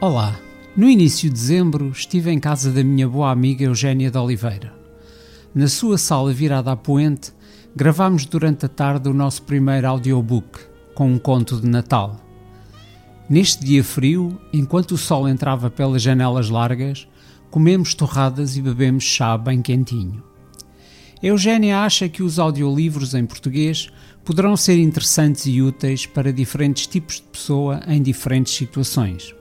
Olá! No início de dezembro estive em casa da minha boa amiga Eugénia de Oliveira. Na sua sala virada à poente, gravámos durante a tarde o nosso primeiro audiobook, com um conto de Natal. Neste dia frio, enquanto o sol entrava pelas janelas largas, comemos torradas e bebemos chá bem quentinho. Eugénia acha que os audiolivros em português poderão ser interessantes e úteis para diferentes tipos de pessoa em diferentes situações.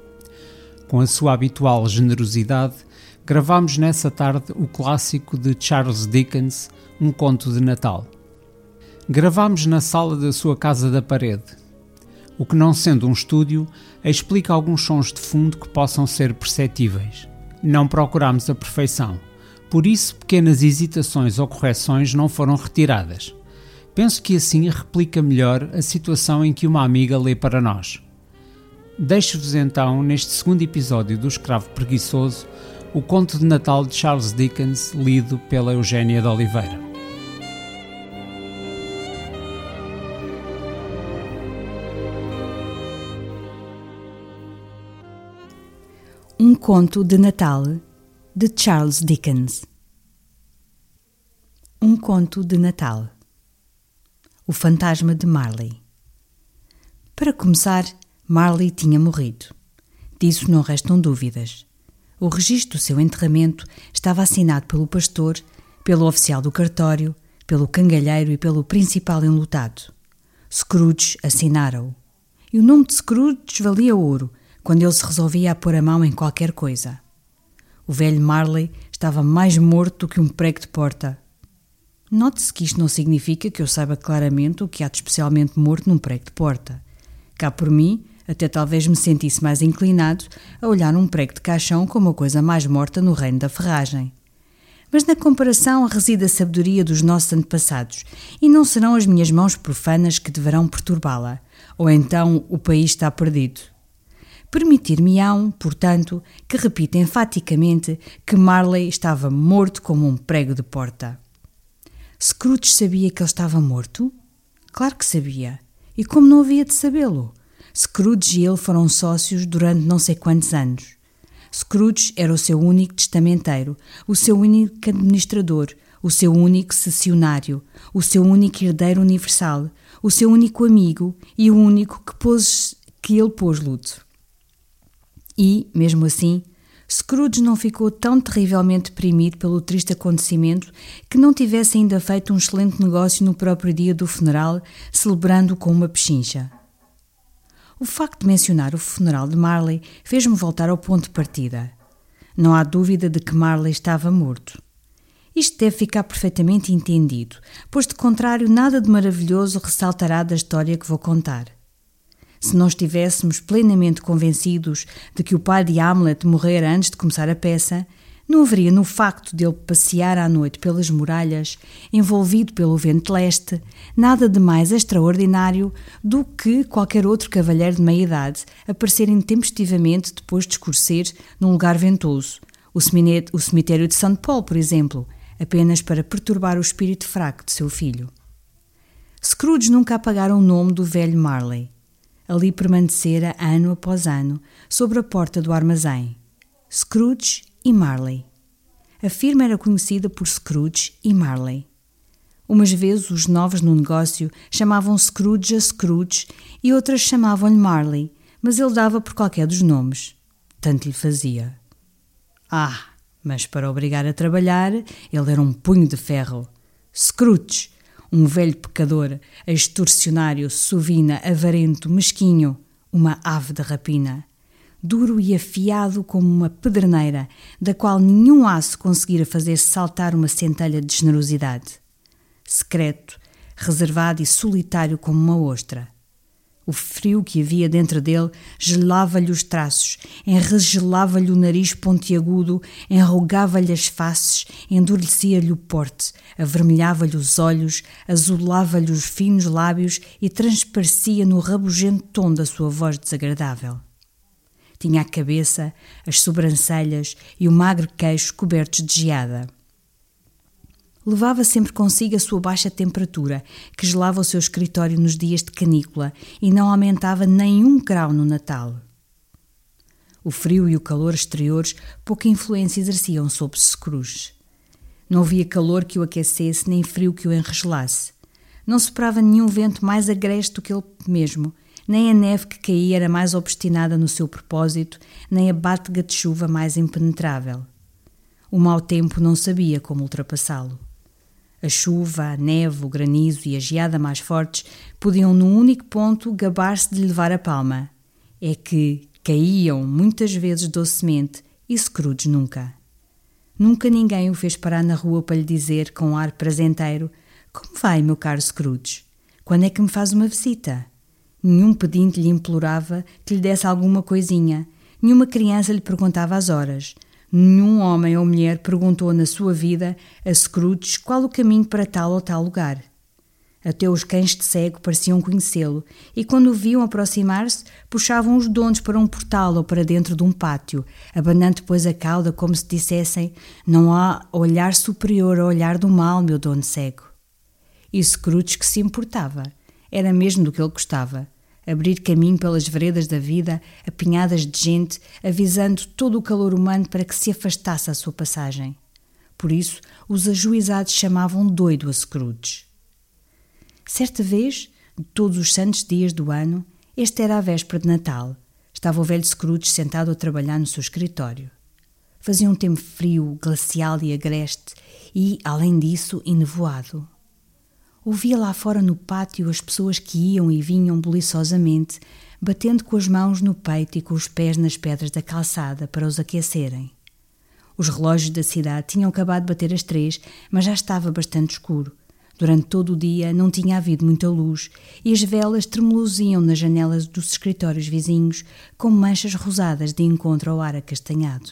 Com a sua habitual generosidade, gravámos nessa tarde o clássico de Charles Dickens, Um Conto de Natal. Gravámos na sala da sua casa da parede. O que, não sendo um estúdio, explica alguns sons de fundo que possam ser perceptíveis. Não procurámos a perfeição, por isso pequenas hesitações ou correções não foram retiradas. Penso que assim replica melhor a situação em que uma amiga lê para nós. Deixo-vos então, neste segundo episódio do Escravo Preguiçoso, o conto de Natal de Charles Dickens, lido pela Eugénia de Oliveira. Um conto de Natal de Charles Dickens. Um conto de Natal. O fantasma de Marley. Para começar, Marley tinha morrido. Disso não restam dúvidas. O registro do seu enterramento estava assinado pelo pastor, pelo oficial do cartório, pelo cangalheiro e pelo principal enlutado. Scrooge assinara-o. E o nome de Scrooge valia ouro quando ele se resolvia a pôr a mão em qualquer coisa. O velho Marley estava mais morto do que um prego de porta. Note-se que isto não significa que eu saiba claramente o que há de especialmente morto num prego de porta. Cá por mim, até talvez me sentisse mais inclinado a olhar um prego de caixão como a coisa mais morta no reino da ferragem. Mas na comparação reside a sabedoria dos nossos antepassados, e não serão as minhas mãos profanas que deverão perturbá-la, ou então o país está perdido. Permitir-me-ão, portanto, que repita enfaticamente que Marley estava morto como um prego de porta. Scrooge sabia que ele estava morto? Claro que sabia. E como não havia de sabê-lo? Scrooge e ele foram sócios durante não sei quantos anos. Scrooge era o seu único testamenteiro, o seu único administrador, o seu único cessionário, o seu único herdeiro universal, o seu único amigo e o único que, pôs, que ele pôs luto. E, mesmo assim, Scrooge não ficou tão terrivelmente deprimido pelo triste acontecimento que não tivesse ainda feito um excelente negócio no próprio dia do funeral, celebrando-o com uma pechincha. O facto de mencionar o funeral de Marley fez-me voltar ao ponto de partida. Não há dúvida de que Marley estava morto. Isto deve ficar perfeitamente entendido, pois de contrário nada de maravilhoso ressaltará da história que vou contar. Se não estivéssemos plenamente convencidos de que o pai de Hamlet morrera antes de começar a peça, não haveria no facto de ele passear à noite pelas muralhas, envolvido pelo vento leste, nada de mais extraordinário do que qualquer outro cavalheiro de meia-idade aparecer intempestivamente depois de escurecer num lugar ventoso, o cemitério de St. Paul, por exemplo, apenas para perturbar o espírito fraco de seu filho. Scrooge nunca apagara o nome do velho Marley. Ali permanecera ano após ano, sobre a porta do armazém. Scrooge e Marley. A firma era conhecida por Scrooge e Marley. Umas vezes os novos no negócio chamavam Scrooge a Scrooge e outras chamavam-lhe Marley, mas ele dava por qualquer dos nomes. Tanto lhe fazia. Ah, mas para obrigar a trabalhar, ele era um punho de ferro. Scrooge, um velho pecador, extorsionário, sovina, avarento, mesquinho, uma ave de rapina duro e afiado como uma pedreneira, da qual nenhum aço conseguira fazer saltar uma centelha de generosidade. Secreto, reservado e solitário como uma ostra. O frio que havia dentro dele gelava-lhe os traços, enregelava-lhe o nariz pontiagudo, enrugava-lhe as faces, endurecia-lhe o porte, avermelhava-lhe os olhos, azulava-lhe os finos lábios e transparecia no rabugento tom da sua voz desagradável. Tinha a cabeça, as sobrancelhas e o magro queixo cobertos de geada. Levava sempre consigo a sua baixa temperatura, que gelava o seu escritório nos dias de canícula e não aumentava nem um grau no Natal. O frio e o calor exteriores pouca influência exerciam sobre Scrooge. Não havia calor que o aquecesse, nem frio que o enregelasse. Não soprava nenhum vento mais agreste do que ele mesmo, nem a neve que caía era mais obstinada no seu propósito, nem a bátega de chuva mais impenetrável. O mau tempo não sabia como ultrapassá-lo. A chuva, a neve, o granizo e a geada mais fortes podiam, num único ponto, gabar-se de levar a palma. É que caíam muitas vezes docemente e Scrooge nunca. Nunca ninguém o fez parar na rua para lhe dizer, com um ar prazenteiro: Como vai, meu caro Scrooge? Quando é que me faz uma visita? Nenhum pedinte lhe implorava que lhe desse alguma coisinha. Nenhuma criança lhe perguntava as horas. Nenhum homem ou mulher perguntou na sua vida a Scrooge qual o caminho para tal ou tal lugar. Até os cães de cego pareciam conhecê-lo, e quando o viam aproximar-se, puxavam os donos para um portal ou para dentro de um pátio, abanando depois a cauda como se dissessem: Não há olhar superior ao olhar do mal, meu dono cego. E Scrooge que se importava. Era mesmo do que ele gostava abrir caminho pelas veredas da vida, apinhadas de gente, avisando todo o calor humano para que se afastasse a sua passagem. Por isso, os ajuizados chamavam doido a Scrooge. Certa vez, de todos os santos dias do ano, esta era a véspera de Natal. Estava o velho Scrooge sentado a trabalhar no seu escritório. Fazia um tempo frio, glacial e agreste, e, além disso, enevoado. Ouvia lá fora no pátio as pessoas que iam e vinham buliçosamente, batendo com as mãos no peito e com os pés nas pedras da calçada para os aquecerem. Os relógios da cidade tinham acabado de bater as três, mas já estava bastante escuro. Durante todo o dia não tinha havido muita luz e as velas tremeluziam nas janelas dos escritórios vizinhos com manchas rosadas de encontro ao ar acastanhado.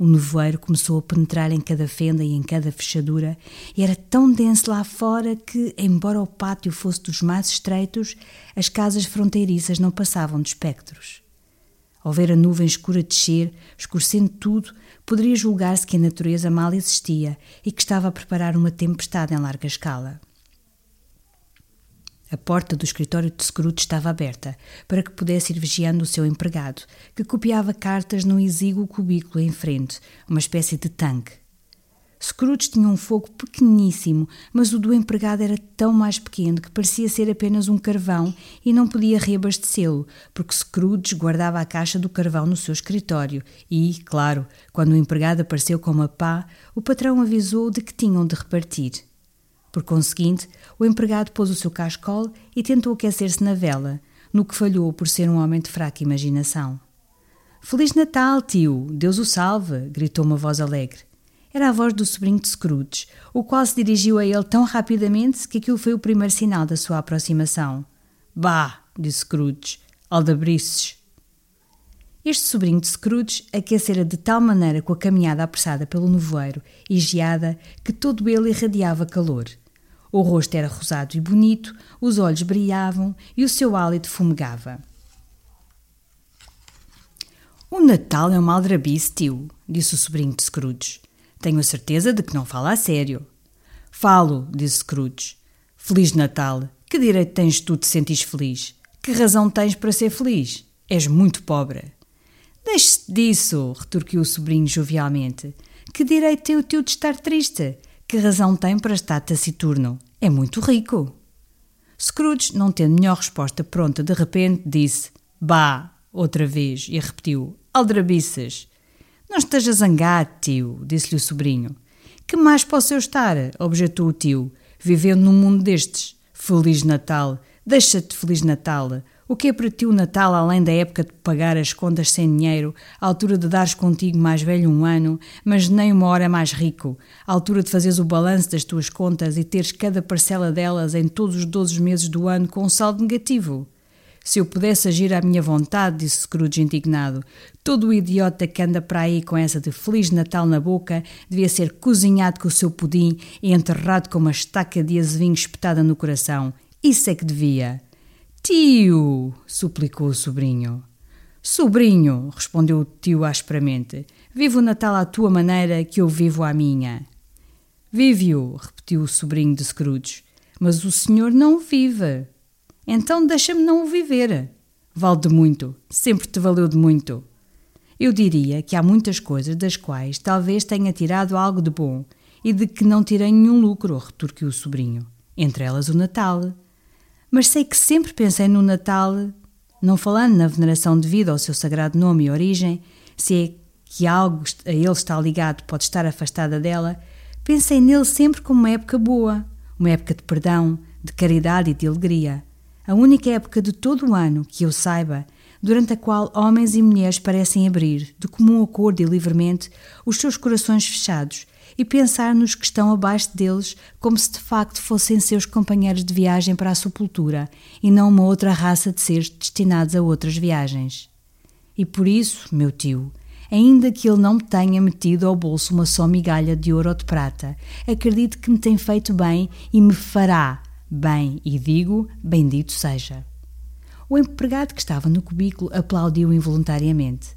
O nevoeiro começou a penetrar em cada fenda e em cada fechadura, e era tão denso lá fora que, embora o pátio fosse dos mais estreitos, as casas fronteiriças não passavam de espectros. Ao ver a nuvem escura descer, escurecendo tudo, poderia julgar-se que a natureza mal existia e que estava a preparar uma tempestade em larga escala. A porta do escritório de Scrooge estava aberta para que pudesse ir vigiando o seu empregado, que copiava cartas num exíguo cubículo em frente, uma espécie de tanque. Scrooge tinha um fogo pequeníssimo, mas o do empregado era tão mais pequeno que parecia ser apenas um carvão e não podia reabastecê-lo, porque Scrooge guardava a caixa do carvão no seu escritório e, claro, quando o empregado apareceu com uma pá, o patrão avisou de que tinham de repartir. Por conseguinte, o empregado pôs o seu cascol e tentou aquecer-se na vela, no que falhou por ser um homem de fraca imaginação. Feliz Natal, tio! Deus o salve! gritou uma voz alegre. Era a voz do sobrinho de Scrooge, o qual se dirigiu a ele tão rapidamente que aquilo foi o primeiro sinal da sua aproximação. Bah! disse Scrooge. Aldabrices! Este sobrinho de Scrooge aquecera de tal maneira com a caminhada apressada pelo nevoeiro e geada que todo ele irradiava calor. O rosto era rosado e bonito, os olhos brilhavam e o seu hálito fumegava. O Natal é uma aldrabice, tio, disse o sobrinho de Scrooge. Tenho a certeza de que não fala a sério. Falo, disse Scrooge. Feliz Natal. Que direito tens tu de sentires feliz? Que razão tens para ser feliz? És muito pobre. Deixe-se disso, retorquiu o sobrinho jovialmente. Que direito tem o tio de estar triste? Que razão tem para estar taciturno? É muito rico. Scrooge, não tendo melhor resposta pronta, de repente disse: Bah! outra vez, e repetiu: Aldrabiças! Não esteja zangado, tio, disse-lhe o sobrinho. Que mais posso eu estar? objetou o tio, vivendo num mundo destes. Feliz Natal! Deixa-te Feliz Natal! O que é para ti o Natal, além da época de pagar as contas sem dinheiro, a altura de dares contigo mais velho um ano, mas nem uma hora mais rico, a altura de fazeres o balanço das tuas contas e teres cada parcela delas em todos os 12 meses do ano com um saldo negativo? Se eu pudesse agir à minha vontade, disse Scrooge indignado, todo o idiota que anda para aí com essa de Feliz Natal na boca devia ser cozinhado com o seu pudim e enterrado com uma estaca de azevinho espetada no coração. Isso é que devia. Tio! suplicou o sobrinho. Sobrinho, respondeu o tio asperamente, vivo o Natal à tua maneira que eu vivo à minha. Vive-o, repetiu o sobrinho de Scrooge, mas o senhor não o vive. Então deixa-me não o viver. Vale de muito, sempre te valeu de muito. Eu diria que há muitas coisas das quais talvez tenha tirado algo de bom e de que não tirei nenhum lucro, retorquiu o sobrinho. Entre elas o Natal. Mas sei que sempre pensei no Natal, não falando na veneração devida ao seu sagrado nome e origem, se é que algo a ele está ligado pode estar afastada dela, pensei nele sempre como uma época boa, uma época de perdão, de caridade e de alegria. A única época de todo o ano, que eu saiba, durante a qual homens e mulheres parecem abrir, de comum acordo e livremente, os seus corações fechados e pensar nos que estão abaixo deles como se de facto fossem seus companheiros de viagem para a sepultura e não uma outra raça de seres destinados a outras viagens. E por isso, meu tio, ainda que ele não me tenha metido ao bolso uma só migalha de ouro ou de prata, acredito que me tem feito bem e me fará bem, e digo, bendito seja. O empregado que estava no cubículo aplaudiu involuntariamente.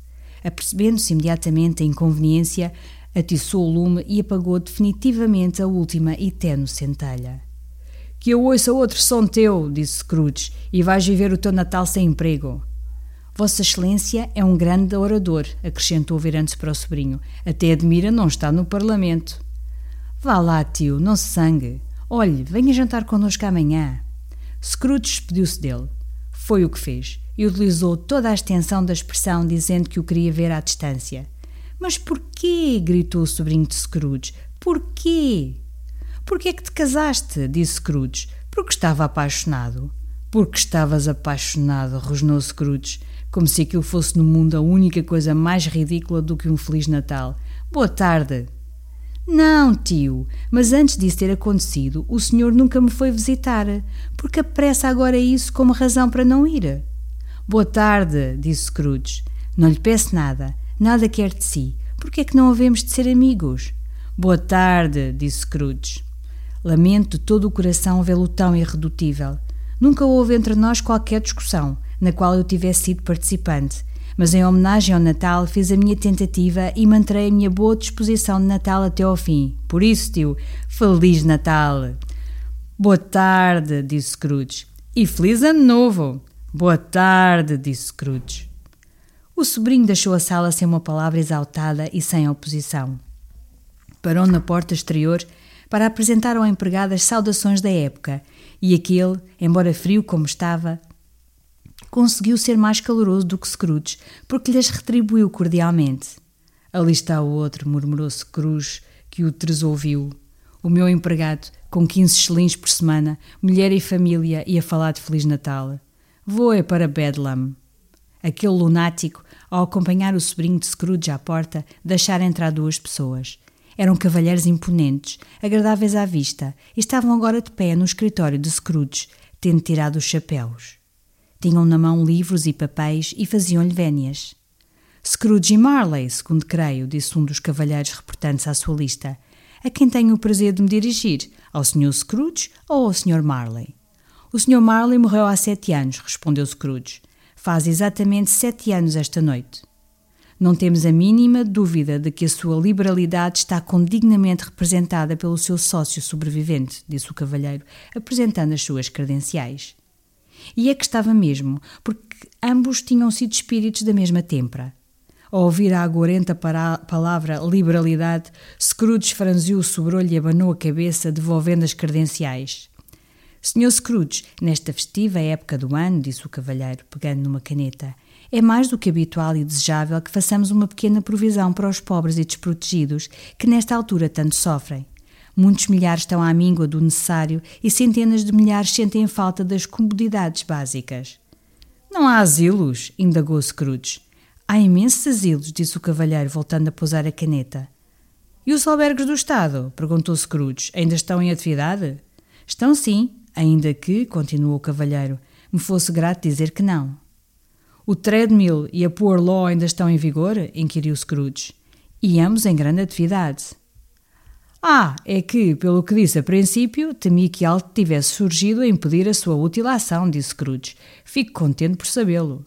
Apercebendo-se imediatamente a inconveniência, atiçou o lume e apagou definitivamente a última e tenue centelha. Que eu ouça outro som teu, disse Scrooge, e vais viver o teu Natal sem emprego. Vossa Excelência é um grande orador, acrescentou virando-se para o sobrinho. Até admira não estar no Parlamento. Vá lá, tio, não se sangue. Olhe, venha jantar connosco amanhã. Scrooge despediu-se dele. Foi o que fez e utilizou toda a extensão da expressão dizendo que o queria ver à distância. Mas porquê? gritou o sobrinho de Scrooge. Porquê? Porquê é que te casaste? disse Scrooge. Porque estava apaixonado. Porque estavas apaixonado, rosnou Scrooge, como se aquilo fosse no mundo a única coisa mais ridícula do que um Feliz Natal. Boa tarde. Não, tio, mas antes disso ter acontecido, o senhor nunca me foi visitar, porque apressa agora isso como razão para não ir. Boa tarde, disse Scrooge. Não lhe peço nada, nada quer de si. Por que é que não havemos de ser amigos? Boa tarde, disse Scrooge. Lamento de todo o coração vê-lo tão irredutível. Nunca houve entre nós qualquer discussão na qual eu tivesse sido participante mas em homenagem ao Natal fiz a minha tentativa e manterei a minha boa disposição de Natal até ao fim. Por isso, tio, Feliz Natal! Boa tarde, disse Scrooge. E feliz ano novo! Boa tarde, disse Scrooge. O sobrinho deixou a sala sem uma palavra exaltada e sem oposição. Parou na porta exterior para apresentar ao empregado as saudações da época, e aquele, embora frio como estava, conseguiu ser mais caloroso do que Scrooge, porque lhes retribuiu cordialmente. Ali está o outro, murmurou Scrooge, que o ouviu. O meu empregado, com 15 shillings por semana, mulher e família, ia falar de Feliz Natal. Vou é para Bedlam. Aquele lunático, ao acompanhar o sobrinho de Scrooge à porta, deixara entrar duas pessoas. Eram cavalheiros imponentes, agradáveis à vista, e estavam agora de pé no escritório de Scrooge, tendo tirado os chapéus. Tinham na mão livros e papéis e faziam-lhe vénias. Scrooge e Marley, segundo creio, disse um dos cavalheiros reportantes à sua lista. A quem tenho o prazer de me dirigir? Ao Sr. Scrooge ou ao Sr. Marley? O Sr. Marley morreu há sete anos, respondeu Scrooge. Faz exatamente sete anos esta noite. Não temos a mínima dúvida de que a sua liberalidade está condignamente representada pelo seu sócio sobrevivente, disse o cavalheiro, apresentando as suas credenciais. E é que estava mesmo, porque ambos tinham sido espíritos da mesma tempra. Ao ouvir a agorenta palavra liberalidade, Scrooge franziu o sobrolho e abanou a cabeça, devolvendo as credenciais. Senhor Scrooge, nesta festiva época do ano, disse o cavalheiro, pegando numa caneta, é mais do que habitual e desejável que façamos uma pequena provisão para os pobres e desprotegidos que nesta altura tanto sofrem. Muitos milhares estão à míngua do necessário e centenas de milhares sentem falta das comodidades básicas. Não há asilos? indagou Scrooge. Há imensos asilos, disse o cavalheiro, voltando a pousar a caneta. E os albergues do Estado? perguntou Scrooge. Ainda estão em atividade? Estão sim, ainda que, continuou o cavalheiro, me fosse grato dizer que não. O treadmill e a poor law ainda estão em vigor? inquiriu Scrooge. E ambos em grande atividade. Ah, é que, pelo que disse a princípio, temi que algo tivesse surgido a impedir a sua útil ação, disse Scrooge. Fico contente por sabê-lo.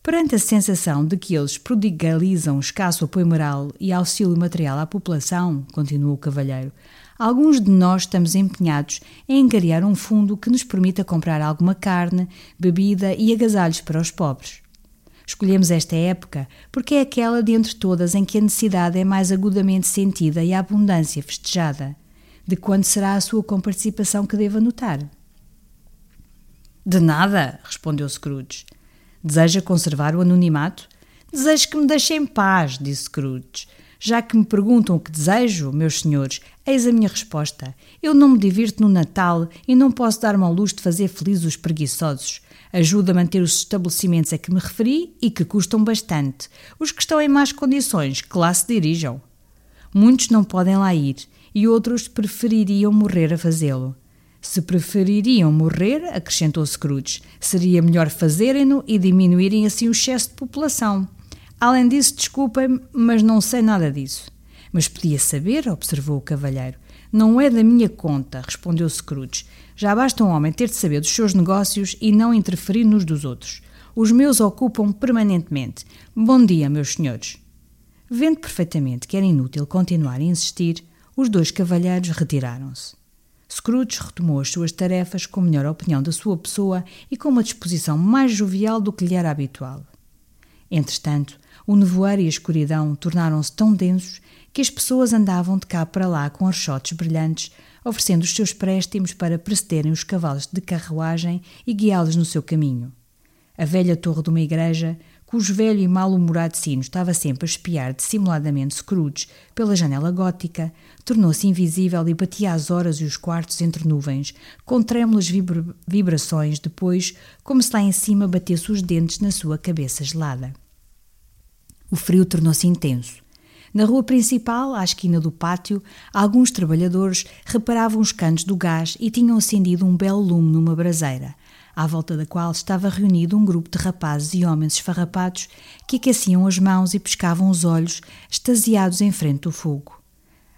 Perante a sensação de que eles prodigalizam escasso apoio moral e auxílio material à população, continuou o cavalheiro, alguns de nós estamos empenhados em engariar um fundo que nos permita comprar alguma carne, bebida e agasalhos para os pobres. Escolhemos esta época porque é aquela de entre todas em que a necessidade é mais agudamente sentida e a abundância festejada. De quando será a sua comparticipação que devo anotar? De nada, respondeu Scrooge. Deseja conservar o anonimato? Desejo que me deixem em paz, disse Scrooge. Já que me perguntam o que desejo, meus senhores, eis a minha resposta. Eu não me divirto no Natal e não posso dar-me ao luxo de fazer felizes os preguiçosos. Ajuda a manter os estabelecimentos a que me referi e que custam bastante. Os que estão em más condições, que lá se dirijam. Muitos não podem lá ir e outros prefeririam morrer a fazê-lo. Se prefeririam morrer, acrescentou Scrooge, seria melhor fazerem-no e diminuírem assim o excesso de população. Além disso, desculpem-me, mas não sei nada disso. Mas podia saber, observou o cavalheiro. Não é da minha conta, respondeu Scrooge. Já basta um homem ter de saber dos seus negócios e não interferir nos dos outros. Os meus ocupam permanentemente. Bom dia, meus senhores. Vendo perfeitamente que era inútil continuar a insistir, os dois cavalheiros retiraram-se. Scrooge retomou as suas tarefas com melhor opinião da sua pessoa e com uma disposição mais jovial do que lhe era habitual. Entretanto, o nevoeiro e a escuridão tornaram-se tão densos que as pessoas andavam de cá para lá com archotes brilhantes, oferecendo os seus préstimos para precederem os cavalos de carruagem e guiá-los no seu caminho. A velha torre de uma igreja, cujo velho e mal-humorado sino estava sempre a espiar dissimuladamente Scrooge pela janela gótica, tornou-se invisível e batia as horas e os quartos entre nuvens, com trêmulas vibra vibrações, depois, como se lá em cima batesse os dentes na sua cabeça gelada. O frio tornou-se intenso. Na rua principal, à esquina do pátio, alguns trabalhadores reparavam os canos do gás e tinham acendido um belo lume numa braseira, à volta da qual estava reunido um grupo de rapazes e homens esfarrapados que aqueciam as mãos e pescavam os olhos, extasiados em frente do fogo.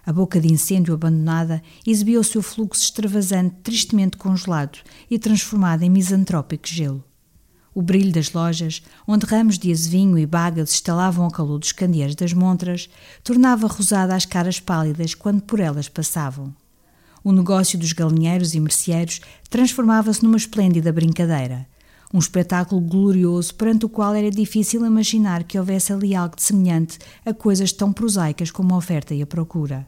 A boca de incêndio abandonada exibia o seu fluxo extravasante tristemente congelado e transformado em misantrópico gelo. O brilho das lojas, onde ramos de azevinho e bagas estalavam ao calor dos candeeiros das montras, tornava rosada as caras pálidas quando por elas passavam. O negócio dos galinheiros e merceeiros transformava-se numa esplêndida brincadeira. Um espetáculo glorioso perante o qual era difícil imaginar que houvesse ali algo de semelhante a coisas tão prosaicas como a oferta e a procura.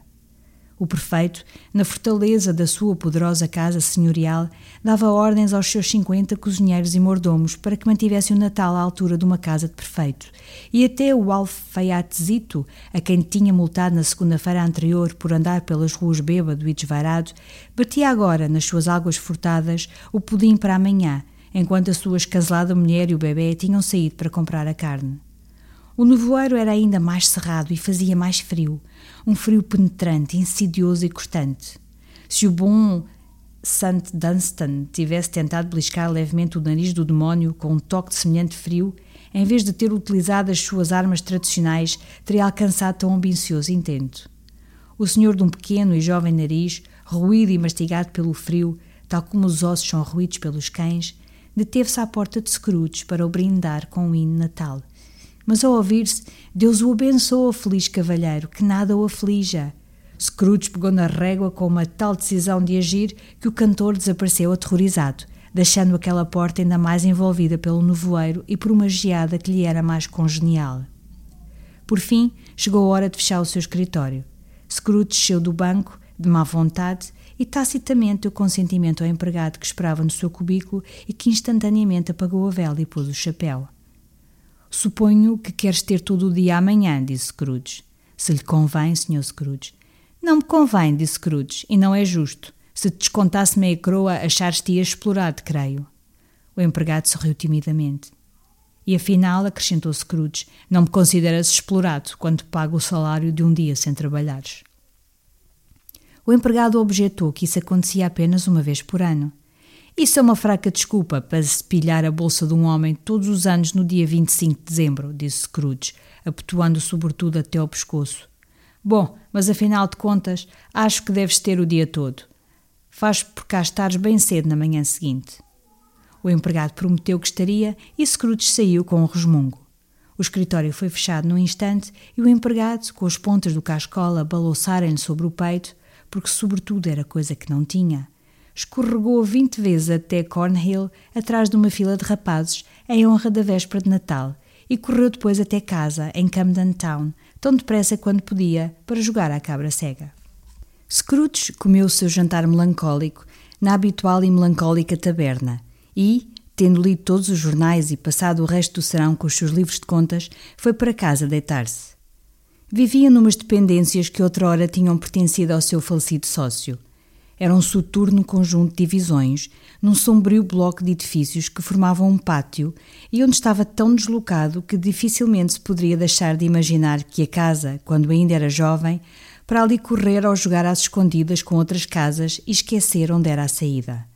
O prefeito, na fortaleza da sua poderosa casa senhorial, dava ordens aos seus cinquenta cozinheiros e mordomos para que mantivessem o Natal à altura de uma casa de prefeito. E até o alfaiatezito, a quem tinha multado na segunda-feira anterior por andar pelas ruas bêbado e desvairado, batia agora, nas suas águas furtadas, o pudim para amanhã, enquanto a sua escaselada mulher e o bebê tinham saído para comprar a carne. O nevoeiro era ainda mais cerrado e fazia mais frio, um frio penetrante, insidioso e constante. Se o bom St. Dunstan tivesse tentado beliscar levemente o nariz do demónio com um toque de semelhante frio, em vez de ter utilizado as suas armas tradicionais, teria alcançado tão ambicioso intento. O senhor de um pequeno e jovem nariz, ruído e mastigado pelo frio, tal como os ossos são ruídos pelos cães, deteve-se à porta de Scrooge para o brindar com um hino natal mas ao ouvir-se, Deus o abençoa, feliz cavalheiro, que nada o aflija. Scrooge pegou na régua com uma tal decisão de agir que o cantor desapareceu aterrorizado, deixando aquela porta ainda mais envolvida pelo nevoeiro e por uma geada que lhe era mais congenial. Por fim, chegou a hora de fechar o seu escritório. Scrooge desceu do banco, de má vontade, e tacitamente deu consentimento ao empregado que esperava no seu cubículo e que instantaneamente apagou a vela e pôs o chapéu. Suponho que queres ter todo o dia amanhã, disse Scrooge. Se lhe convém, Sr. Scrooge. Não me convém, disse Scrooge, e não é justo. Se te descontasse meia croa, achares-te explorado, creio. O empregado sorriu timidamente. E afinal, acrescentou Scrooge, não me consideras explorado quando pago o salário de um dia sem trabalhares. O empregado objetou que isso acontecia apenas uma vez por ano. Isso é uma fraca desculpa para se pilhar a bolsa de um homem todos os anos no dia 25 de dezembro, disse Scrooge, abotoando sobretudo até ao pescoço. Bom, mas afinal de contas, acho que deves ter o dia todo. Faz por cá estares bem cedo na manhã seguinte. O empregado prometeu que estaria e Scrooge saiu com um resmungo. O escritório foi fechado num instante e o empregado, com as pontas do cascola balouçarem-lhe sobre o peito, porque sobretudo era coisa que não tinha, escorregou vinte vezes até Cornhill, atrás de uma fila de rapazes, em honra da véspera de Natal, e correu depois até casa, em Camden Town, tão depressa quanto podia, para jogar à cabra cega. Scrooge comeu o seu jantar melancólico na habitual e melancólica taberna e, tendo lido todos os jornais e passado o resto do serão com os seus livros de contas, foi para casa deitar-se. Vivia numas dependências que outrora tinham pertencido ao seu falecido sócio. Era um soturno conjunto de divisões, num sombrio bloco de edifícios que formavam um pátio e onde estava tão deslocado que dificilmente se poderia deixar de imaginar que a casa, quando ainda era jovem, para ali correr ou jogar às escondidas com outras casas e esquecer onde era a saída.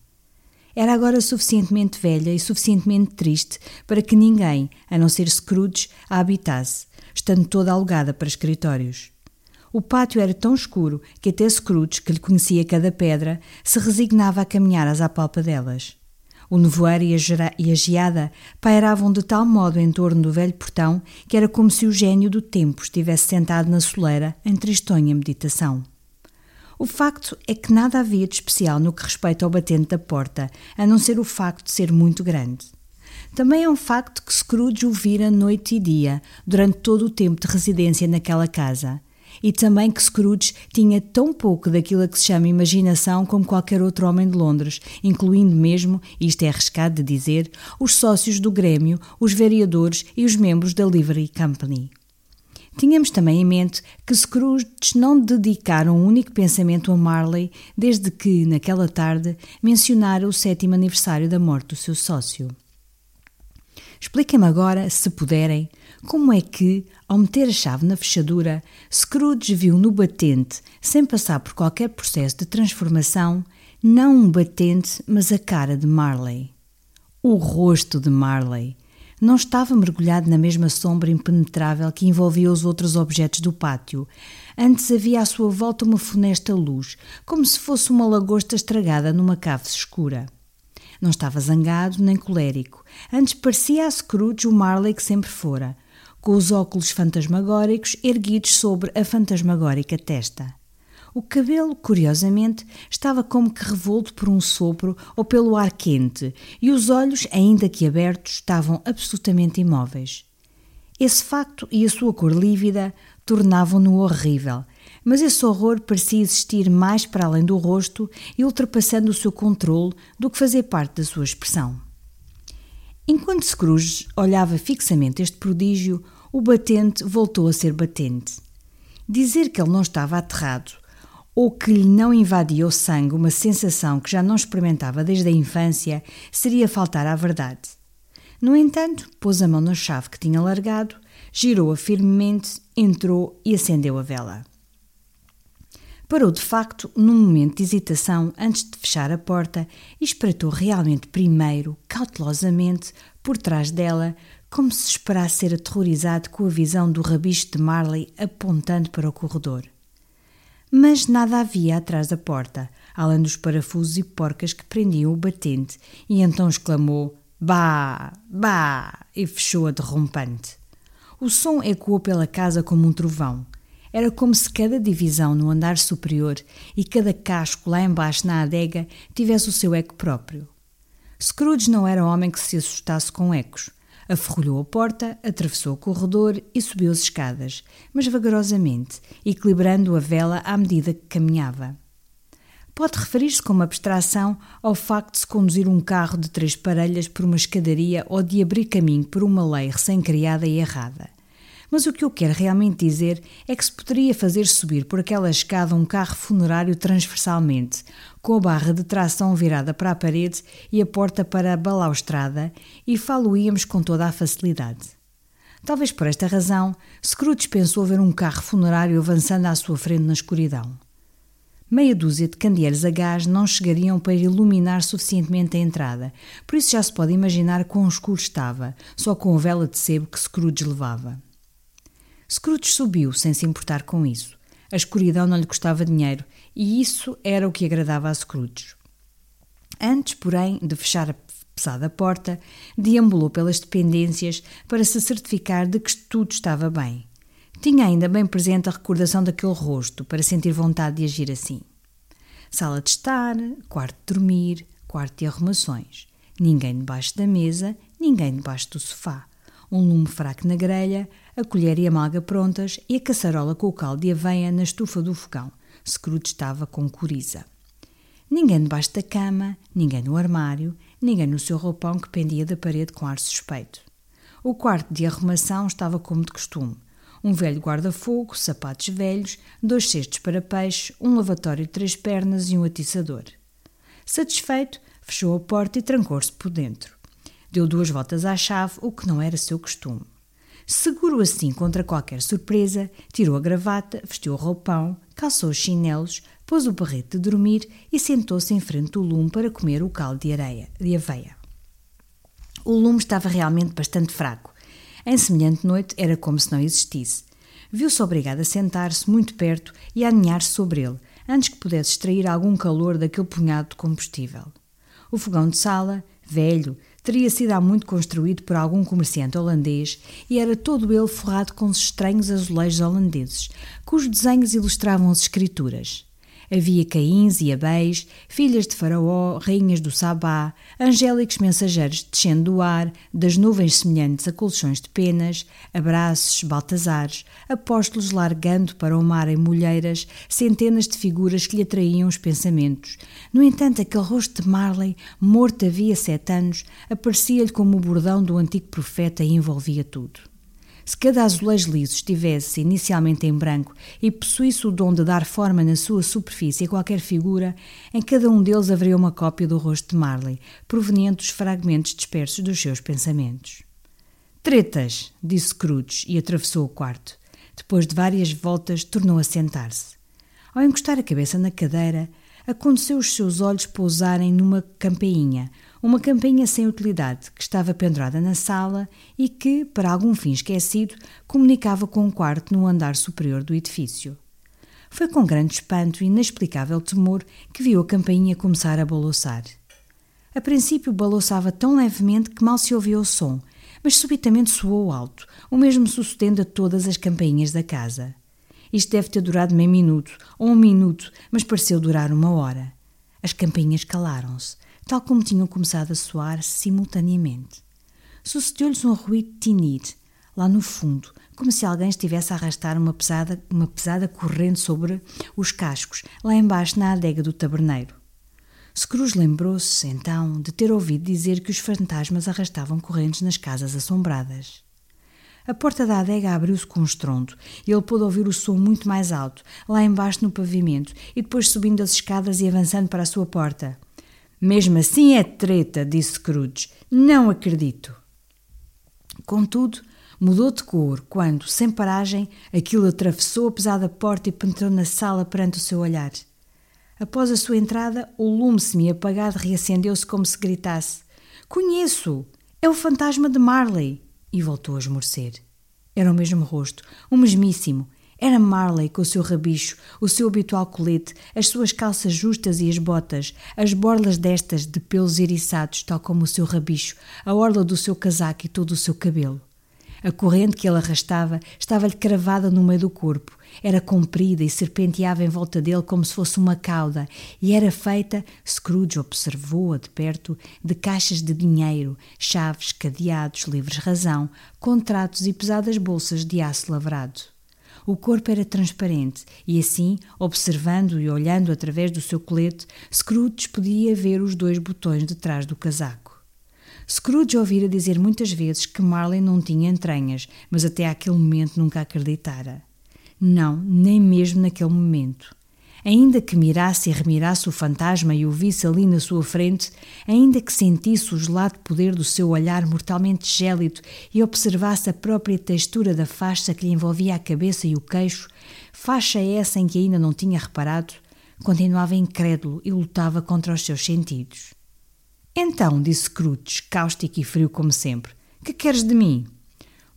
Era agora suficientemente velha e suficientemente triste para que ninguém, a não ser Scrooge, a habitasse, estando toda alugada para escritórios. O pátio era tão escuro que até Scrooge, que lhe conhecia cada pedra, se resignava a caminhar às apalpadelas. O nevoeiro e a, e a geada pairavam de tal modo em torno do velho portão que era como se o gênio do tempo estivesse sentado na soleira em tristonha meditação. O facto é que nada havia de especial no que respeita ao batente da porta, a não ser o facto de ser muito grande. Também é um facto que Scrooge o vira noite e dia, durante todo o tempo de residência naquela casa. E também que Scrooge tinha tão pouco daquilo a que se chama imaginação como qualquer outro homem de Londres, incluindo mesmo, isto é arriscado de dizer, os sócios do Grêmio, os vereadores e os membros da Livery Company. Tínhamos também em mente que Scrooge não dedicara um único pensamento a Marley desde que, naquela tarde, mencionara o sétimo aniversário da morte do seu sócio. Expliquem-me agora, se puderem, como é que, ao meter a chave na fechadura, Scrooge viu no batente, sem passar por qualquer processo de transformação, não um batente, mas a cara de Marley. O rosto de Marley. Não estava mergulhado na mesma sombra impenetrável que envolvia os outros objetos do pátio. Antes havia à sua volta uma funesta luz, como se fosse uma lagosta estragada numa cave escura. Não estava zangado nem colérico. Antes parecia a Scrooge o Marley que sempre fora, com os óculos fantasmagóricos erguidos sobre a fantasmagórica testa. O cabelo, curiosamente, estava como que revolto por um sopro ou pelo ar quente, e os olhos, ainda que abertos, estavam absolutamente imóveis. Esse facto e a sua cor lívida tornavam-no horrível, mas esse horror parecia existir mais para além do rosto e ultrapassando o seu controle do que fazer parte da sua expressão. Enquanto Scrooge olhava fixamente este prodígio, o batente voltou a ser batente. Dizer que ele não estava aterrado ou que lhe não invadia o sangue uma sensação que já não experimentava desde a infância seria faltar à verdade. No entanto, pôs a mão na chave que tinha largado, girou-a firmemente, entrou e acendeu a vela. Parou de facto num momento de hesitação antes de fechar a porta e espreitou realmente primeiro, cautelosamente, por trás dela, como se esperasse ser aterrorizado com a visão do rabicho de Marley apontando para o corredor. Mas nada havia atrás da porta, além dos parafusos e porcas que prendiam o batente, e então exclamou: Bah! Bah! e fechou-a derrompante. O som ecoou pela casa como um trovão. Era como se cada divisão no andar superior e cada casco lá embaixo na adega tivesse o seu eco próprio. Scrooge não era homem que se assustasse com ecos. Aferrolhou a porta, atravessou o corredor e subiu as escadas, mas vagarosamente, equilibrando a vela à medida que caminhava. Pode referir-se como abstração ao facto de se conduzir um carro de três parelhas por uma escadaria ou de abrir caminho por uma lei recém-criada e errada. Mas o que eu quero realmente dizer é que se poderia fazer subir por aquela escada um carro funerário transversalmente, com a barra de tração virada para a parede e a porta para a balaustrada, e falo-íamos com toda a facilidade. Talvez por esta razão, Scrooge pensou ver um carro funerário avançando à sua frente na escuridão. Meia dúzia de candeeiros a gás não chegariam para iluminar suficientemente a entrada, por isso já se pode imaginar quão escuro estava, só com a vela de sebo que Scrooge levava. Scrooge subiu, sem se importar com isso. A escuridão não lhe custava dinheiro e isso era o que agradava a Scrooge. Antes, porém, de fechar a pesada porta, deambulou pelas dependências para se certificar de que tudo estava bem. Tinha ainda bem presente a recordação daquele rosto para sentir vontade de agir assim. Sala de estar, quarto de dormir, quarto de arrumações. Ninguém debaixo da mesa, ninguém debaixo do sofá um lume fraco na grelha, a colher e a malga prontas e a caçarola com o caldo de aveia na estufa do fogão. Scrooge estava com coriza. Ninguém debaixo da cama, ninguém no armário, ninguém no seu roupão que pendia da parede com ar suspeito. O quarto de arrumação estava como de costume. Um velho guarda-fogo, sapatos velhos, dois cestos para peixe, um lavatório de três pernas e um atiçador. Satisfeito, fechou a porta e trancou-se por dentro. Deu duas voltas à chave, o que não era seu costume. Seguro assim contra qualquer surpresa, tirou a gravata, vestiu o roupão, calçou os chinelos, pôs o barrete de dormir e sentou-se em frente do lume para comer o caldo de areia, de aveia. O lume estava realmente bastante fraco. Em semelhante noite era como se não existisse. Viu-se obrigado a sentar-se muito perto e a aninhar-se sobre ele, antes que pudesse extrair algum calor daquele punhado de combustível. O fogão de sala, velho, teria sido há muito construído por algum comerciante holandês e era todo ele forrado com os estranhos azulejos holandeses, cujos desenhos ilustravam as escrituras. Havia caíns e abéis, filhas de Faraó, rainhas do Sabá, angélicos mensageiros descendo do ar, das nuvens semelhantes a colchões de penas, abraços, baltazares, apóstolos largando para o mar em molheiras, centenas de figuras que lhe atraíam os pensamentos. No entanto, aquele rosto de Marley, morto havia sete anos, aparecia-lhe como o bordão do antigo profeta e envolvia tudo. Se cada azulejo liso estivesse inicialmente em branco e possuísse o dom de dar forma na sua superfície a qualquer figura, em cada um deles haveria uma cópia do rosto de Marley, proveniente dos fragmentos dispersos dos seus pensamentos. Tretas, disse Scrooge e atravessou o quarto. Depois de várias voltas, tornou a sentar-se. Ao encostar a cabeça na cadeira, aconteceu os seus olhos pousarem numa campainha, uma campainha sem utilidade que estava pendurada na sala e que, para algum fim esquecido, comunicava com um quarto no andar superior do edifício. Foi com grande espanto e inexplicável temor que viu a campainha começar a balouçar. A princípio balouçava tão levemente que mal se ouvia o som, mas subitamente soou alto, o mesmo sucedendo a todas as campainhas da casa. Isto deve ter durado meio minuto ou um minuto, mas pareceu durar uma hora. As campainhas calaram-se tal como tinham começado a soar simultaneamente. Sucedeu-lhes um ruído tinido, lá no fundo, como se alguém estivesse a arrastar uma pesada, uma pesada corrente sobre os cascos, lá embaixo na adega do taberneiro. Scrooge lembrou-se, então, de ter ouvido dizer que os fantasmas arrastavam correntes nas casas assombradas. A porta da adega abriu-se com um estrondo e ele pôde ouvir o som muito mais alto, lá embaixo no pavimento, e depois subindo as escadas e avançando para a sua porta. Mesmo assim é treta, disse Scrooge. Não acredito. Contudo, mudou de cor quando, sem paragem, aquilo atravessou a pesada porta e penetrou na sala perante o seu olhar. Após a sua entrada, o lume semi-apagado reacendeu-se como se gritasse: Conheço! É o fantasma de Marley! E voltou a esmorecer. Era o mesmo rosto, o mesmíssimo, era Marley com o seu rabicho, o seu habitual colete, as suas calças justas e as botas, as borlas destas de pelos eriçados, tal como o seu rabicho, a orla do seu casaco e todo o seu cabelo. A corrente que ele arrastava estava-lhe cravada no meio do corpo. Era comprida e serpenteava em volta dele como se fosse uma cauda, e era feita, Scrooge observou-a de perto, de caixas de dinheiro, chaves, cadeados, livres-razão, contratos e pesadas bolsas de aço lavrado. O corpo era transparente e assim, observando e olhando através do seu colete, Scrooge podia ver os dois botões de trás do casaco. Scrooge ouvira dizer muitas vezes que Marley não tinha entranhas, mas até aquele momento nunca acreditara. Não, nem mesmo naquele momento. Ainda que mirasse e remirasse o fantasma e o visse ali na sua frente, ainda que sentisse o gelado poder do seu olhar mortalmente gélido e observasse a própria textura da faixa que lhe envolvia a cabeça e o queixo, faixa essa em que ainda não tinha reparado, continuava incrédulo e lutava contra os seus sentidos. Então, disse Scrooge, cáustico e frio como sempre, que queres de mim?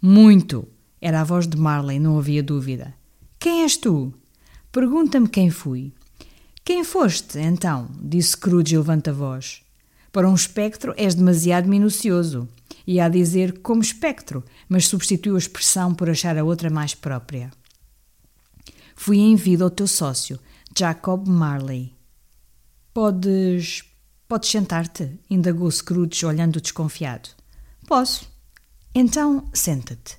Muito! Era a voz de Marley, não havia dúvida. Quem és tu? Pergunta-me quem fui. Quem foste, então? disse Scrooge levanta a voz. Para um espectro és demasiado minucioso. Ia a dizer como espectro, mas substituiu a expressão por achar a outra mais própria. Fui em vida ao teu sócio, Jacob Marley. Podes. podes sentar-te? indagou Scrooge, olhando desconfiado. Posso. Então, senta-te.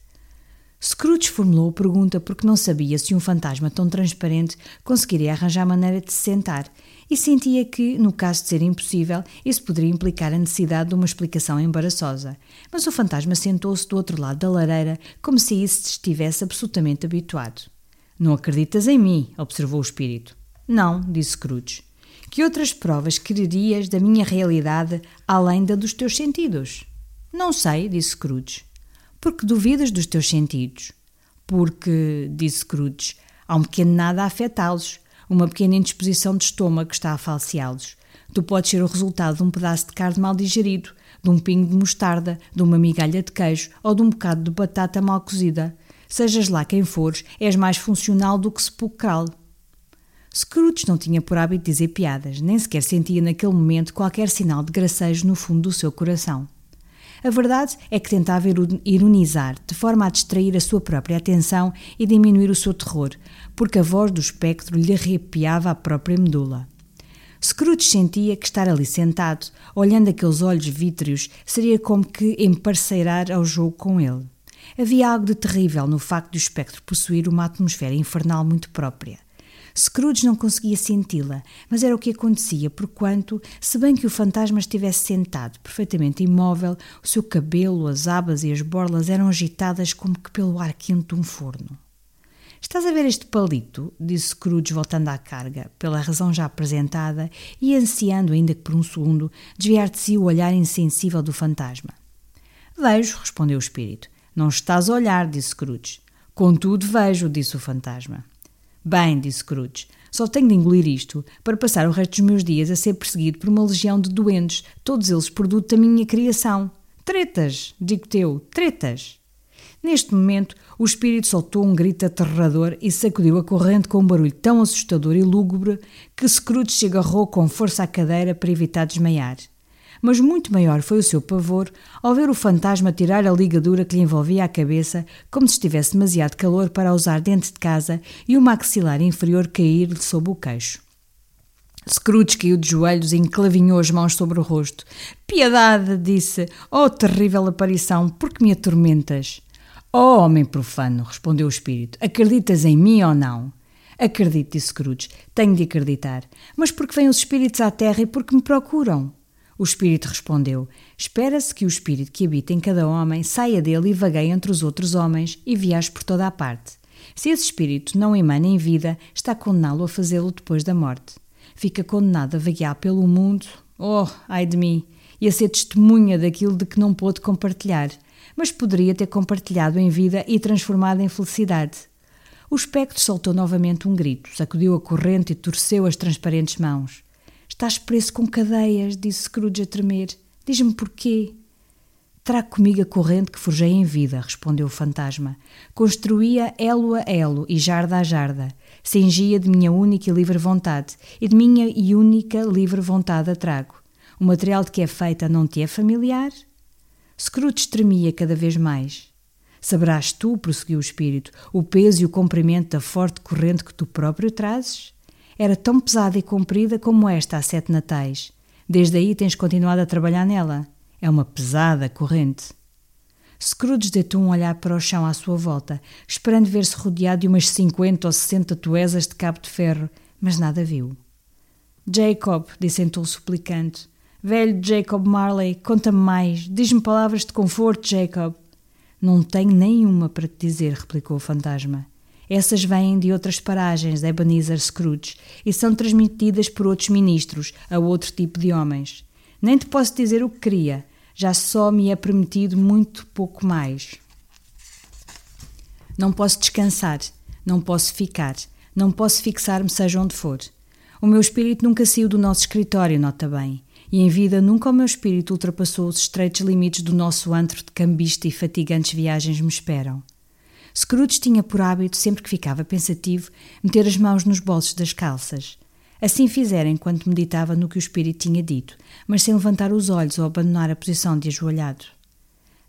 Scrooge formulou a pergunta porque não sabia se um fantasma tão transparente conseguiria arranjar maneira de se sentar e sentia que, no caso de ser impossível, isso poderia implicar a necessidade de uma explicação embaraçosa. Mas o fantasma sentou-se do outro lado da lareira como se isso estivesse absolutamente habituado. Não acreditas em mim, observou o espírito. Não, disse Scrooge. Que outras provas quererias da minha realidade além da dos teus sentidos? Não sei, disse Scrooge. Porque duvidas dos teus sentidos? Porque, disse Scrooge, há um pequeno nada a afetá-los, uma pequena indisposição de estômago que está a falseá-los. Tu podes ser o resultado de um pedaço de carne mal digerido, de um pingo de mostarda, de uma migalha de queijo ou de um bocado de batata mal cozida. Sejas lá quem fores, és mais funcional do que sepulcral. Scrooge não tinha por hábito dizer piadas, nem sequer sentia naquele momento qualquer sinal de gracejo no fundo do seu coração. A verdade é que tentava ironizar, de forma a distrair a sua própria atenção e diminuir o seu terror, porque a voz do espectro lhe arrepiava a própria medula. Scrooge sentia que estar ali sentado, olhando aqueles olhos vítreos, seria como que emparceirar ao jogo com ele. Havia algo de terrível no facto de o espectro possuir uma atmosfera infernal muito própria. Scrooge não conseguia senti-la, mas era o que acontecia, porquanto, se bem que o fantasma estivesse sentado, perfeitamente imóvel, o seu cabelo, as abas e as borlas eram agitadas como que pelo ar quente de um forno. Estás a ver este palito? disse Scrooge voltando à carga, pela razão já apresentada, e ansiando, ainda que por um segundo, desviar de si o olhar insensível do fantasma. Vejo, respondeu o espírito. Não estás a olhar, disse Scrooge. Contudo, vejo, disse o fantasma. Bem, disse Scrooge, só tenho de engolir isto para passar o resto dos meus dias a ser perseguido por uma legião de doentes, todos eles produto da minha criação. Tretas, digo teu, tretas. Neste momento, o espírito soltou um grito aterrador e sacudiu a corrente com um barulho tão assustador e lúgubre que Scrooge se agarrou com força à cadeira para evitar desmaiar mas muito maior foi o seu pavor ao ver o fantasma tirar a ligadura que lhe envolvia a cabeça, como se estivesse demasiado calor para usar dentro de casa, e o maxilar inferior cair-lhe sob o queixo. Scrooge caiu de joelhos e enclavinhou as mãos sobre o rosto. Piedade, disse. Oh, terrível aparição, por que me atormentas? Oh, homem profano, respondeu o espírito. Acreditas em mim ou não? Acredito, disse Scrooge. Tenho de acreditar. Mas porque vêm os espíritos à terra e porque me procuram? O espírito respondeu: Espera-se que o espírito que habita em cada homem saia dele e vagueie entre os outros homens e viaje por toda a parte. Se esse espírito não emana em vida, está condená-lo a fazê-lo depois da morte. Fica condenado a vaguear pelo mundo, oh, ai de mim, e a ser testemunha daquilo de que não pôde compartilhar, mas poderia ter compartilhado em vida e transformado em felicidade. O espectro soltou novamente um grito, sacudiu a corrente e torceu as transparentes mãos. Estás preso com cadeias, disse Scrooge a tremer. Diz-me porquê. Trago comigo a corrente que forjei em vida, respondeu o fantasma. Construía elo a elo e jarda a jarda. Cingia de minha única e livre vontade, e de minha e única livre vontade a trago. O material de que é feita não te é familiar? Scrooge tremia cada vez mais. Saberás tu, prosseguiu o espírito, o peso e o comprimento da forte corrente que tu próprio trazes? Era tão pesada e comprida como esta há sete natais. Desde aí tens continuado a trabalhar nela. É uma pesada corrente. Scrooge deitou um olhar para o chão à sua volta, esperando ver-se rodeado de umas cinquenta ou sessenta toesas de cabo de ferro, mas nada viu. Jacob, disse então suplicante. Velho Jacob Marley, conta-me mais. Diz-me palavras de conforto, Jacob. Não tenho nenhuma para te dizer, replicou o fantasma. Essas vêm de outras paragens, Ebenezer Scrooge, e são transmitidas por outros ministros a outro tipo de homens. Nem te posso dizer o que queria, já só me é permitido muito pouco mais. Não posso descansar, não posso ficar, não posso fixar-me seja onde for. O meu espírito nunca saiu do nosso escritório, nota bem, e em vida nunca o meu espírito ultrapassou os estreitos limites do nosso antro de cambista e fatigantes viagens me esperam. Scrooge tinha por hábito, sempre que ficava pensativo, meter as mãos nos bolsos das calças. Assim fizera enquanto meditava no que o espírito tinha dito, mas sem levantar os olhos ou abandonar a posição de ajoelhado.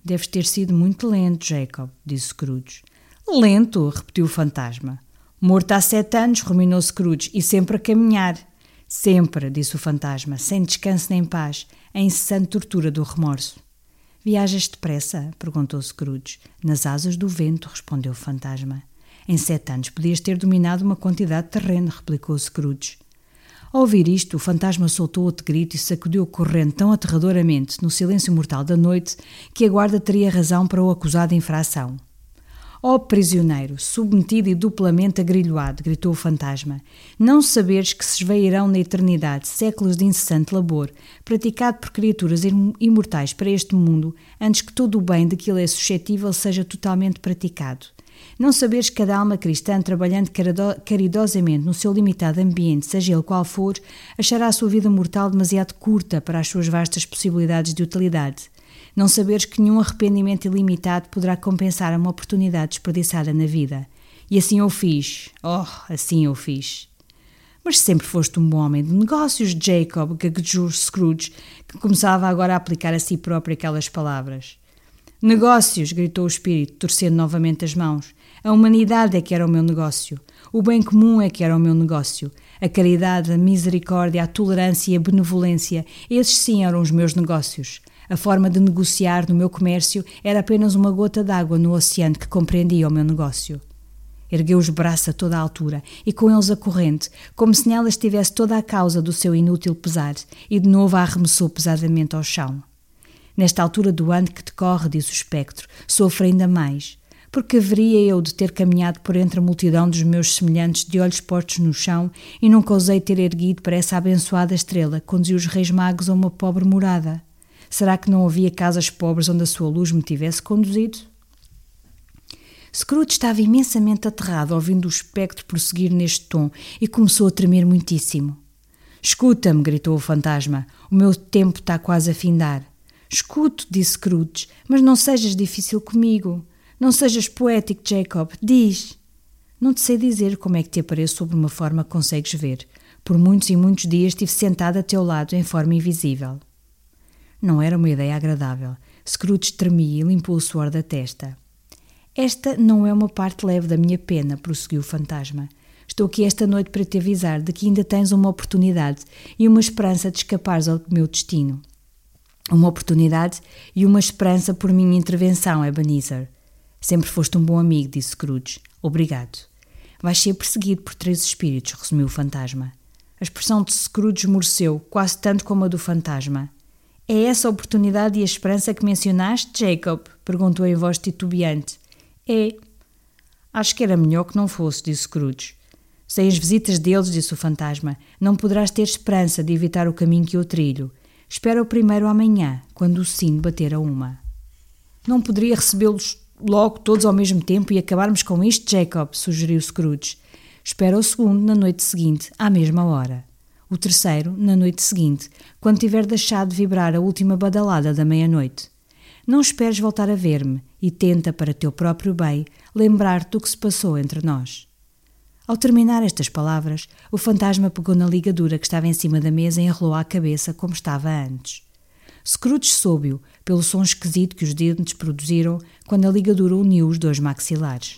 Deves ter sido muito lento, Jacob, disse Scrooge. Lento, repetiu o fantasma. Morto há sete anos, ruminou Scrooge, e sempre a caminhar. Sempre, disse o fantasma, sem descanso nem paz, a incessante tortura do remorso. Viajas depressa? perguntou Scrooge. Nas asas do vento, respondeu o fantasma. Em sete anos podias ter dominado uma quantidade de terreno, replicou Scrooge. Ao ouvir isto, o fantasma soltou outro grito e sacudiu correndo tão aterradoramente no silêncio mortal da noite que a guarda teria razão para o acusar de infração. Ó oh, prisioneiro, submetido e duplamente agrilhoado, gritou o fantasma, não saberes que se esvairão na eternidade séculos de incessante labor, praticado por criaturas imortais para este mundo, antes que todo o bem de que ele é suscetível seja totalmente praticado. Não saberes que cada alma cristã, trabalhando caridosamente no seu limitado ambiente, seja ele qual for, achará a sua vida mortal demasiado curta para as suas vastas possibilidades de utilidade. Não saberes que nenhum arrependimento ilimitado poderá compensar uma oportunidade desperdiçada na vida. E assim eu fiz. Oh, assim eu fiz. Mas sempre foste um bom homem de negócios, Jacob, gaguejou Scrooge, que começava agora a aplicar a si próprio aquelas palavras. Negócios! gritou o espírito, torcendo novamente as mãos. A humanidade é que era o meu negócio. O bem comum é que era o meu negócio. A caridade, a misericórdia, a tolerância e a benevolência, esses sim eram os meus negócios. A forma de negociar no meu comércio era apenas uma gota d'água no oceano que compreendia o meu negócio. Ergueu os braços a toda a altura e com eles a corrente, como se nela estivesse toda a causa do seu inútil pesar, e de novo a arremessou pesadamente ao chão. Nesta altura do ano que decorre, diz o espectro, sofro ainda mais, porque haveria eu de ter caminhado por entre a multidão dos meus semelhantes de olhos postos no chão e nunca ousei ter erguido para essa abençoada estrela conduzir os reis magos a uma pobre morada? Será que não havia casas pobres onde a sua luz me tivesse conduzido? Scrooge estava imensamente aterrado ouvindo o espectro prosseguir neste tom e começou a tremer muitíssimo. Escuta-me, gritou o fantasma, o meu tempo está quase a findar. Escuto, disse Scrooge, mas não sejas difícil comigo. Não sejas poético, Jacob. Diz. Não te sei dizer como é que te apareço sob uma forma que consegues ver. Por muitos e muitos dias estive sentada a teu lado em forma invisível. Não era uma ideia agradável. Scrooge tremia e limpou o suor da testa. Esta não é uma parte leve da minha pena, prosseguiu o fantasma. Estou aqui esta noite para te avisar de que ainda tens uma oportunidade e uma esperança de escapares ao meu destino. Uma oportunidade e uma esperança por minha intervenção, Ebenezer. Sempre foste um bom amigo, disse Scrooge. Obrigado. Vais ser perseguido por três espíritos, resumiu o fantasma. A expressão de Scrooge esmoreceu, quase tanto como a do fantasma. É essa a oportunidade e a esperança que mencionaste, Jacob? perguntou em voz titubeante. É. Acho que era melhor que não fosse, disse Scrooge. Sem as visitas deles, disse o fantasma, não poderás ter esperança de evitar o caminho que eu trilho. Espera o primeiro amanhã, quando o sino bater a uma. Não poderia recebê-los logo todos ao mesmo tempo e acabarmos com isto, Jacob? sugeriu Scrooge. Espera o segundo na noite seguinte, à mesma hora o terceiro na noite seguinte, quando tiver deixado de vibrar a última badalada da meia-noite. Não esperes voltar a ver-me e tenta, para teu próprio bem, lembrar-te do que se passou entre nós. Ao terminar estas palavras, o fantasma pegou na ligadura que estava em cima da mesa e enrolou a cabeça como estava antes. Scrooge soube-o pelo som esquisito que os dentes produziram quando a ligadura uniu os dois maxilares.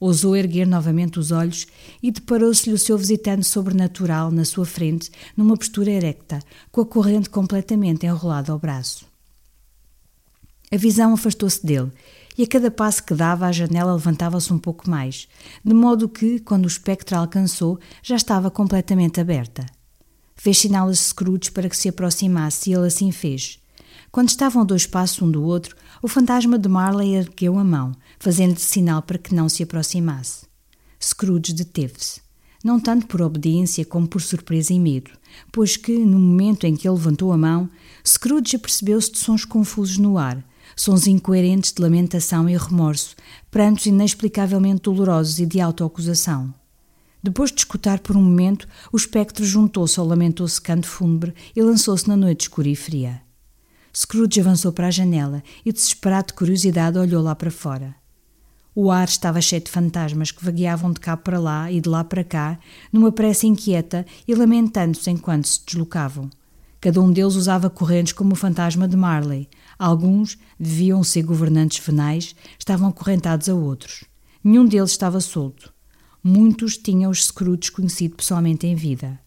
Ousou erguer novamente os olhos e deparou-se-lhe o seu visitante sobrenatural na sua frente, numa postura erecta, com a corrente completamente enrolada ao braço. A visão afastou-se dele e a cada passo que dava a janela levantava-se um pouco mais, de modo que, quando o espectro a alcançou, já estava completamente aberta. Fez sinal a Scrooge para que se aproximasse e ele assim fez. Quando estavam a dois passos um do outro, o fantasma de Marley ergueu a mão, fazendo-lhe sinal para que não se aproximasse. Scrooge deteve-se, não tanto por obediência como por surpresa e medo, pois que, no momento em que ele levantou a mão, Scrooge apercebeu-se de sons confusos no ar, sons incoerentes de lamentação e remorso, prantos inexplicavelmente dolorosos e de autoacusação. Depois de escutar por um momento, o espectro juntou-se ao lamentoso canto fúnebre e lançou-se na noite escura e fria. Scrooge avançou para a janela e, desesperado de curiosidade, olhou lá para fora. O ar estava cheio de fantasmas que vagueavam de cá para lá e de lá para cá, numa pressa inquieta e lamentando-se enquanto se deslocavam. Cada um deles usava correntes como o fantasma de Marley. Alguns, deviam ser governantes venais, estavam acorrentados a outros. Nenhum deles estava solto. Muitos tinham os Scrooge conhecido pessoalmente em vida.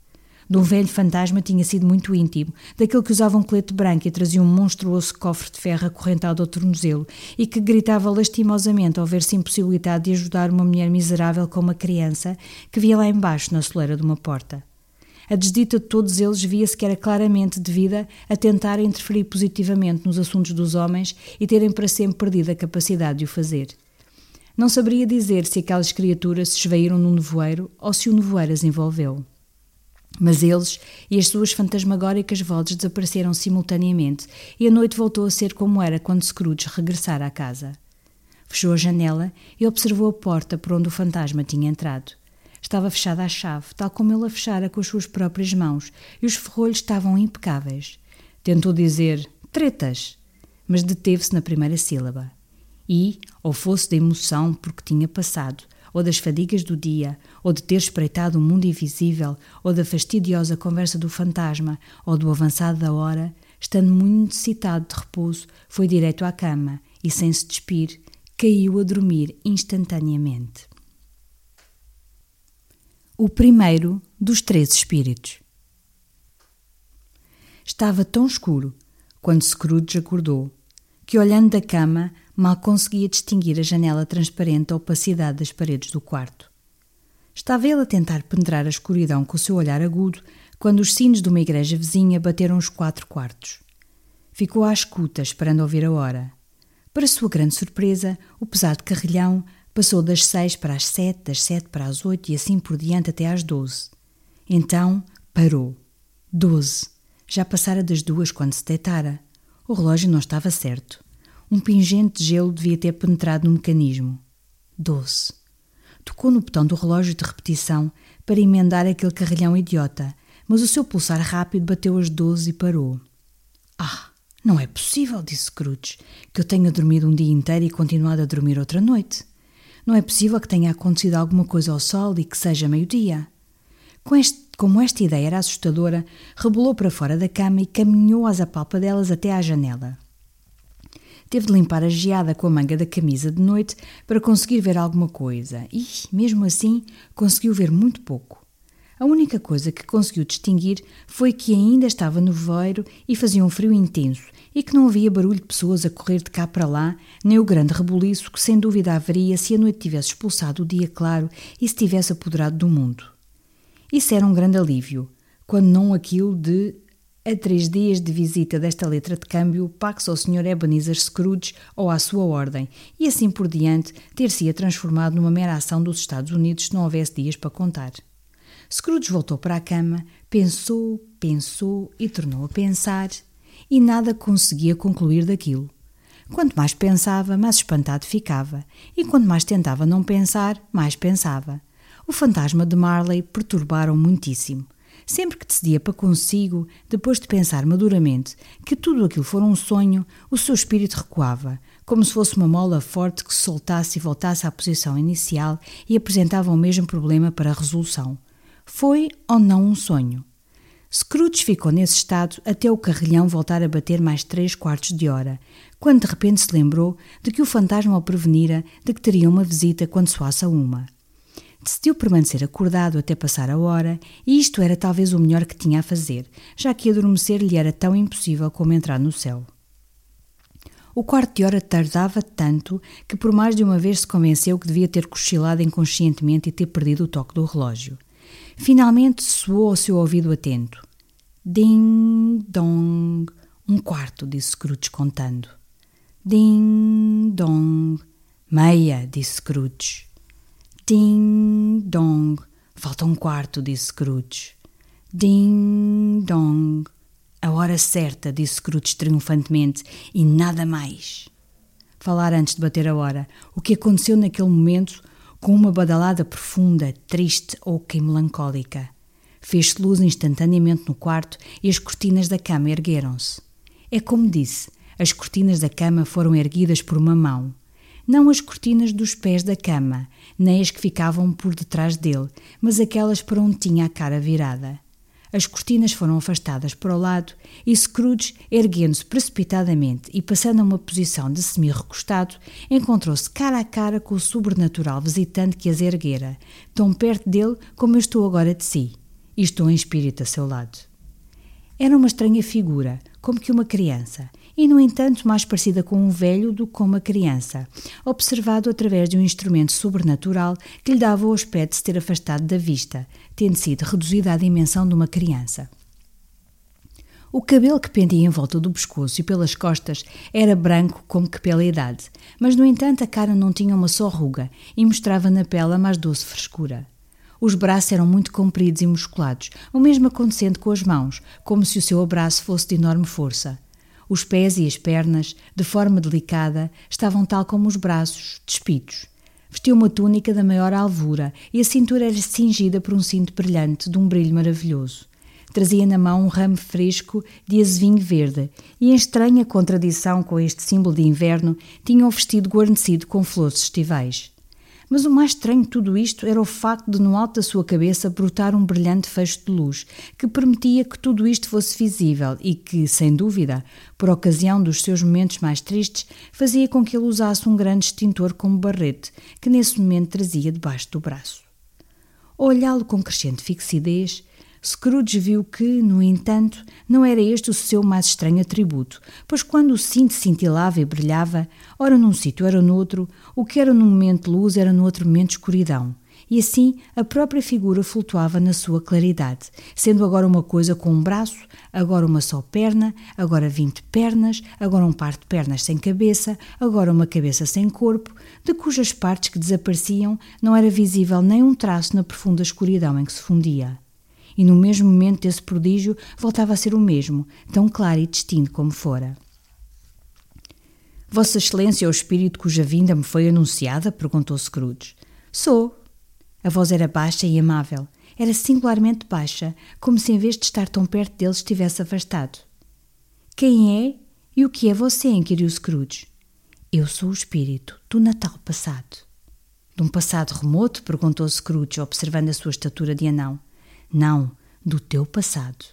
De um velho fantasma tinha sido muito íntimo, daquele que usava um colete branco e trazia um monstruoso cofre de ferro acorrentado ao tornozelo e que gritava lastimosamente ao ver-se impossibilitado de ajudar uma mulher miserável como uma criança que via lá embaixo na soleira de uma porta. A desdita de todos eles via-se que era claramente devida a tentar interferir positivamente nos assuntos dos homens e terem para sempre perdido a capacidade de o fazer. Não saberia dizer se aquelas criaturas se esvaíram no nevoeiro ou se o nevoeiro as envolveu. Mas eles e as suas fantasmagóricas vozes desapareceram simultaneamente e a noite voltou a ser como era quando Scrooge regressara à casa. Fechou a janela e observou a porta por onde o fantasma tinha entrado. Estava fechada à chave, tal como ele a fechara com as suas próprias mãos, e os ferrolhos estavam impecáveis. Tentou dizer tretas, mas deteve-se na primeira sílaba. E, ou fosse da emoção porque tinha passado, ou das fadigas do dia, ou de ter espreitado o mundo invisível, ou da fastidiosa conversa do fantasma, ou do avançado da hora, estando muito necessitado de repouso, foi direito à cama e, sem se despir, caiu a dormir instantaneamente. O primeiro dos três espíritos. Estava tão escuro quando Scrooge acordou que, olhando da cama, mal conseguia distinguir a janela transparente da opacidade das paredes do quarto. Estava ele a tentar penetrar a escuridão com o seu olhar agudo quando os sinos de uma igreja vizinha bateram os quatro quartos. Ficou à escuta, esperando ouvir a hora. Para sua grande surpresa, o pesado carrilhão passou das seis para as sete, das sete para as oito e assim por diante até às doze. Então parou. Doze. Já passara das duas quando se deitara. O relógio não estava certo. Um pingente gelo devia ter penetrado no mecanismo. Doze. Tocou no botão do relógio de repetição para emendar aquele carrilhão idiota, mas o seu pulsar rápido bateu as doze e parou. Ah, não é possível, disse Scrooge, que eu tenha dormido um dia inteiro e continuado a dormir outra noite. Não é possível que tenha acontecido alguma coisa ao sol e que seja meio-dia. Com este, como esta ideia era assustadora, rebolou para fora da cama e caminhou às apalpadelas até à janela. Teve de limpar a geada com a manga da camisa de noite para conseguir ver alguma coisa e, mesmo assim, conseguiu ver muito pouco. A única coisa que conseguiu distinguir foi que ainda estava no voeiro e fazia um frio intenso e que não havia barulho de pessoas a correr de cá para lá, nem o grande rebuliço que sem dúvida haveria se a noite tivesse expulsado o dia claro e se tivesse apoderado do mundo. Isso era um grande alívio, quando não aquilo de a três dias de visita desta letra de câmbio, pax ao Sr. Ebenezer Scrooge ou à sua ordem, e assim por diante ter-se-ia transformado numa mera ação dos Estados Unidos se não houvesse dias para contar. Scrooge voltou para a cama, pensou, pensou e tornou a pensar, e nada conseguia concluir daquilo. Quanto mais pensava, mais espantado ficava, e quanto mais tentava não pensar, mais pensava. O fantasma de Marley perturbara-o muitíssimo. Sempre que decidia para consigo, depois de pensar maduramente que tudo aquilo fora um sonho, o seu espírito recuava, como se fosse uma mola forte que se soltasse e voltasse à posição inicial e apresentava o mesmo problema para resolução. Foi ou não um sonho? Scrooge ficou nesse estado até o carrilhão voltar a bater mais três quartos de hora, quando de repente se lembrou de que o fantasma o prevenira de que teria uma visita quando soasse a uma. Decidiu permanecer acordado até passar a hora, e isto era talvez o melhor que tinha a fazer, já que adormecer lhe era tão impossível como entrar no céu. O quarto de hora tardava tanto que por mais de uma vez se convenceu que devia ter cochilado inconscientemente e ter perdido o toque do relógio. Finalmente soou ao seu ouvido atento. Ding dong. Um quarto, disse Scrooge contando. Ding dong. Meia, disse Scrooge. Ding dong. Falta um quarto, disse Scrooge. Ding dong. A hora certa, disse Scrooge triunfantemente, e nada mais. Falar antes de bater a hora. O que aconteceu naquele momento com uma badalada profunda, triste, oca e melancólica. Fez-se luz instantaneamente no quarto e as cortinas da cama ergueram-se. É como disse, as cortinas da cama foram erguidas por uma mão não as cortinas dos pés da cama, nem as que ficavam por detrás dele, mas aquelas para onde tinha a cara virada. As cortinas foram afastadas para o lado e Scrooge, erguendo-se precipitadamente e passando a uma posição de semi-recostado, encontrou-se cara a cara com o sobrenatural visitante que as erguera, tão perto dele como eu estou agora de si. e estou em espírito a seu lado. Era uma estranha figura, como que uma criança, e no entanto mais parecida com um velho do que com uma criança, observado através de um instrumento sobrenatural que lhe dava o aspecto de se ter afastado da vista, tendo sido reduzida à dimensão de uma criança. O cabelo que pendia em volta do pescoço e pelas costas era branco como que pela idade, mas no entanto a cara não tinha uma só ruga e mostrava na pele a mais doce frescura. Os braços eram muito compridos e musculados, o mesmo acontecendo com as mãos, como se o seu abraço fosse de enorme força. Os pés e as pernas, de forma delicada, estavam tal como os braços, despidos. Vestia uma túnica da maior alvura e a cintura era cingida por um cinto brilhante de um brilho maravilhoso. Trazia na mão um ramo fresco de azevinho verde e, em estranha contradição com este símbolo de inverno, tinha um vestido guarnecido com flores estivais. Mas o mais estranho de tudo isto era o facto de, no alto da sua cabeça, brotar um brilhante fecho de luz que permitia que tudo isto fosse visível e que, sem dúvida, por ocasião dos seus momentos mais tristes, fazia com que ele usasse um grande extintor como barrete que nesse momento trazia debaixo do braço. Ao olhá-lo com crescente fixidez, Scrooge viu que, no entanto, não era este o seu mais estranho atributo, pois quando o cinto cintilava e brilhava, ora num sítio, ora noutro, o que era num momento luz era no outro momento escuridão. E assim a própria figura flutuava na sua claridade, sendo agora uma coisa com um braço, agora uma só perna, agora vinte pernas, agora um par de pernas sem cabeça, agora uma cabeça sem corpo, de cujas partes que desapareciam não era visível nem um traço na profunda escuridão em que se fundia e no mesmo momento desse prodígio voltava a ser o mesmo, tão claro e distinto como fora. Vossa Excelência é o espírito cuja vinda me foi anunciada? perguntou Scrooge. Sou. A voz era baixa e amável. Era singularmente baixa, como se em vez de estar tão perto dele estivesse afastado. Quem é e o que é você? inquiriu Scrooge. Eu sou o espírito do Natal passado. De um passado remoto? perguntou Scrooge, observando a sua estatura de anão. Não, do teu passado.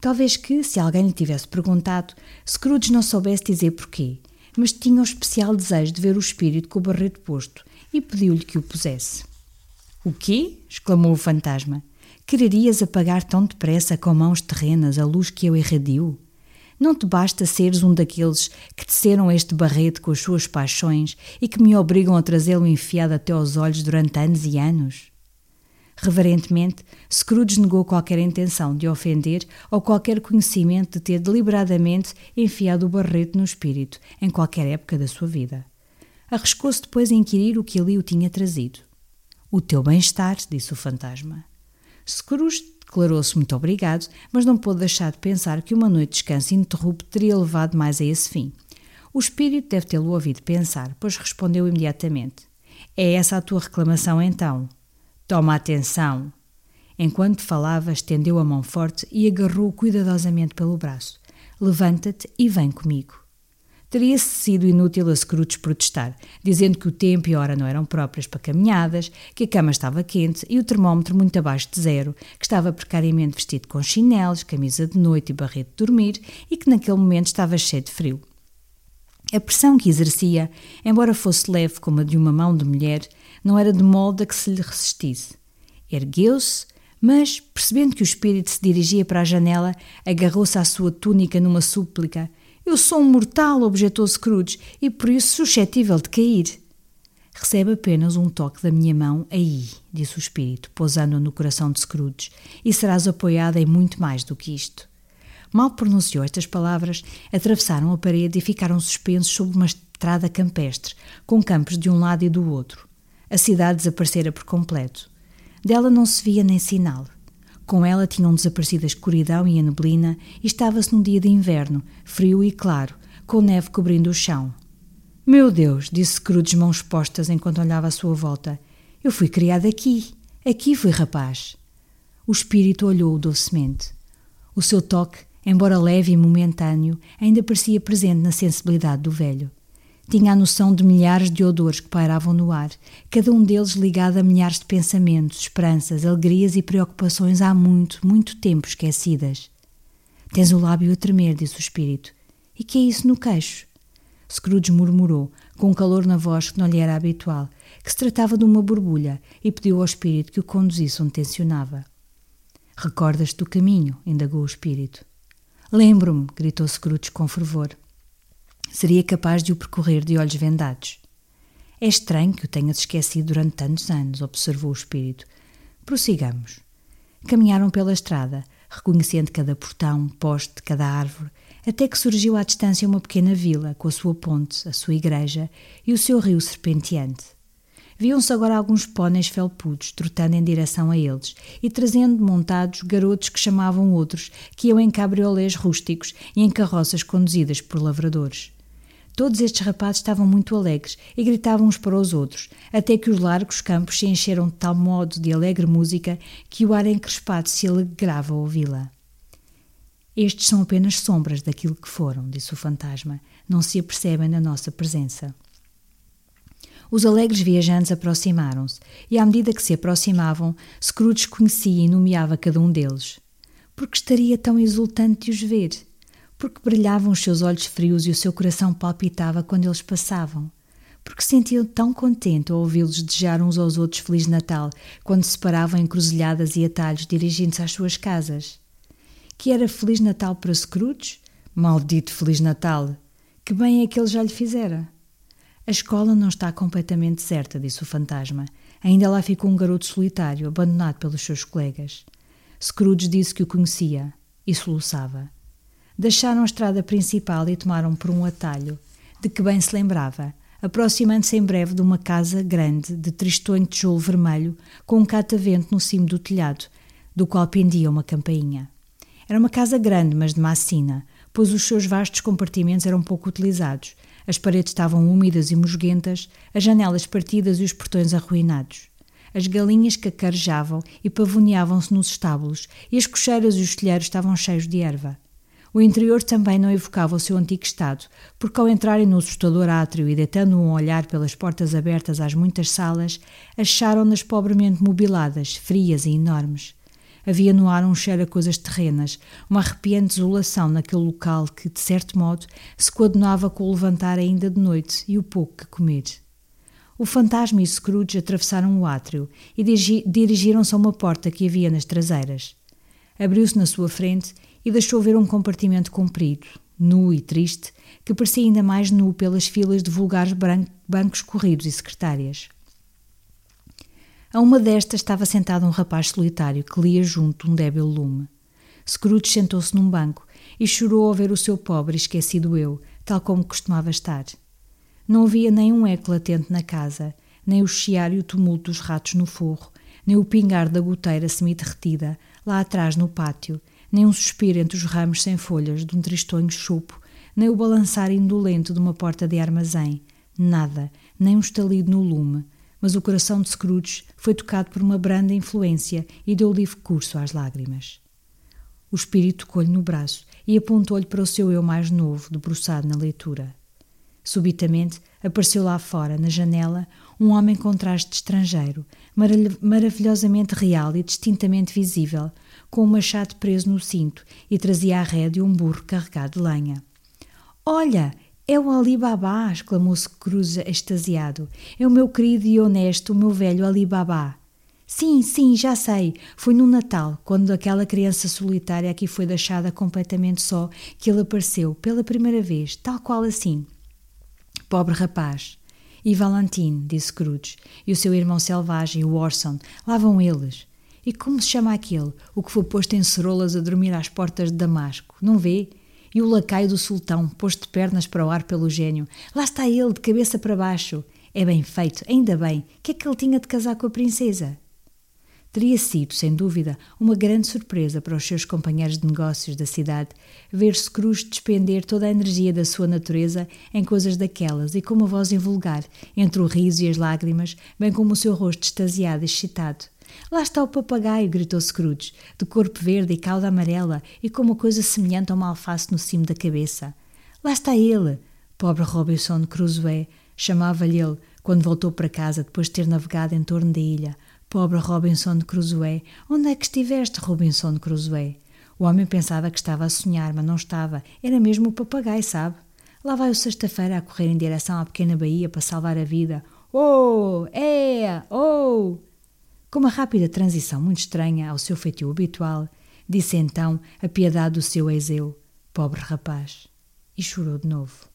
Talvez que, se alguém lhe tivesse perguntado, Scrooge não soubesse dizer porquê, mas tinha o especial desejo de ver o espírito com o barrete posto e pediu-lhe que o pusesse. O quê? exclamou o fantasma. Quererias apagar tão depressa com mãos terrenas a luz que eu irradio? Não te basta seres um daqueles que teceram este barrete com as suas paixões e que me obrigam a trazê-lo enfiado até aos olhos durante anos e anos? Reverentemente, Scrooge negou qualquer intenção de ofender ou qualquer conhecimento de ter deliberadamente enfiado o barrete no espírito em qualquer época da sua vida. Arriscou-se depois a inquirir o que ali o tinha trazido. O teu bem-estar, disse o fantasma. Scrooge declarou-se muito obrigado, mas não pôde deixar de pensar que uma noite de descanso ininterrupto teria levado mais a esse fim. O espírito deve tê-lo ouvido pensar, pois respondeu imediatamente: É essa a tua reclamação então? Toma atenção! Enquanto falava, estendeu a mão forte e agarrou-o cuidadosamente pelo braço. Levanta-te e vem comigo. Teria-se sido inútil a Scrooge protestar, dizendo que o tempo e a hora não eram próprias para caminhadas, que a cama estava quente e o termómetro muito abaixo de zero, que estava precariamente vestido com chinelos, camisa de noite e barrete de dormir e que naquele momento estava cheio de frio. A pressão que exercia, embora fosse leve como a de uma mão de mulher, não era de molde a que se lhe resistisse. Ergueu-se, mas, percebendo que o espírito se dirigia para a janela, agarrou-se à sua túnica numa súplica. Eu sou um mortal, objetou Scrooge, e por isso suscetível de cair. Recebe apenas um toque da minha mão aí, disse o espírito, pousando-a no coração de Scrooge, e serás apoiada em muito mais do que isto. Mal pronunciou estas palavras, atravessaram a parede e ficaram suspensos sobre uma estrada campestre, com campos de um lado e do outro. A cidade desaparecera por completo. Dela não se via nem sinal. Com ela tinham desaparecido a escuridão e a neblina, e estava-se num dia de inverno, frio e claro, com neve cobrindo o chão. Meu Deus, disse Scrooge mãos postas enquanto olhava à sua volta. Eu fui criado aqui. Aqui fui rapaz. O espírito olhou docemente. O seu toque, embora leve e momentâneo, ainda parecia presente na sensibilidade do velho. Tinha a noção de milhares de odores que pairavam no ar, cada um deles ligado a milhares de pensamentos, esperanças, alegrias e preocupações há muito, muito tempo esquecidas. Tens o lábio a tremer, disse o espírito. E que é isso no queixo? Scrooge murmurou, com um calor na voz que não lhe era habitual, que se tratava de uma borbulha, e pediu ao espírito que o conduzisse onde tensionava. Recordas-te do caminho? indagou o espírito. Lembro-me, gritou Scrooge com fervor. Seria capaz de o percorrer de olhos vendados. É estranho que o tenhas esquecido durante tantos anos, observou o espírito. Prossigamos. Caminharam pela estrada, reconhecendo cada portão, poste, cada árvore, até que surgiu à distância uma pequena vila, com a sua ponte, a sua igreja e o seu rio serpenteante. Viam-se agora alguns póneis felpudos trotando em direção a eles e trazendo montados garotos que chamavam outros, que iam em cabriolés rústicos e em carroças conduzidas por lavradores. Todos estes rapazes estavam muito alegres e gritavam uns para os outros, até que os largos campos se encheram de tal modo de alegre música que o ar encrespado se alegrava a ouvi-la. Estes são apenas sombras daquilo que foram, disse o fantasma. Não se apercebem da nossa presença. Os alegres viajantes aproximaram-se, e à medida que se aproximavam, Scrooge conhecia e nomeava cada um deles. Porque estaria tão exultante de os ver? Porque brilhavam os seus olhos frios e o seu coração palpitava quando eles passavam? Porque sentia tão contente ao ouvi-los desejar uns aos outros Feliz Natal quando se paravam em cruzilhadas e atalhos dirigindo-se às suas casas? Que era Feliz Natal para Scrooge? Maldito Feliz Natal! Que bem é que ele já lhe fizera! A escola não está completamente certa, disse o fantasma. Ainda lá ficou um garoto solitário, abandonado pelos seus colegas. Scrooge disse que o conhecia e soluçava. Deixaram a estrada principal e tomaram por um atalho, de que bem se lembrava, aproximando-se em breve de uma casa grande, de tristonho tijolo vermelho, com um catavento no cimo do telhado, do qual pendia uma campainha. Era uma casa grande, mas de massina, pois os seus vastos compartimentos eram pouco utilizados. As paredes estavam úmidas e musguentas, as janelas partidas e os portões arruinados. As galinhas cacarejavam e pavoneavam-se nos estábulos, e as cocheiras e os telheiros estavam cheios de erva. O interior também não evocava o seu antigo estado, porque ao entrarem no assustador átrio e deitando um olhar pelas portas abertas às muitas salas, acharam-nas pobremente mobiladas, frias e enormes. Havia no ar um cheiro a coisas terrenas, uma arrepiante desolação naquele local que, de certo modo, se coadunava com o levantar ainda de noite e o pouco que comer. O fantasma e Scrooge atravessaram o átrio e dirigiram-se a uma porta que havia nas traseiras. Abriu-se na sua frente e deixou ver um compartimento comprido, nu e triste, que parecia ainda mais nu pelas filas de vulgares bancos corridos e secretárias. A uma destas estava sentado um rapaz solitário que lia junto um débil lume. Scrooge sentou-se num banco e chorou ao ver o seu pobre esquecido eu, tal como costumava estar. Não havia nem um eco latente na casa, nem o chiar e o tumulto dos ratos no forro, nem o pingar da goteira semi-derretida, lá atrás no pátio, nem um suspiro entre os ramos sem folhas de um tristonho chupo, nem o balançar indolente de uma porta de armazém. Nada, nem um estalido no lume, mas o coração de Scrooge foi tocado por uma branda influência e deu livre curso às lágrimas. O espírito tocou-lhe no braço e apontou-lhe para o seu eu mais novo, debruçado na leitura. Subitamente apareceu lá fora, na janela, um homem com de estrangeiro, maravilhosamente real e distintamente visível, com um machado preso no cinto e trazia à rédea um burro carregado de lenha. Olha, é o Ali Baba! exclamou Cruz extasiado. É o meu querido e honesto, o meu velho Ali Baba. Sim, sim, já sei. Foi no Natal, quando aquela criança solitária aqui foi deixada completamente só, que ele apareceu, pela primeira vez, tal qual assim. Pobre rapaz. E Valentine, disse Scrooge, e o seu irmão selvagem, o Orson, lá vão eles. E como se chama aquele, o que foi posto em cerolas a dormir às portas de Damasco? Não vê? E o lacaio do sultão, posto de pernas para o ar pelo gênio. Lá está ele, de cabeça para baixo. É bem feito, ainda bem. que é que ele tinha de casar com a princesa? Teria sido, sem dúvida, uma grande surpresa para os seus companheiros de negócios da cidade ver Scrooge despender toda a energia da sua natureza em coisas daquelas e com uma voz invulgar, entre o riso e as lágrimas, bem como o seu rosto extasiado e excitado. Lá está o papagaio, gritou Scrooge, de corpo verde e cauda amarela e com uma coisa semelhante a uma alface no cimo da cabeça. Lá está ele! Pobre Robinson Crusoe, chamava-lhe ele, quando voltou para casa depois de ter navegado em torno da ilha. Pobre Robinson Crusoe, onde é que estiveste, Robinson Crusoe? O homem pensava que estava a sonhar, mas não estava. Era mesmo o papagaio, sabe? Lá vai o sexta-feira a correr em direção à pequena baía para salvar a vida. Oh! É! Oh! Com uma rápida transição muito estranha ao seu feitio habitual, disse então a piedade do seu Eiseu, pobre rapaz, e chorou de novo.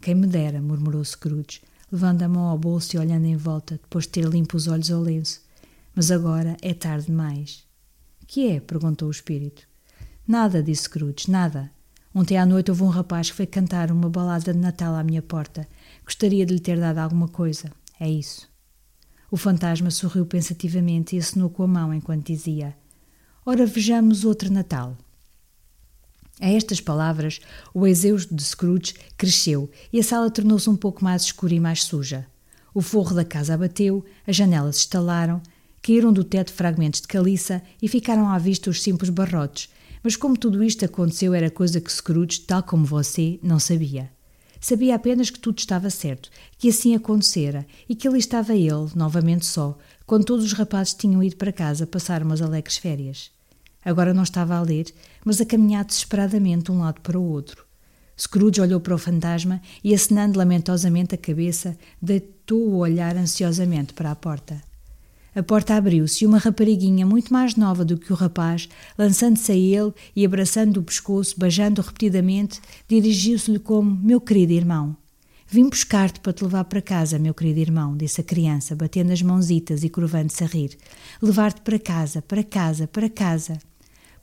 Quem me dera, murmurou Scrooge, levando a mão ao bolso e olhando em volta, depois de ter limpo os olhos ao lenço. Mas agora é tarde demais. Que é? perguntou o espírito. Nada, disse Scrooge, nada. Ontem à noite houve um rapaz que foi cantar uma balada de Natal à minha porta. Gostaria de lhe ter dado alguma coisa. É isso. O fantasma sorriu pensativamente e assinou com a mão enquanto dizia: Ora, vejamos outro Natal. A estas palavras, o Ezeus de Scrooge cresceu e a sala tornou-se um pouco mais escura e mais suja. O forro da casa abateu, as janelas estalaram, caíram do teto fragmentos de caliça e ficaram à vista os simples barrotes. Mas como tudo isto aconteceu era coisa que Scrooge, tal como você, não sabia. Sabia apenas que tudo estava certo, que assim acontecera e que ali estava ele, novamente só, quando todos os rapazes tinham ido para casa passar umas alegres férias. Agora não estava a ler, mas a caminhar desesperadamente de um lado para o outro. Scrooge olhou para o fantasma e, acenando lamentosamente a cabeça, deitou o olhar ansiosamente para a porta. A porta abriu-se e uma rapariguinha muito mais nova do que o rapaz, lançando-se a ele e abraçando o pescoço, beijando-o repetidamente, dirigiu-se-lhe como: Meu querido irmão. Vim buscar-te para te levar para casa, meu querido irmão, disse a criança, batendo as mãozitas e curvando-se a rir. Levar-te para casa, para casa, para casa.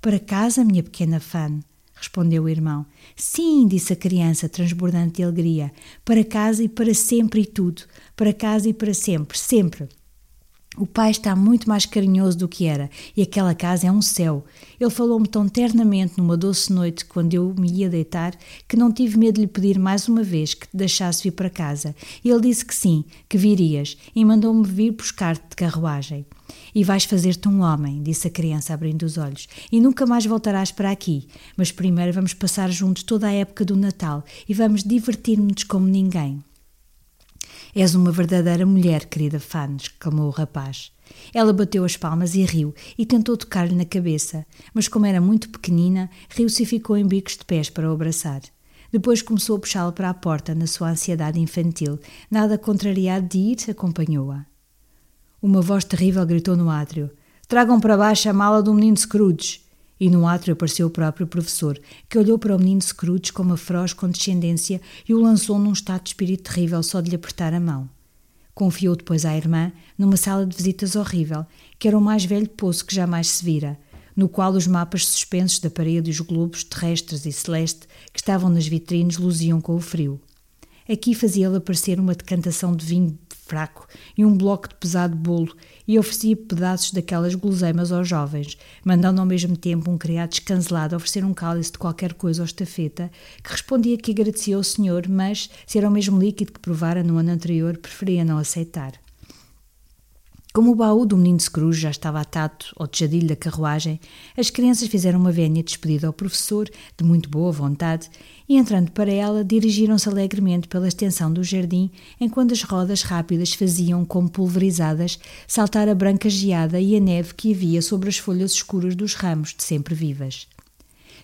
Para casa, minha pequena fã, respondeu o irmão. Sim, disse a criança, transbordante de alegria. Para casa e para sempre e tudo. Para casa e para sempre, sempre. O pai está muito mais carinhoso do que era, e aquela casa é um céu. Ele falou-me tão ternamente numa doce noite, quando eu me ia deitar, que não tive medo de lhe pedir mais uma vez que te deixasse vir para casa. Ele disse que sim, que virias, e mandou-me vir buscar-te de carruagem. E vais fazer-te um homem, disse a criança abrindo os olhos, e nunca mais voltarás para aqui. Mas primeiro vamos passar juntos toda a época do Natal e vamos divertir-nos como ninguém. És uma verdadeira mulher, querida Fan, exclamou o rapaz. Ela bateu as palmas e riu, e tentou tocar-lhe na cabeça, mas como era muito pequenina, riu-se e ficou em bicos de pés para o abraçar. Depois começou a puxá-la para a porta na sua ansiedade infantil. Nada contrariado de ir, acompanhou-a. Uma voz terrível gritou no átrio: Tragam para baixo a mala do menino Scrooge. E no átrio apareceu o próprio professor, que olhou para o menino Scrooge com uma feroz condescendência e o lançou num estado de espírito terrível só de lhe apertar a mão. Confiou depois à irmã numa sala de visitas horrível, que era o mais velho poço que jamais se vira, no qual os mapas suspensos da parede e os globos terrestres e celeste que estavam nas vitrines luziam com o frio. Aqui fazia-ele aparecer uma decantação de vinho fraco e um bloco de pesado bolo e oferecia pedaços daquelas guloseimas aos jovens, mandando ao mesmo tempo um criado escancelado oferecer um cálice de qualquer coisa ao estafeta, que respondia que agradecia ao senhor, mas, se era o mesmo líquido que provara no ano anterior, preferia não aceitar. Como o baú do menino Scrooge já estava atado ao tejadilho da carruagem, as crianças fizeram uma vénia despedida ao professor, de muito boa vontade, e entrando para ela, dirigiram-se alegremente pela extensão do jardim, enquanto as rodas rápidas faziam, como pulverizadas, saltar a branca geada e a neve que havia sobre as folhas escuras dos ramos, de sempre vivas.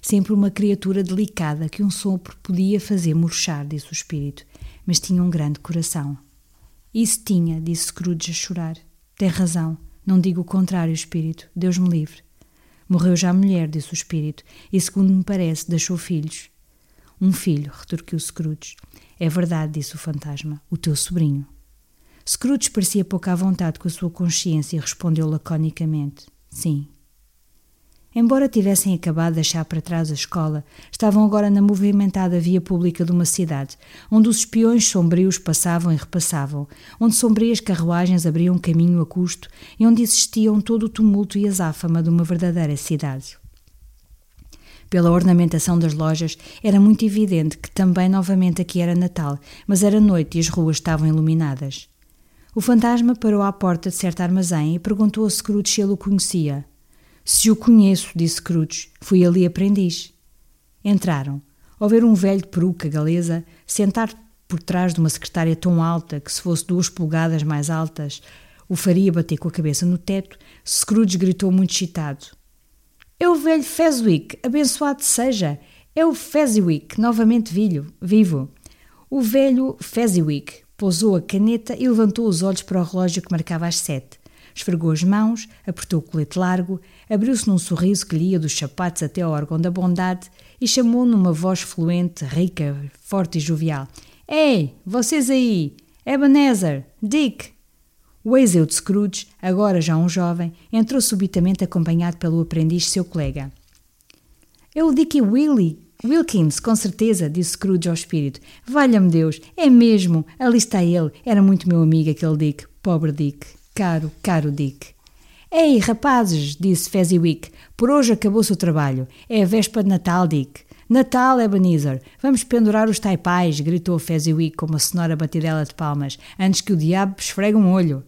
Sempre uma criatura delicada que um sopro podia fazer murchar, disse o espírito, mas tinha um grande coração. Isso tinha, disse Scrooge a chorar. Tem razão. Não digo o contrário, espírito. Deus me livre. Morreu já a mulher, disse o espírito, e, segundo me parece, deixou filhos. Um filho, retorquiu Scrooge. É verdade, disse o fantasma. O teu sobrinho. Scrooge parecia pouco à vontade com a sua consciência e respondeu laconicamente: Sim. Embora tivessem acabado de deixar para trás a escola, estavam agora na movimentada via pública de uma cidade, onde os espiões sombrios passavam e repassavam, onde sombrias carruagens abriam caminho a custo e onde existiam todo o tumulto e azáfama de uma verdadeira cidade. Pela ornamentação das lojas, era muito evidente que também novamente aqui era Natal, mas era noite e as ruas estavam iluminadas. O fantasma parou à porta de certo armazém e perguntou a Scrooge se ele o conhecia. Se o conheço, disse Scrooge, fui ali aprendiz. Entraram. Ao ver um velho de peruca galesa sentar por trás de uma secretária tão alta que, se fosse duas polegadas mais altas, o faria bater com a cabeça no teto, Scrooge gritou muito excitado. É o velho Fezwick, abençoado seja! É o Fezwick, novamente vilho, vivo. O velho Fezwick pousou a caneta e levantou os olhos para o relógio que marcava as sete. esfregou as mãos, apertou o colete largo, abriu-se num sorriso que lhe ia dos sapatos até ao órgão da bondade e chamou numa voz fluente, rica, forte e jovial: Ei, vocês aí! Ebenezer! Dick! O ex de Scrooge, agora já um jovem, entrou subitamente acompanhado pelo aprendiz seu colega. É o Dick Willie, Wilkins, com certeza, disse Scrooge ao espírito. Valha-me Deus, é mesmo, ali está ele. Era muito meu amigo aquele Dick, pobre Dick, caro, caro Dick. Ei, rapazes, disse Fezziwig, por hoje acabou-se o trabalho. É a véspera de Natal, Dick. Natal, Ebenezer, vamos pendurar os taipais, gritou Fezziwig com uma sonora batidela de palmas, antes que o diabo esfregue um olho.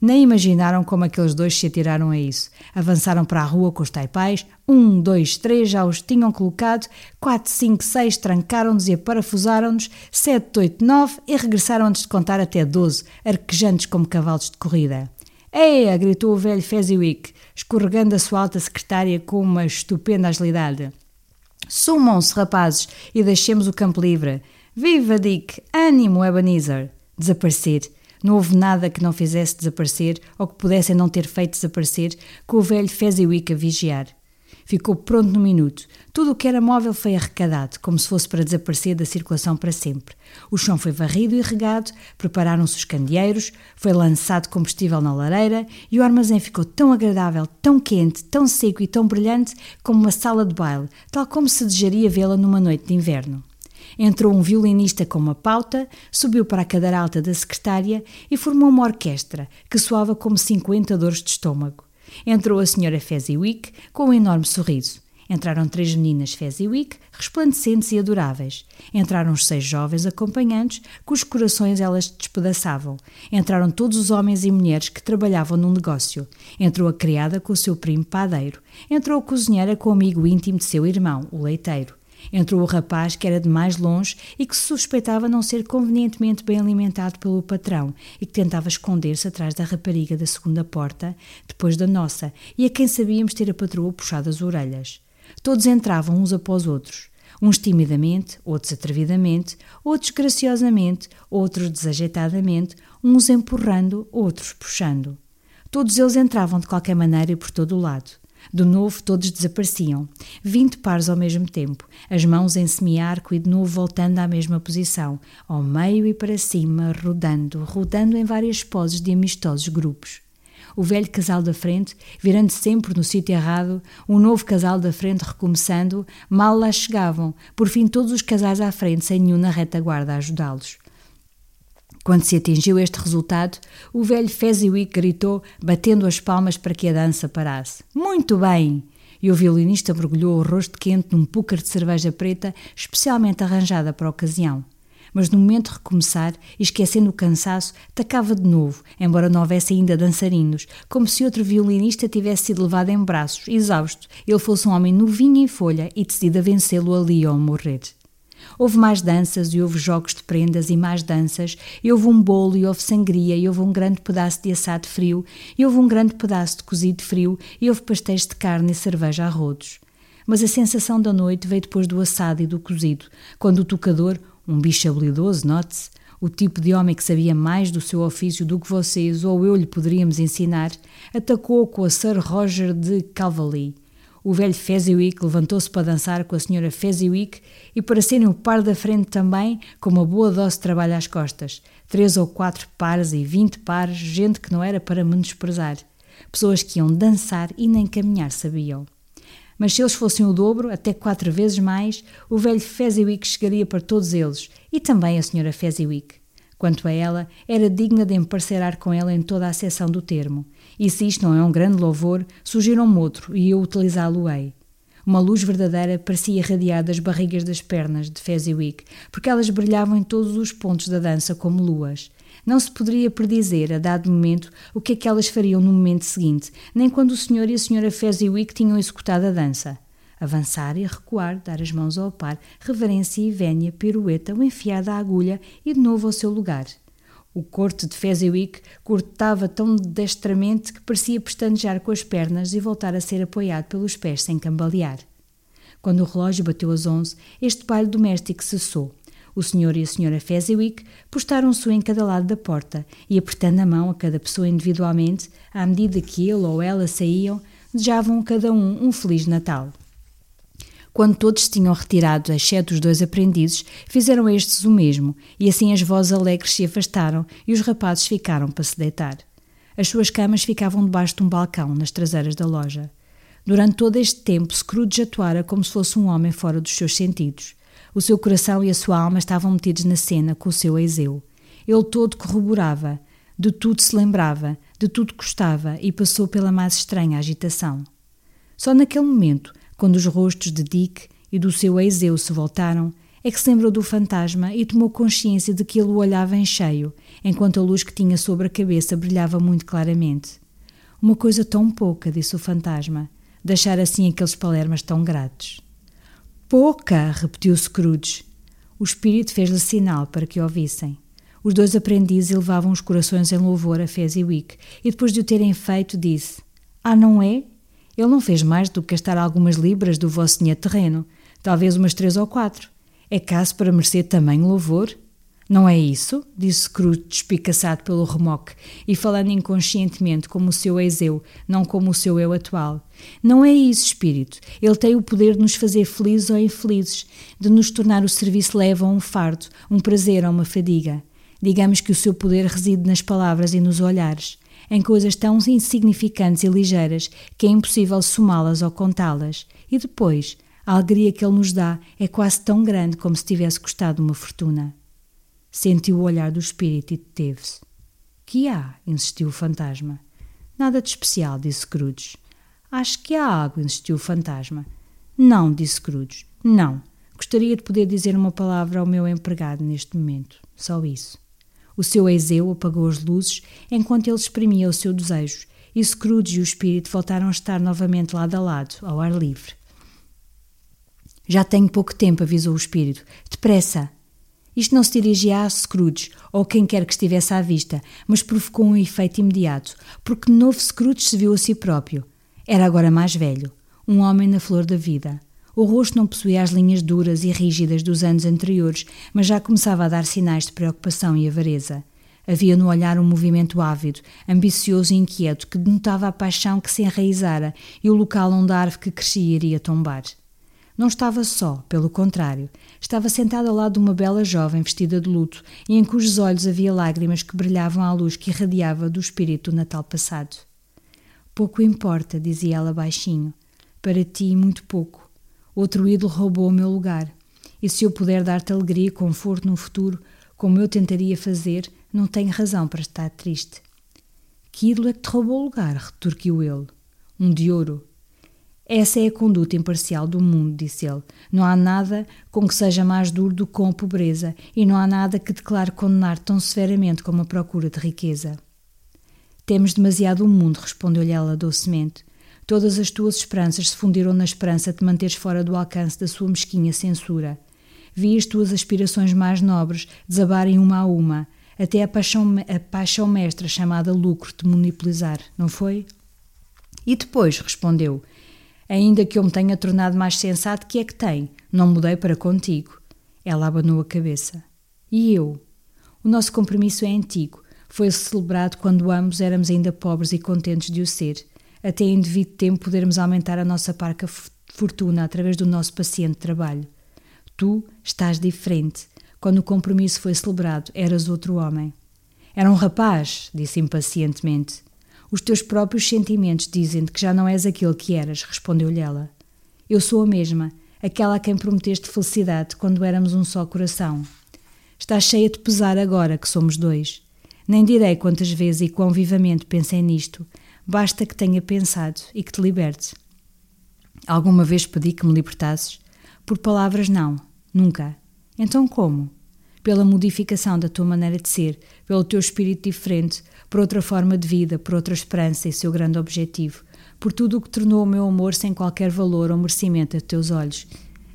Nem imaginaram como aqueles dois se atiraram a isso. Avançaram para a rua com os taipais. Um, dois, três já os tinham colocado. Quatro, cinco, seis trancaram-nos e aparafusaram-nos. Sete, oito, nove e regressaram antes de contar até doze, arquejantes como cavalos de corrida. Eia! gritou o velho Fezziwig, escorregando a sua alta secretária com uma estupenda agilidade. Sumam-se, rapazes, e deixemos o campo livre. Viva Dick! Ânimo, Ebenezer! Desaparecer não houve nada que não fizesse desaparecer ou que pudessem não ter feito desaparecer com o velho Fezziwig a vigiar. Ficou pronto no minuto. Tudo o que era móvel foi arrecadado, como se fosse para desaparecer da circulação para sempre. O chão foi varrido e regado, prepararam-se os candeeiros, foi lançado combustível na lareira e o armazém ficou tão agradável, tão quente, tão seco e tão brilhante como uma sala de baile, tal como se desejaria vê-la numa noite de inverno. Entrou um violinista com uma pauta, subiu para a cadeira alta da secretária e formou uma orquestra que soava como 50 dores de estômago. Entrou a senhora Fezziwig com um enorme sorriso. Entraram três meninas Fezziwig, resplandecentes e adoráveis. Entraram os seis jovens acompanhantes, cujos corações elas despedaçavam. Entraram todos os homens e mulheres que trabalhavam num negócio. Entrou a criada com o seu primo padeiro. Entrou a cozinheira com o amigo íntimo de seu irmão, o leiteiro. Entrou o rapaz que era de mais longe e que se suspeitava não ser convenientemente bem alimentado pelo patrão e que tentava esconder-se atrás da rapariga da segunda porta, depois da nossa, e a quem sabíamos ter a patroa puxado as orelhas. Todos entravam uns após outros. Uns timidamente, outros atrevidamente, outros graciosamente, outros desajeitadamente, uns empurrando, outros puxando. Todos eles entravam de qualquer maneira e por todo o lado. De novo, todos desapareciam. Vinte pares ao mesmo tempo, as mãos em semiarco e de novo voltando à mesma posição, ao meio e para cima, rodando, rodando em várias poses de amistosos grupos. O velho casal da frente, virando sempre no sítio errado, um novo casal da frente recomeçando, mal lá chegavam, por fim todos os casais à frente sem nenhum na retaguarda a ajudá-los. Quando se atingiu este resultado, o velho Fezziwig gritou, batendo as palmas para que a dança parasse. Muito bem! E o violinista mergulhou o rosto quente num púcar de cerveja preta especialmente arranjada para a ocasião. Mas no momento de recomeçar, esquecendo o cansaço, tacava de novo, embora não houvesse ainda dançarinos, como se outro violinista tivesse sido levado em braços, exausto, ele fosse um homem novinho em folha e decidido a vencê-lo ali ou morrer. Houve mais danças e houve jogos de prendas e mais danças, e houve um bolo e houve sangria, e houve um grande pedaço de assado frio, e houve um grande pedaço de cozido frio, e houve pastéis de carne e cerveja a rodos. Mas a sensação da noite veio depois do assado e do cozido, quando o tocador, um bicho habilidoso, note-se, o tipo de homem que sabia mais do seu ofício do que vocês ou eu lhe poderíamos ensinar, atacou com a Sir Roger de Calvally o velho Fezziwig levantou-se para dançar com a senhora Fezziwig e para serem o par da frente também, com uma boa dose de trabalho às costas. Três ou quatro pares e vinte pares, gente que não era para menosprezar. Pessoas que iam dançar e nem caminhar sabiam. Mas se eles fossem o dobro, até quatro vezes mais, o velho Fezziwig chegaria para todos eles, e também a senhora Fezziwig. Quanto a ela, era digna de emparcerar com ela em toda a acessão do termo. E se isto não é um grande louvor, sugiram-me outro e eu utilizá-lo-ei. Uma luz verdadeira parecia irradiar das barrigas das pernas de Fezziwig, porque elas brilhavam em todos os pontos da dança como luas. Não se poderia predizer, a dado momento, o que é que elas fariam no momento seguinte, nem quando o senhor e a senhora Fezziwig tinham executado a dança. Avançar e recuar, dar as mãos ao par, reverência e vénia, pirueta, o enfiar da agulha e de novo ao seu lugar. O corte de Fezziwig cortava tão destramente que parecia pestanejar com as pernas e voltar a ser apoiado pelos pés sem cambalear. Quando o relógio bateu às onze, este baile doméstico cessou. O senhor e a senhora Fezziwig postaram-se em cada lado da porta e, apertando a mão a cada pessoa individualmente, à medida que ele ou ela saíam, desejavam cada um um Feliz Natal. Quando todos tinham retirado, exceto os dois aprendizes, fizeram estes o mesmo, e assim as vozes alegres se afastaram e os rapazes ficaram para se deitar. As suas camas ficavam debaixo de um balcão, nas traseiras da loja. Durante todo este tempo, Scrooge atuara como se fosse um homem fora dos seus sentidos. O seu coração e a sua alma estavam metidos na cena com o seu Eiseu. Ele todo corroborava, de tudo se lembrava, de tudo gostava e passou pela mais estranha agitação. Só naquele momento, quando os rostos de Dick e do seu Eiseu se voltaram, é que se lembrou do fantasma e tomou consciência de que ele o olhava em cheio, enquanto a luz que tinha sobre a cabeça brilhava muito claramente. Uma coisa tão pouca, disse o fantasma, deixar assim aqueles palermas tão gratos. Pouca, repetiu Scrooge. O espírito fez-lhe sinal para que ouvissem. Os dois aprendizes elevavam os corações em louvor a Fezziwig e depois de o terem feito disse: Ah, não é? Ele não fez mais do que gastar algumas libras do vosso dinheiro terreno, talvez umas três ou quatro. É caso para merecer tamanho louvor? Não é isso? disse Scrooge, despicaçado pelo remoque e falando inconscientemente como o seu ex-eu, não como o seu eu atual. Não é isso, espírito. Ele tem o poder de nos fazer felizes ou infelizes, de nos tornar o serviço leve ou um fardo, um prazer ou uma fadiga. Digamos que o seu poder reside nas palavras e nos olhares, em coisas tão insignificantes e ligeiras que é impossível somá-las ou contá-las. E depois, a alegria que ele nos dá é quase tão grande como se tivesse custado uma fortuna. Sentiu o olhar do espírito e deteve-se. Que há? insistiu o fantasma. Nada de especial, disse Scrooge. Acho que há algo, insistiu o fantasma. Não, disse Scrooge. Não. Gostaria de poder dizer uma palavra ao meu empregado neste momento. Só isso. O seu Eiseu apagou as luzes enquanto ele exprimia o seu desejo, e Scrooge e o espírito voltaram a estar novamente lado a lado, ao ar livre. Já tenho pouco tempo, avisou o espírito. Depressa! Isto não se dirigia a Scrooge ou quem quer que estivesse à vista, mas provocou um efeito imediato, porque de novo Scrooge se viu a si próprio. Era agora mais velho, um homem na flor da vida. O rosto não possuía as linhas duras e rígidas dos anos anteriores, mas já começava a dar sinais de preocupação e avareza. Havia no olhar um movimento ávido, ambicioso e inquieto que denotava a paixão que se enraizara e o local onde a árvore que crescia iria tombar. Não estava só, pelo contrário. Estava sentado ao lado de uma bela jovem vestida de luto e em cujos olhos havia lágrimas que brilhavam à luz que irradiava do espírito do Natal passado. Pouco importa, dizia ela baixinho. Para ti, muito pouco. Outro ídolo roubou o meu lugar. E se eu puder dar-te alegria e conforto no futuro, como eu tentaria fazer, não tenho razão para estar triste. Que ídolo é que te roubou o lugar? retorquiu ele. Um de ouro, essa é a conduta imparcial do mundo, disse ele. Não há nada com que seja mais duro do que com a pobreza, e não há nada que declare condenar tão severamente como a procura de riqueza. Temos demasiado o mundo, respondeu-lhe ela docemente. Todas as tuas esperanças se fundiram na esperança de te manteres fora do alcance da sua mesquinha censura. Vi as tuas aspirações mais nobres desabarem uma a uma, até a paixão, a paixão mestra chamada lucro te monopolizar, não foi? E depois, respondeu, Ainda que eu me tenha tornado mais sensato, que é que tem? Não mudei para contigo. Ela abanou a cabeça. E eu? O nosso compromisso é antigo. Foi celebrado quando ambos éramos ainda pobres e contentes de o ser. Até em devido tempo podermos aumentar a nossa parca fortuna através do nosso paciente trabalho. Tu estás diferente. Quando o compromisso foi celebrado, eras outro homem. Era um rapaz, disse impacientemente. Os teus próprios sentimentos dizem-te que já não és aquele que eras, respondeu-lhe ela. Eu sou a mesma, aquela a quem prometeste felicidade quando éramos um só coração. Estás cheia de pesar agora que somos dois. Nem direi quantas vezes e quão vivamente pensei nisto. Basta que tenha pensado e que te libertes. Alguma vez pedi que me libertasses? Por palavras, não. Nunca. Então como? Pela modificação da tua maneira de ser, pelo teu espírito diferente, por outra forma de vida, por outra esperança e seu grande objetivo, por tudo o que tornou o meu amor sem qualquer valor ou merecimento a teus olhos.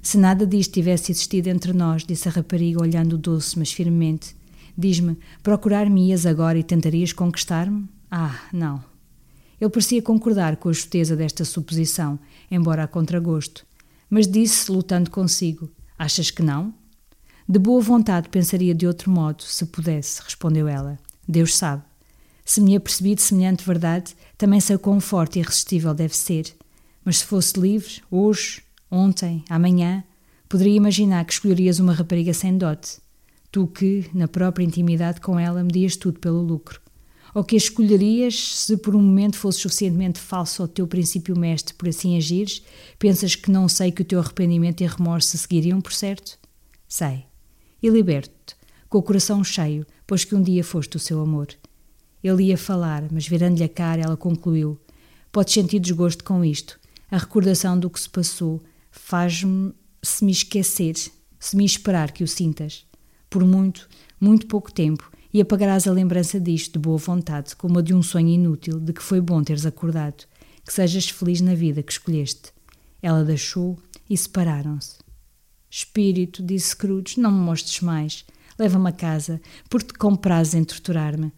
Se nada disto tivesse existido entre nós, disse a rapariga olhando doce, mas firmemente, diz-me, procurar-me-ias agora e tentarias conquistar-me? Ah, não. Ele parecia concordar com a justeza desta suposição, embora a contragosto. Mas disse, lutando consigo, achas que não? De boa vontade pensaria de outro modo, se pudesse, respondeu ela. Deus sabe. Se me apercebi de semelhante verdade, também sei quão forte e irresistível deve ser. Mas se fosse livre, hoje, ontem, amanhã, poderia imaginar que escolherias uma rapariga sem dote. Tu que, na própria intimidade com ela, medias tudo pelo lucro. Ou que escolherias se por um momento fosses suficientemente falso ao teu princípio mestre por assim agires, pensas que não sei que o teu arrependimento e remorso se seguiriam por certo? Sei. E liberto-te, com o coração cheio, pois que um dia foste o seu amor. Ele ia falar, mas virando-lhe a cara, ela concluiu: Podes sentir desgosto com isto. A recordação do que se passou faz-me se me esquecer, se me esperar que o sintas. Por muito, muito pouco tempo, e apagarás a lembrança disto de boa vontade, como a de um sonho inútil, de que foi bom teres acordado. Que sejas feliz na vida que escolheste. Ela deixou e separaram-se. Espírito, disse Scrooge, não me mostres mais. Leva-me a casa, porque te comprazes em torturar-me.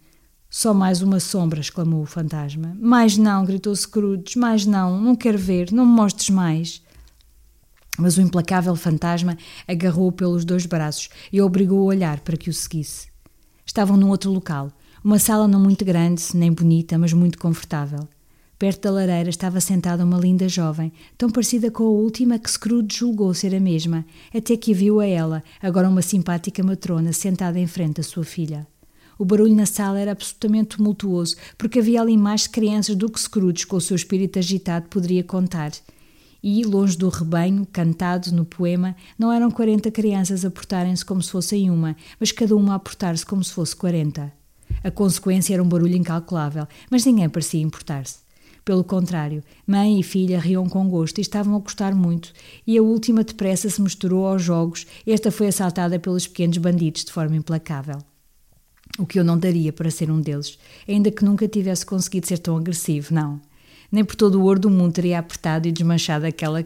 Só mais uma sombra, exclamou o fantasma. Mais não, gritou Scrooge, mais não, não quero ver, não me mostres mais. Mas o implacável fantasma agarrou-o pelos dois braços e obrigou-o a olhar para que o seguisse. Estavam num outro local, uma sala não muito grande, nem bonita, mas muito confortável. Perto da lareira estava sentada uma linda jovem, tão parecida com a última que Scrooge julgou ser a mesma, até que viu a ela, agora uma simpática matrona, sentada em frente à sua filha. O barulho na sala era absolutamente tumultuoso, porque havia ali mais crianças do que Scrooge, com o seu espírito agitado, poderia contar. E, longe do rebanho, cantado no poema, não eram quarenta crianças a portarem-se como se fossem uma, mas cada uma a portar-se como se fosse quarenta. A consequência era um barulho incalculável, mas ninguém parecia importar-se. Pelo contrário, mãe e filha riam com gosto e estavam a gostar muito, e a última depressa se misturou aos jogos, esta foi assaltada pelos pequenos bandidos de forma implacável o que eu não daria para ser um deles, ainda que nunca tivesse conseguido ser tão agressivo, não. Nem por todo o ouro do mundo teria apertado e desmanchado aquela,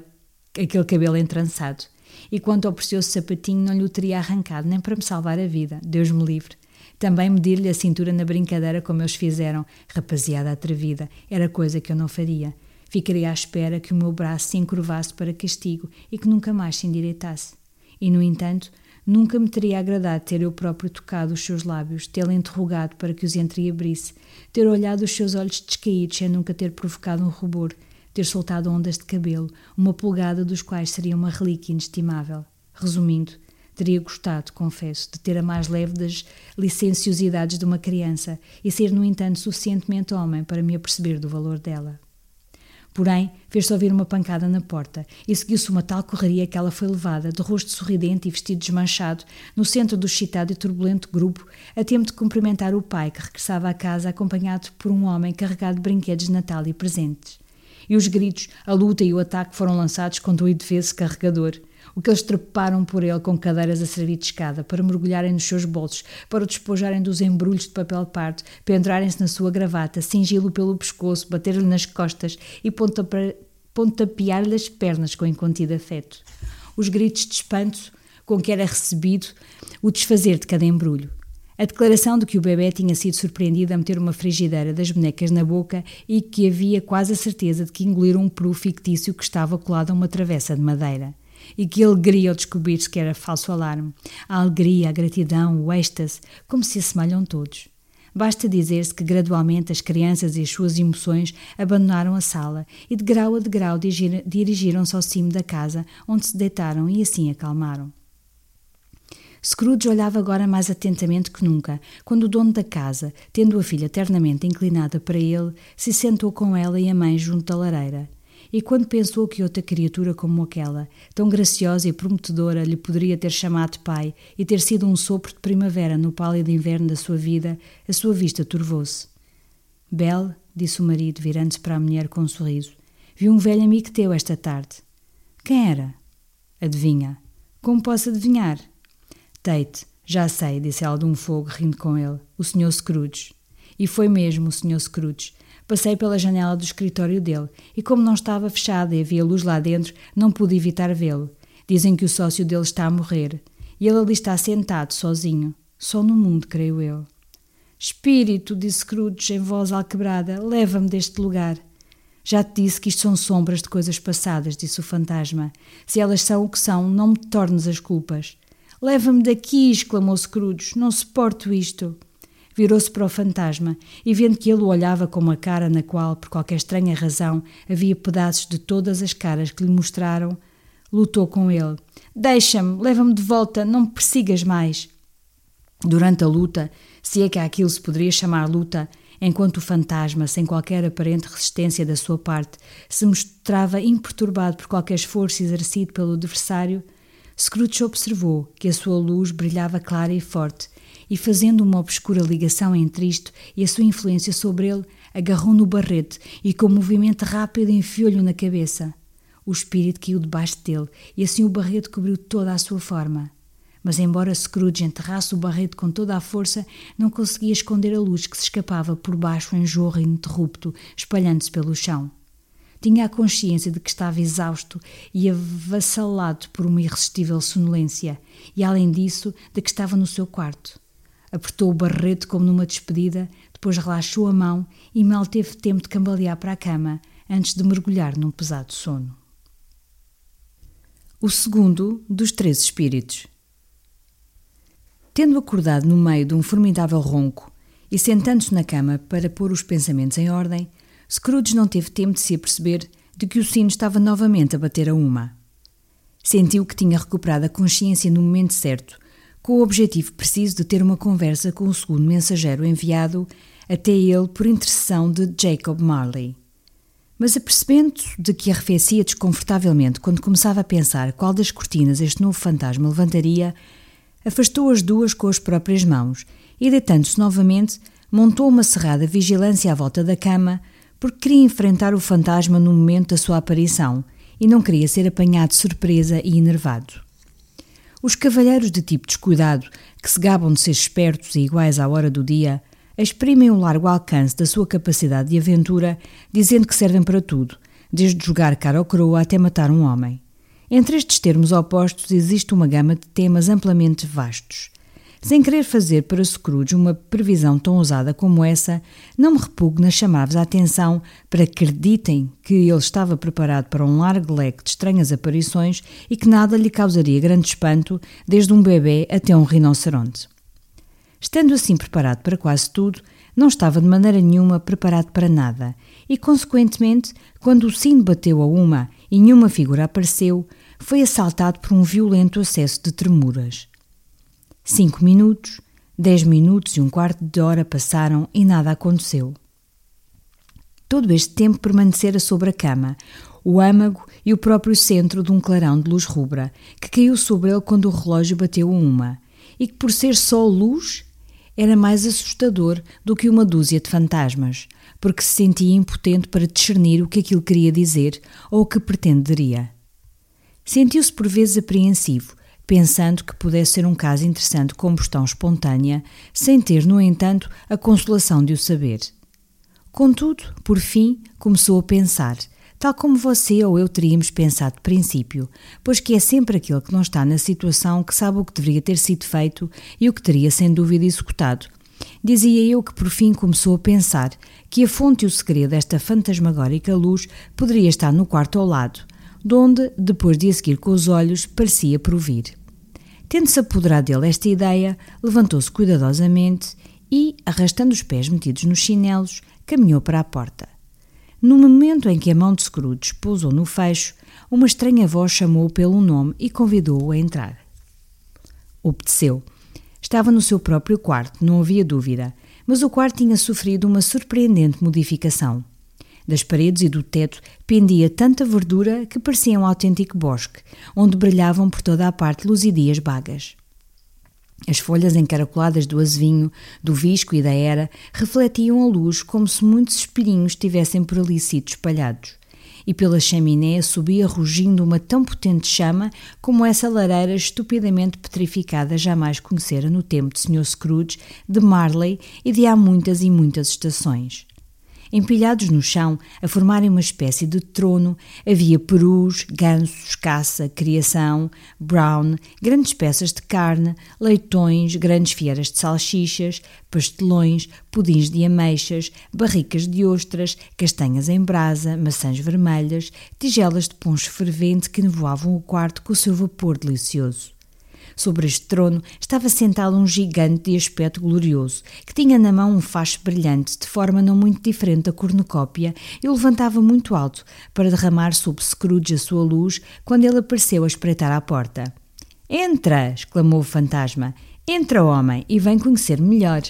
aquele cabelo entrançado. E quanto ao precioso sapatinho, não lhe o teria arrancado, nem para me salvar a vida, Deus me livre. Também medir-lhe a cintura na brincadeira como eles fizeram, rapaziada atrevida, era coisa que eu não faria. Ficaria à espera que o meu braço se encurvasse para castigo e que nunca mais se endireitasse. E, no entanto, Nunca me teria agradado ter eu próprio tocado os seus lábios, tê-lo interrogado para que os entreabrisse, ter olhado os seus olhos descaídos sem nunca ter provocado um rubor, ter soltado ondas de cabelo, uma pulgada dos quais seria uma relíquia inestimável. Resumindo, teria gostado, confesso, de ter a mais leve das licenciosidades de uma criança e ser, no entanto, suficientemente homem para me aperceber do valor dela. Porém, fez-se ouvir uma pancada na porta e seguiu-se uma tal correria que ela foi levada, de rosto sorridente e vestido desmanchado, no centro do excitado e turbulento grupo, a tempo de cumprimentar o pai, que regressava à casa acompanhado por um homem carregado de brinquedos de Natal e presentes. E os gritos, a luta e o ataque foram lançados contra o edifício carregador o que eles treparam por ele com cadeiras a servir de escada, para mergulharem nos seus bolsos, para o despojarem dos embrulhos de papel pardo, pendrarem-se na sua gravata, cingi-lo pelo pescoço, bater-lhe nas costas e pontapear-lhe as pernas com incontido afeto. Os gritos de espanto com que era recebido o desfazer de cada embrulho. A declaração de que o bebê tinha sido surpreendido a meter uma frigideira das bonecas na boca e que havia quase a certeza de que engoliram um peru fictício que estava colado a uma travessa de madeira e que alegria ao descobrir-se que era falso alarme. A alegria, a gratidão, o êxtase, como se assemelham todos. Basta dizer-se que gradualmente as crianças e as suas emoções abandonaram a sala e de grau a degrau dirigiram-se ao cimo da casa, onde se deitaram e assim acalmaram. Scrooge olhava agora mais atentamente que nunca, quando o dono da casa, tendo a filha ternamente inclinada para ele, se sentou com ela e a mãe junto da lareira. E quando pensou que outra criatura como aquela, tão graciosa e prometedora, lhe poderia ter chamado pai e ter sido um sopro de primavera no pálido inverno da sua vida, a sua vista turvou-se. Bel, disse o marido, virando-se para a mulher com um sorriso, vi um velho amigo teu esta tarde. Quem era? Adivinha. Como posso adivinhar? Tate, já sei, disse ela de um fogo, rindo com ele. O Sr. Scrooge. E foi mesmo o Sr. Scrooge. Passei pela janela do escritório dele e, como não estava fechada e havia luz lá dentro, não pude evitar vê-lo. Dizem que o sócio dele está a morrer e ele ali está sentado, sozinho. Só no mundo, creio eu. Espírito, disse Scrooge em voz alquebrada, leva-me deste lugar. Já te disse que isto são sombras de coisas passadas, disse o fantasma. Se elas são o que são, não me tornes as culpas. Leva-me daqui! exclamou Scrooge. Não suporto isto. Virou-se para o fantasma e, vendo que ele o olhava com uma cara na qual, por qualquer estranha razão, havia pedaços de todas as caras que lhe mostraram, lutou com ele. Deixa-me, leva-me de volta, não me persigas mais. Durante a luta, se é que aquilo se poderia chamar luta, enquanto o fantasma, sem qualquer aparente resistência da sua parte, se mostrava imperturbado por qualquer esforço exercido pelo adversário, Scrooge observou que a sua luz brilhava clara e forte, e fazendo uma obscura ligação entre isto e a sua influência sobre ele, agarrou no barrete e com um movimento rápido enfiou-lhe na cabeça. O espírito caiu debaixo dele e assim o barrete cobriu toda a sua forma. Mas, embora Scrooge enterrasse o barrete com toda a força, não conseguia esconder a luz que se escapava por baixo em jorro ininterrupto, espalhando-se pelo chão. Tinha a consciência de que estava exausto e avassalado por uma irresistível sonolência, e além disso, de que estava no seu quarto. Apertou o barrete como numa despedida, depois relaxou a mão e mal teve tempo de cambalear para a cama antes de mergulhar num pesado sono. O segundo dos três espíritos. Tendo acordado no meio de um formidável ronco e sentando-se na cama para pôr os pensamentos em ordem, Scrooge não teve tempo de se aperceber de que o sino estava novamente a bater a uma. Sentiu que tinha recuperado a consciência no momento certo, com o objetivo preciso de ter uma conversa com o segundo mensageiro enviado até ele por intercessão de Jacob Marley. Mas apercebendo de que arrefecia desconfortavelmente quando começava a pensar qual das cortinas este novo fantasma levantaria, afastou as duas com as próprias mãos e, deitando-se novamente, montou uma cerrada vigilância à volta da cama, porque queria enfrentar o fantasma no momento da sua aparição e não queria ser apanhado de surpresa e enervado. Os cavalheiros de tipo descuidado, que se gabam de ser espertos e iguais à hora do dia, exprimem o largo alcance da sua capacidade de aventura, dizendo que servem para tudo, desde jogar cara ou coroa até matar um homem. Entre estes termos opostos existe uma gama de temas amplamente vastos. Sem querer fazer para Scrooge uma previsão tão ousada como essa, não me repugna chamar-vos a atenção para que acreditem que ele estava preparado para um largo leque de estranhas aparições e que nada lhe causaria grande espanto, desde um bebê até um rinoceronte. Estando assim preparado para quase tudo, não estava de maneira nenhuma preparado para nada, e, consequentemente, quando o sino bateu a uma e nenhuma figura apareceu, foi assaltado por um violento acesso de tremuras. Cinco minutos, dez minutos e um quarto de hora passaram e nada aconteceu. Todo este tempo permanecera sobre a cama, o âmago e o próprio centro de um clarão de luz rubra, que caiu sobre ele quando o relógio bateu uma, e que, por ser só luz, era mais assustador do que uma dúzia de fantasmas, porque se sentia impotente para discernir o que aquilo queria dizer ou o que pretenderia. Sentiu-se por vezes apreensivo, pensando que pudesse ser um caso interessante de combustão espontânea, sem ter, no entanto, a consolação de o saber. Contudo, por fim, começou a pensar, tal como você ou eu teríamos pensado de princípio, pois que é sempre aquele que não está na situação que sabe o que deveria ter sido feito e o que teria sem dúvida executado. Dizia eu que por fim começou a pensar que a fonte e o segredo desta fantasmagórica luz poderia estar no quarto ao lado, donde, depois de a seguir com os olhos, parecia provir. Tendo-se apoderado dele esta ideia, levantou-se cuidadosamente e, arrastando os pés metidos nos chinelos, caminhou para a porta. No momento em que a mão de Scrooge pousou no fecho, uma estranha voz chamou-o pelo nome e convidou-o a entrar. Obedeceu. Estava no seu próprio quarto, não havia dúvida, mas o quarto tinha sofrido uma surpreendente modificação. Das paredes e do teto pendia tanta verdura que parecia um autêntico bosque, onde brilhavam por toda a parte luzidias bagas. As folhas encaracoladas do azevinho, do visco e da era refletiam a luz como se muitos espelhinhos tivessem por ali sido espalhados. E pela chaminé subia rugindo uma tão potente chama como essa lareira estupidamente petrificada jamais conhecera no tempo de Sr. Scrooge, de Marley e de há muitas e muitas estações. Empilhados no chão, a formarem uma espécie de trono, havia perus, gansos, caça, criação, brown, grandes peças de carne, leitões, grandes fieras de salsichas, pastelões, pudins de ameixas, barricas de ostras, castanhas em brasa, maçãs vermelhas, tigelas de poncho fervente que nevoavam o quarto com o seu vapor delicioso. Sobre este trono estava sentado um gigante de aspecto glorioso, que tinha na mão um facho brilhante, de forma não muito diferente da cornucópia, e o levantava muito alto, para derramar sobre Scrooge a sua luz, quando ele apareceu a espreitar à porta. Entra! exclamou o fantasma. Entra, homem, e vem conhecer-me melhor.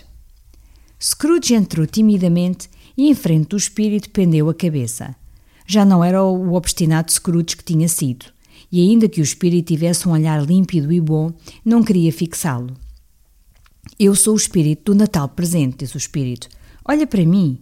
Scrooge entrou timidamente e, em frente do espírito, pendeu a cabeça. Já não era o obstinado Scrooge que tinha sido, e ainda que o espírito tivesse um olhar límpido e bom, não queria fixá-lo. Eu sou o espírito do Natal presente, disse o espírito. Olha para mim.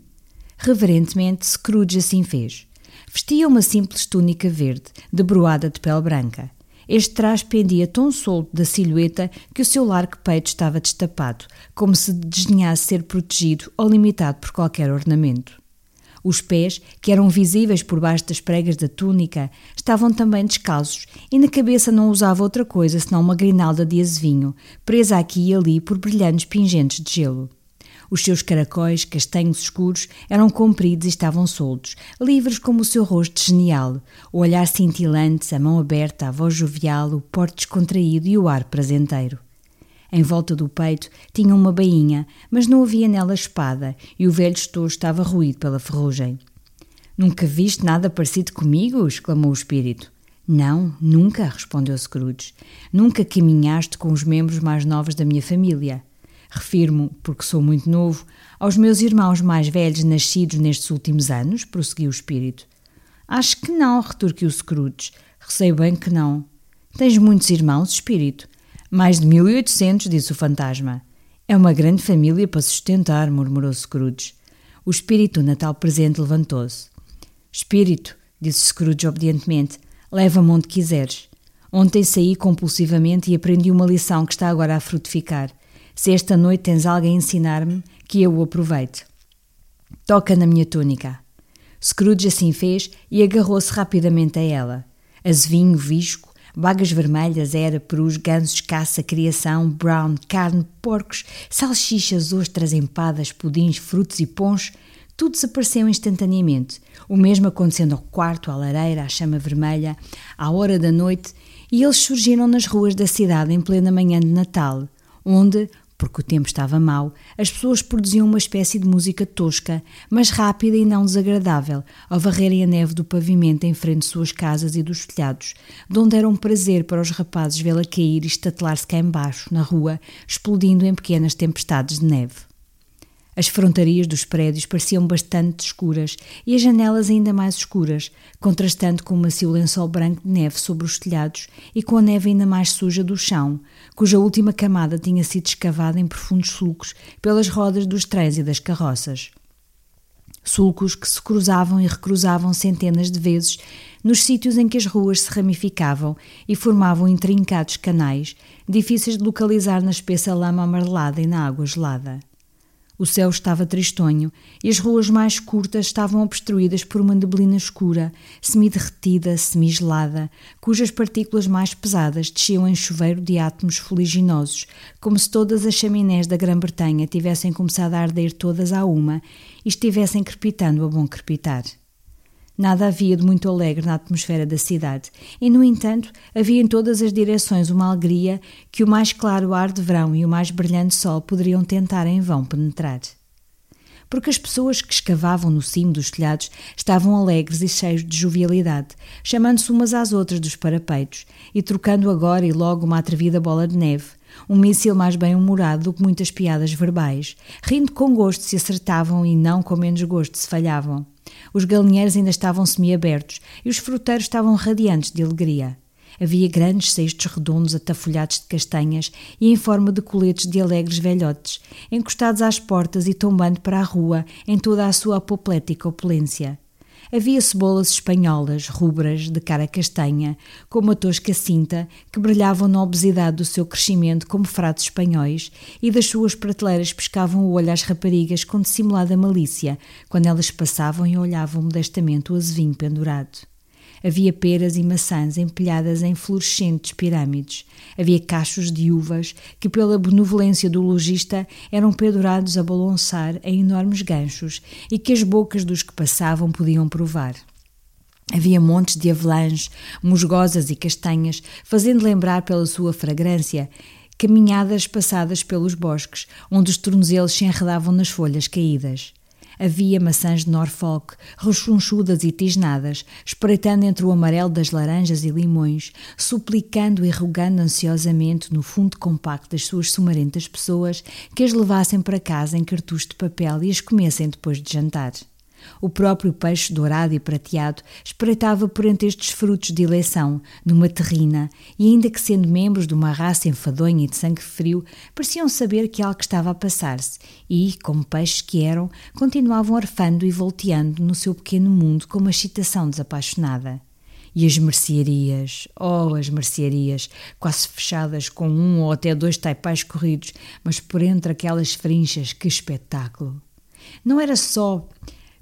Reverentemente, Scrooge assim fez. Vestia uma simples túnica verde, debruada de pele branca. Este traje pendia tão solto da silhueta que o seu largo peito estava destapado, como se desdenhasse ser protegido ou limitado por qualquer ornamento. Os pés, que eram visíveis por baixo das pregas da túnica, estavam também descalços e na cabeça não usava outra coisa senão uma grinalda de azevinho, presa aqui e ali por brilhantes pingentes de gelo. Os seus caracóis, castanhos escuros, eram compridos e estavam soltos, livres como o seu rosto genial, o olhar cintilante, a mão aberta, a voz jovial, o porte descontraído e o ar prazenteiro. Em volta do peito tinha uma bainha, mas não havia nela espada, e o velho estojo estava ruído pela ferrugem. Nunca viste nada parecido comigo? exclamou o espírito. Não, nunca, respondeu Scrooge. Nunca caminhaste com os membros mais novos da minha família. Refiro-me, porque sou muito novo, aos meus irmãos mais velhos nascidos nestes últimos anos, prosseguiu o espírito. Acho que não, retorquiu Scrooge. Receio bem que não. Tens muitos irmãos, espírito? Mais de mil e oitocentos, disse o fantasma. É uma grande família para sustentar, murmurou Scrooge. O espírito natal presente levantou-se. Espírito, disse Scrooge obedientemente, leva-me onde quiseres. Ontem saí compulsivamente e aprendi uma lição que está agora a frutificar. Se esta noite tens alguém a ensinar-me, que eu o aproveite. Toca na minha túnica. Scrooge assim fez e agarrou-se rapidamente a ela. Azevinho, visco, bagas vermelhas, era, perus, gansos, caça, criação, brown, carne, porcos, salsichas, ostras, empadas, pudins, frutos e pons, tudo desapareceu instantaneamente. O mesmo acontecendo ao quarto, à lareira, à chama vermelha, à hora da noite, e eles surgiram nas ruas da cidade em plena manhã de Natal, onde, porque o tempo estava mau, as pessoas produziam uma espécie de música tosca, mas rápida e não desagradável, ao varrerem a neve do pavimento em frente de suas casas e dos telhados, de onde era um prazer para os rapazes vê-la cair e estatelar-se cá embaixo, na rua, explodindo em pequenas tempestades de neve. As frontarias dos prédios pareciam bastante escuras e as janelas ainda mais escuras, contrastando com o macio lençol branco de neve sobre os telhados e com a neve ainda mais suja do chão, cuja última camada tinha sido escavada em profundos sulcos pelas rodas dos trens e das carroças. Sulcos que se cruzavam e recruzavam centenas de vezes nos sítios em que as ruas se ramificavam e formavam intrincados canais, difíceis de localizar na espessa lama amarelada e na água gelada. O céu estava tristonho e as ruas mais curtas estavam obstruídas por uma neblina escura, semi-derretida, semi-gelada, cujas partículas mais pesadas desciam em chuveiro de átomos fuliginosos, como se todas as chaminés da Grã-Bretanha tivessem começado a arder todas à uma e estivessem crepitando a bom crepitar. Nada havia de muito alegre na atmosfera da cidade, e, no entanto, havia em todas as direções uma alegria que o mais claro ar de verão e o mais brilhante sol poderiam tentar em vão penetrar. Porque as pessoas que escavavam no cimo dos telhados estavam alegres e cheios de jovialidade, chamando-se umas às outras dos parapeitos e trocando agora e logo uma atrevida bola de neve, um míssil mais bem-humorado do que muitas piadas verbais, rindo com gosto se acertavam e não com menos gosto se falhavam. Os galinheiros ainda estavam semi-abertos e os fruteiros estavam radiantes de alegria. Havia grandes cestos redondos atafolhados de castanhas e em forma de coletes de alegres velhotes, encostados às portas e tombando para a rua em toda a sua apoplética opulência. Havia cebolas espanholas, rubras, de cara castanha, com uma tosca cinta, que brilhavam na obesidade do seu crescimento como fratos espanhóis, e das suas prateleiras pescavam o olho às raparigas com dissimulada malícia, quando elas passavam e olhavam modestamente o azevinho pendurado. Havia peras e maçãs empilhadas em fluorescentes pirâmides. Havia cachos de uvas que, pela benevolência do lojista, eram pendurados a balançar em enormes ganchos e que as bocas dos que passavam podiam provar. Havia montes de avelãs, musgosas e castanhas, fazendo lembrar pela sua fragrância caminhadas passadas pelos bosques, onde os tornozelos se enredavam nas folhas caídas. Havia maçãs de Norfolk, rechonchudas e tisnadas, espreitando entre o amarelo das laranjas e limões, suplicando e rogando ansiosamente no fundo compacto das suas sumarentas pessoas que as levassem para casa em cartucho de papel e as comessem depois de jantar. O próprio peixe dourado e prateado espreitava por entre estes frutos de eleição, numa terrina, e ainda que sendo membros de uma raça enfadonha e de sangue frio, pareciam saber que algo estava a passar-se, e, como peixes que eram, continuavam arfando e volteando no seu pequeno mundo com uma excitação desapaixonada. E as mercearias, oh, as mercearias, quase fechadas com um ou até dois taipais corridos, mas por entre aquelas frinchas, que espetáculo! Não era só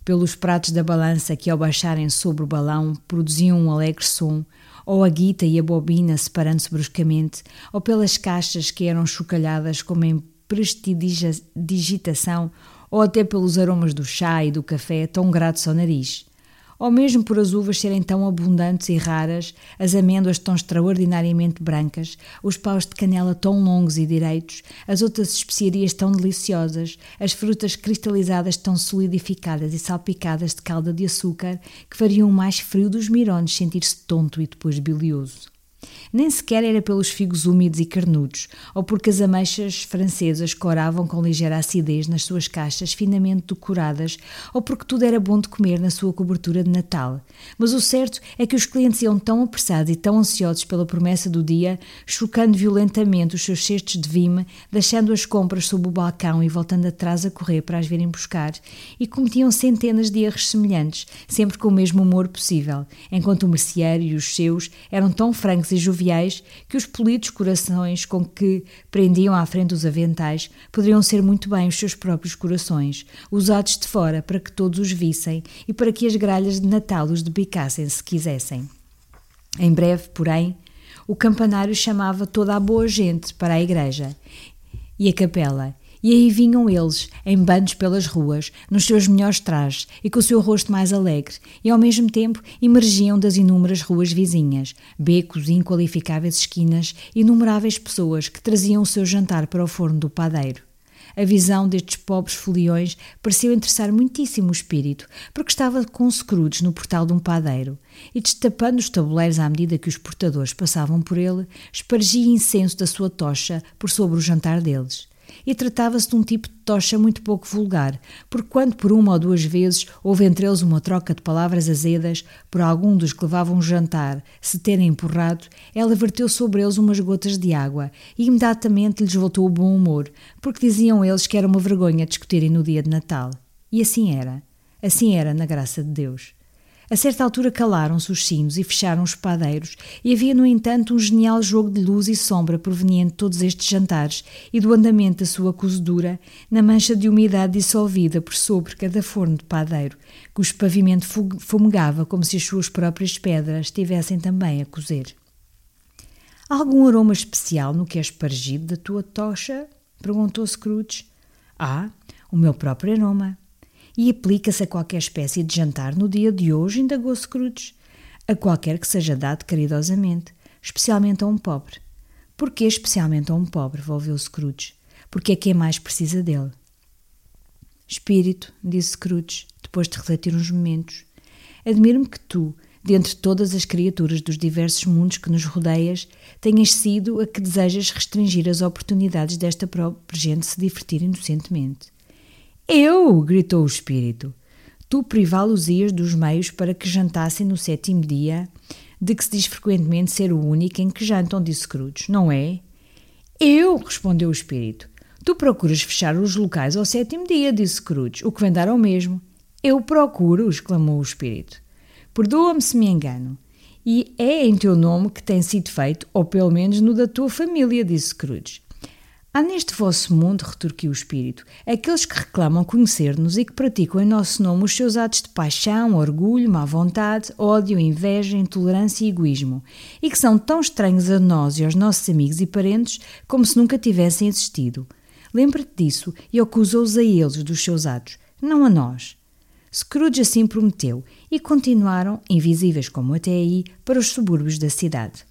pelos pratos da balança que, ao baixarem sobre o balão, produziam um alegre som, ou a guita e a bobina separando-se bruscamente, ou pelas caixas que eram chocalhadas como em prestidigitação, ou até pelos aromas do chá e do café tão gratos ao nariz ou mesmo por as uvas serem tão abundantes e raras, as amêndoas tão extraordinariamente brancas, os paus de canela tão longos e direitos, as outras especiarias tão deliciosas, as frutas cristalizadas tão solidificadas e salpicadas de calda de açúcar, que fariam o mais frio dos mirones sentir-se tonto e depois bilioso. Nem sequer era pelos figos úmidos e carnudos, ou porque as ameixas francesas coravam com ligeira acidez nas suas caixas finamente decoradas, ou porque tudo era bom de comer na sua cobertura de Natal. Mas o certo é que os clientes iam tão apressados e tão ansiosos pela promessa do dia, chocando violentamente os seus cestos de vime, deixando as compras sob o balcão e voltando atrás a correr para as virem buscar, e cometiam centenas de erros semelhantes, sempre com o mesmo humor possível, enquanto o merceeiro e os seus eram tão francos e joviais que os polidos corações com que prendiam à frente os aventais poderiam ser muito bem os seus próprios corações, usados de fora para que todos os vissem e para que as gralhas de Natal os debicassem se quisessem. Em breve, porém, o campanário chamava toda a boa gente para a igreja e a capela, e aí vinham eles, em bandos pelas ruas, nos seus melhores trajes e com o seu rosto mais alegre, e ao mesmo tempo emergiam das inúmeras ruas vizinhas, becos e inqualificáveis esquinas, inumeráveis pessoas que traziam o seu jantar para o forno do padeiro. A visão destes pobres foliões pareceu interessar muitíssimo o espírito, porque estava com Scrooge no portal de um padeiro, e destapando os tabuleiros à medida que os portadores passavam por ele, espargia incenso da sua tocha por sobre o jantar deles e tratava-se de um tipo de tocha muito pouco vulgar, porque quando por uma ou duas vezes houve entre eles uma troca de palavras azedas por algum dos que levavam jantar se terem empurrado, ela verteu sobre eles umas gotas de água e imediatamente lhes voltou o bom humor, porque diziam eles que era uma vergonha discutirem no dia de Natal. E assim era. Assim era, na graça de Deus. A certa altura calaram-se os sinos e fecharam os padeiros, e havia, no entanto, um genial jogo de luz e sombra proveniente de todos estes jantares e do andamento da sua cozedura na mancha de umidade dissolvida por sobre cada forno de padeiro, cujo pavimento fumegava como se as suas próprias pedras estivessem também a cozer. Algum aroma especial no que é espargido da tua tocha? perguntou Scrooge. Ah, o meu próprio aroma e aplica-se a qualquer espécie de jantar no dia de hoje, indagou Scrooge. A qualquer que seja dado caridosamente, especialmente a um pobre. Porquê especialmente a um pobre? volveu Scrooge. Porque é quem mais precisa dele. Espírito, disse Scrooge, depois de refletir uns momentos, admiro-me que tu, dentre todas as criaturas dos diversos mundos que nos rodeias, tenhas sido a que desejas restringir as oportunidades desta própria gente se divertir inocentemente. Eu! gritou o espírito. Tu privá-los-ias dos meios para que jantassem no sétimo dia, de que se diz frequentemente ser o único em que jantam, disse Scrooge, não é? Eu! respondeu o espírito. Tu procuras fechar os locais ao sétimo dia, disse Scrooge, o que vem dar ao mesmo. Eu procuro, exclamou o espírito. Perdoa-me se me engano. E é em teu nome que tem sido feito, ou pelo menos no da tua família, disse Scrooge. Há neste vosso mundo, retorquiu o espírito, aqueles que reclamam conhecer-nos e que praticam em nosso nome os seus atos de paixão, orgulho, má vontade, ódio, inveja, intolerância e egoísmo, e que são tão estranhos a nós e aos nossos amigos e parentes como se nunca tivessem existido. Lembra-te disso e acusa-os a eles dos seus atos, não a nós. Scrooge assim prometeu, e continuaram, invisíveis como até aí, para os subúrbios da cidade.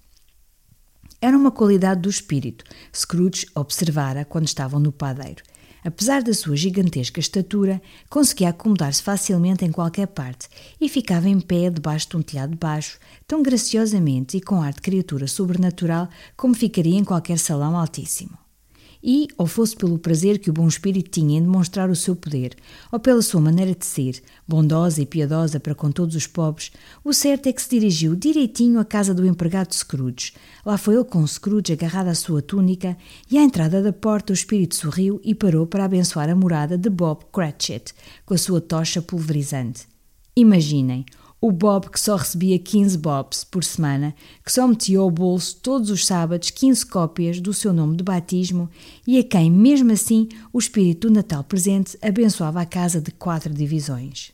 Era uma qualidade do espírito, Scrooge observara quando estavam no padeiro. Apesar da sua gigantesca estatura, conseguia acomodar-se facilmente em qualquer parte e ficava em pé debaixo de um telhado baixo, tão graciosamente e com ar de criatura sobrenatural como ficaria em qualquer salão altíssimo e, ou fosse pelo prazer que o bom espírito tinha em demonstrar o seu poder, ou pela sua maneira de ser, bondosa e piedosa para com todos os pobres, o certo é que se dirigiu direitinho à casa do empregado de Scrooge. Lá foi ele com Scrooge agarrado à sua túnica, e à entrada da porta o espírito sorriu e parou para abençoar a morada de Bob Cratchit, com a sua tocha pulverizante. Imaginem, o Bob que só recebia 15 bobs por semana, que só metia ao bolso todos os sábados 15 cópias do seu nome de batismo e a quem, mesmo assim, o espírito do Natal presente abençoava a casa de quatro divisões.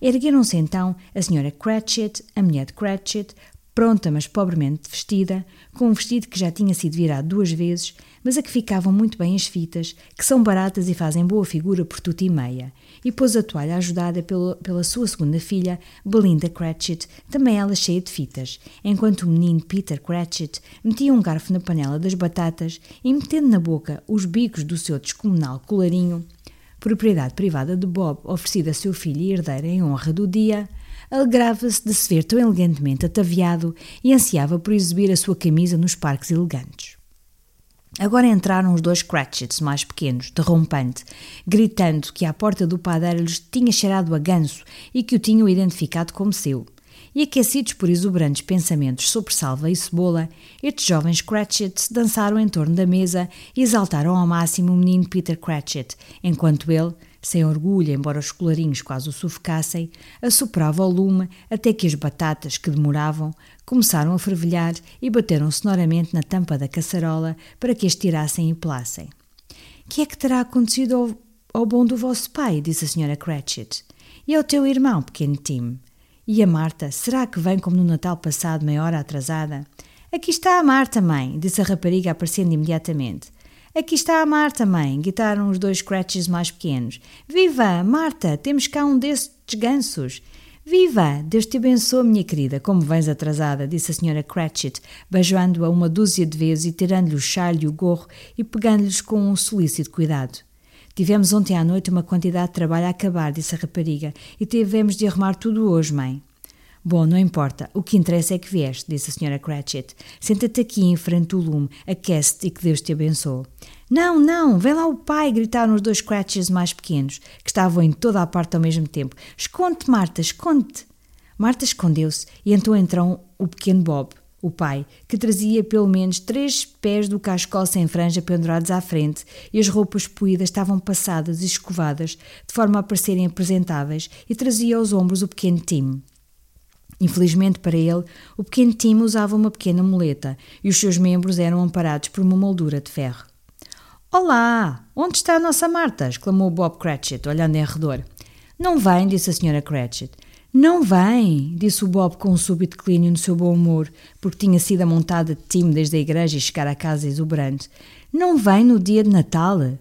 Ergueram-se então a senhora Cratchit, a mulher de Cratchit, pronta mas pobremente vestida, com um vestido que já tinha sido virado duas vezes, mas a que ficavam muito bem as fitas, que são baratas e fazem boa figura por tudo e meia, e pôs a toalha ajudada pela, pela sua segunda filha, Belinda Cratchit, também ela cheia de fitas, enquanto o menino Peter Cratchit metia um garfo na panela das batatas e metendo na boca os bicos do seu descomunal colarinho, propriedade privada de Bob oferecida a seu filho e herdeira em honra do dia, alegrava-se de se ver tão elegantemente ataviado e ansiava por exibir a sua camisa nos parques elegantes. Agora entraram os dois Cratchits mais pequenos, derrompante, gritando que à porta do padeiro lhes tinha cheirado a ganso e que o tinham identificado como seu. E aquecidos por exuberantes pensamentos sobre salva e cebola, estes jovens Cratchits dançaram em torno da mesa e exaltaram ao máximo o menino Peter Cratchit, enquanto ele, sem orgulho, embora os colarinhos quase o sufocassem, assoprava o lume até que as batatas, que demoravam, começaram a fervilhar e bateram sonoramente na tampa da caçarola para que as tirassem e pelassem. Que é que terá acontecido ao, ao bom do vosso pai? disse a senhora Cratchit. E ao teu irmão, pequeno Tim? E a Marta, será que vem como no Natal passado, meia hora atrasada? Aqui está a Marta, mãe, disse a rapariga aparecendo imediatamente. Aqui está a Marta, mãe, gritaram os dois Cratchits mais pequenos. Viva, Marta, temos cá um destes gansos. Viva! Deus te abençoe, minha querida. Como vens atrasada, disse a senhora Cratchit, beijando-a uma dúzia de vezes e tirando-lhe o chale e o gorro e pegando-lhes com um solícito cuidado. Tivemos ontem à noite uma quantidade de trabalho a acabar, disse a rapariga, e tivemos de arrumar tudo hoje, mãe. Bom, não importa. O que interessa é que vieste, disse a senhora Cratchit. Senta-te aqui em frente do lume, aquece-te e que Deus te abençoe. Não, não, vem lá o pai, gritaram os dois Cratchits mais pequenos, que estavam em toda a parte ao mesmo tempo. Esconde-te, Marta, esconde-te. Marta escondeu-se e então entrou o pequeno Bob, o pai, que trazia pelo menos três pés do cascol sem franja pendurados à frente e as roupas poídas estavam passadas e escovadas de forma a parecerem apresentáveis e trazia aos ombros o pequeno Tim. Infelizmente para ele, o pequeno Tim usava uma pequena muleta e os seus membros eram amparados por uma moldura de ferro. Olá! Onde está a nossa Marta? exclamou Bob Cratchit, olhando em redor. Não vem, disse a senhora Cratchit. Não vem, disse o Bob com um súbito declínio no seu bom humor, porque tinha sido amontada de time desde a igreja e chegar a casa exuberante. Não vem no dia de Natal?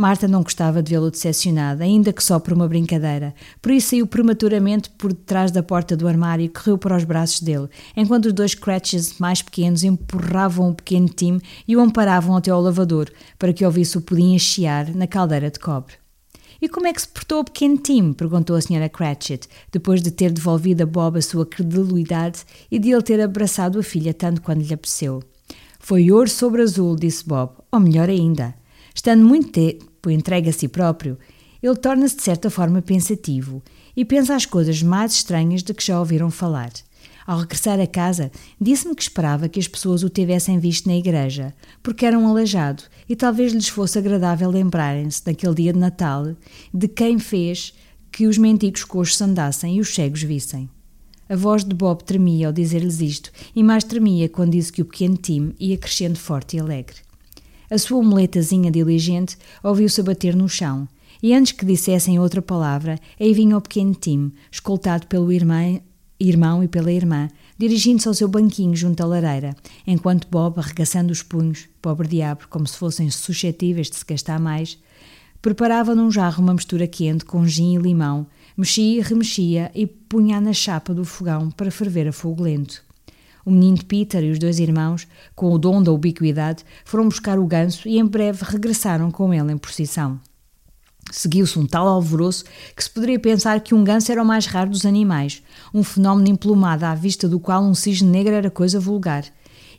Marta não gostava de vê-lo decepcionado, ainda que só por uma brincadeira. Por isso saiu prematuramente por detrás da porta do armário e correu para os braços dele, enquanto os dois Cratches mais pequenos empurravam o pequeno Tim e o amparavam até ao lavador, para que ouvisse o pudim a chiar na caldeira de cobre. E como é que se portou o pequeno Tim? perguntou a senhora Cratchit, depois de ter devolvido a Bob a sua credulidade e de ele ter abraçado a filha tanto quando lhe apeteceu. Foi ouro sobre azul, disse Bob, ou melhor ainda. Estando muito tempo entregue a si próprio, ele torna-se de certa forma pensativo e pensa as coisas mais estranhas de que já ouviram falar. Ao regressar a casa, disse-me que esperava que as pessoas o tivessem visto na igreja, porque era um aleijado e talvez lhes fosse agradável lembrarem-se, naquele dia de Natal, de quem fez que os mendigos coxos andassem e os cegos vissem. A voz de Bob tremia ao dizer-lhes isto, e mais tremia quando disse que o pequeno Tim ia crescendo forte e alegre. A sua muletazinha diligente ouviu-se bater no chão, e antes que dissessem outra palavra, aí vinha o pequeno Tim, escoltado pelo irmã, irmão e pela irmã, dirigindo-se ao seu banquinho junto à lareira, enquanto Bob, arregaçando os punhos, pobre diabo, como se fossem suscetíveis de se gastar mais, preparava num jarro uma mistura quente com gin e limão, Mexia e remexia e punha na chapa do fogão para ferver a fogo lento. O menino Peter e os dois irmãos, com o dom da ubiquidade, foram buscar o ganso e em breve regressaram com ele em procissão. Seguiu-se um tal alvoroço que se poderia pensar que um ganso era o mais raro dos animais, um fenómeno emplumado à vista do qual um cisne negro era coisa vulgar.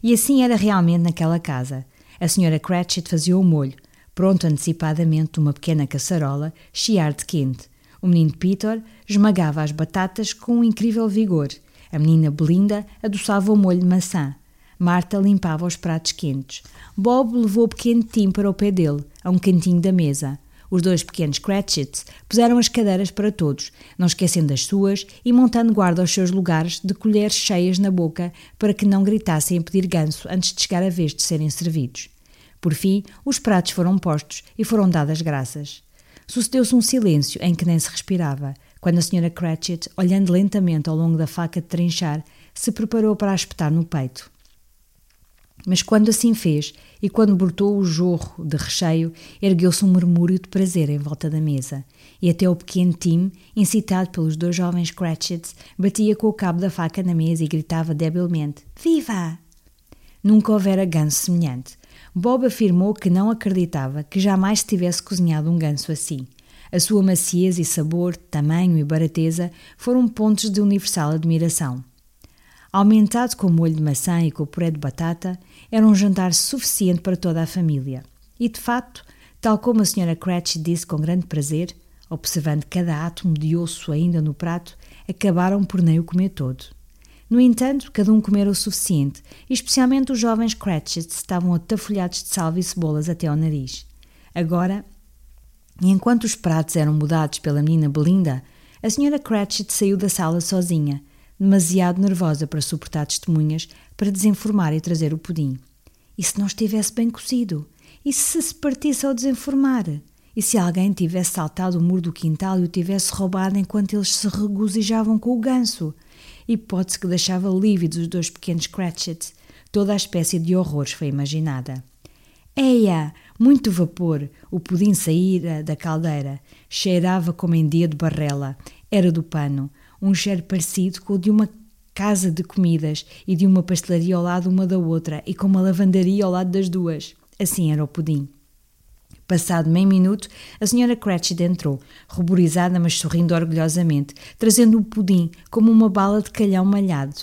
E assim era realmente naquela casa. A senhora Cratchit fazia o molho, pronto antecipadamente numa pequena caçarola, chiar de quente. O menino Peter esmagava as batatas com um incrível vigor. A menina Belinda adoçava o molho de maçã. Marta limpava os pratos quentes. Bob levou o pequeno Tim para o pé dele, a um cantinho da mesa. Os dois pequenos Cratchits puseram as cadeiras para todos, não esquecendo as suas e montando guarda aos seus lugares de colheres cheias na boca para que não gritassem a pedir ganso antes de chegar a vez de serem servidos. Por fim, os pratos foram postos e foram dadas graças. Sucedeu-se um silêncio em que nem se respirava, quando a senhora Cratchit, olhando lentamente ao longo da faca de trinchar, se preparou para a espetar no peito. Mas quando assim fez, e quando brotou o jorro de recheio, ergueu-se um murmúrio de prazer em volta da mesa, e até o pequeno Tim, incitado pelos dois jovens Cratchits, batia com o cabo da faca na mesa e gritava debilmente: Viva! Nunca houvera ganso semelhante. Bob afirmou que não acreditava que jamais se tivesse cozinhado um ganso assim. A sua maciez e sabor, tamanho e barateza foram pontos de universal admiração. Aumentado com molho de maçã e com puré de batata, era um jantar suficiente para toda a família. E, de facto, tal como a Sra. Cratchit disse com grande prazer, observando cada átomo de osso ainda no prato, acabaram por nem o comer todo. No entanto, cada um comera o suficiente, e especialmente os jovens Cratchits estavam atafolhados de salva e cebolas até ao nariz. Agora, enquanto os pratos eram mudados pela menina Belinda, a Sra. Cratchit saiu da sala sozinha, demasiado nervosa para suportar testemunhas, para desenformar e trazer o pudim. E se não estivesse bem cozido? E se se partisse ao desenformar? E se alguém tivesse saltado o muro do quintal e o tivesse roubado enquanto eles se regozijavam com o ganso? Hipótese que deixava lívidos os dois pequenos Cratchits. Toda a espécie de horrores foi imaginada. Eia! Muito vapor! O pudim saíra da caldeira. Cheirava como em dia de barrela. Era do pano um cheiro parecido com o de uma casa de comidas e de uma pastelaria ao lado uma da outra e com uma lavandaria ao lado das duas. Assim era o pudim. Passado meio minuto, a senhora Cratchit entrou, ruborizada mas sorrindo orgulhosamente, trazendo o pudim como uma bala de calhão malhado,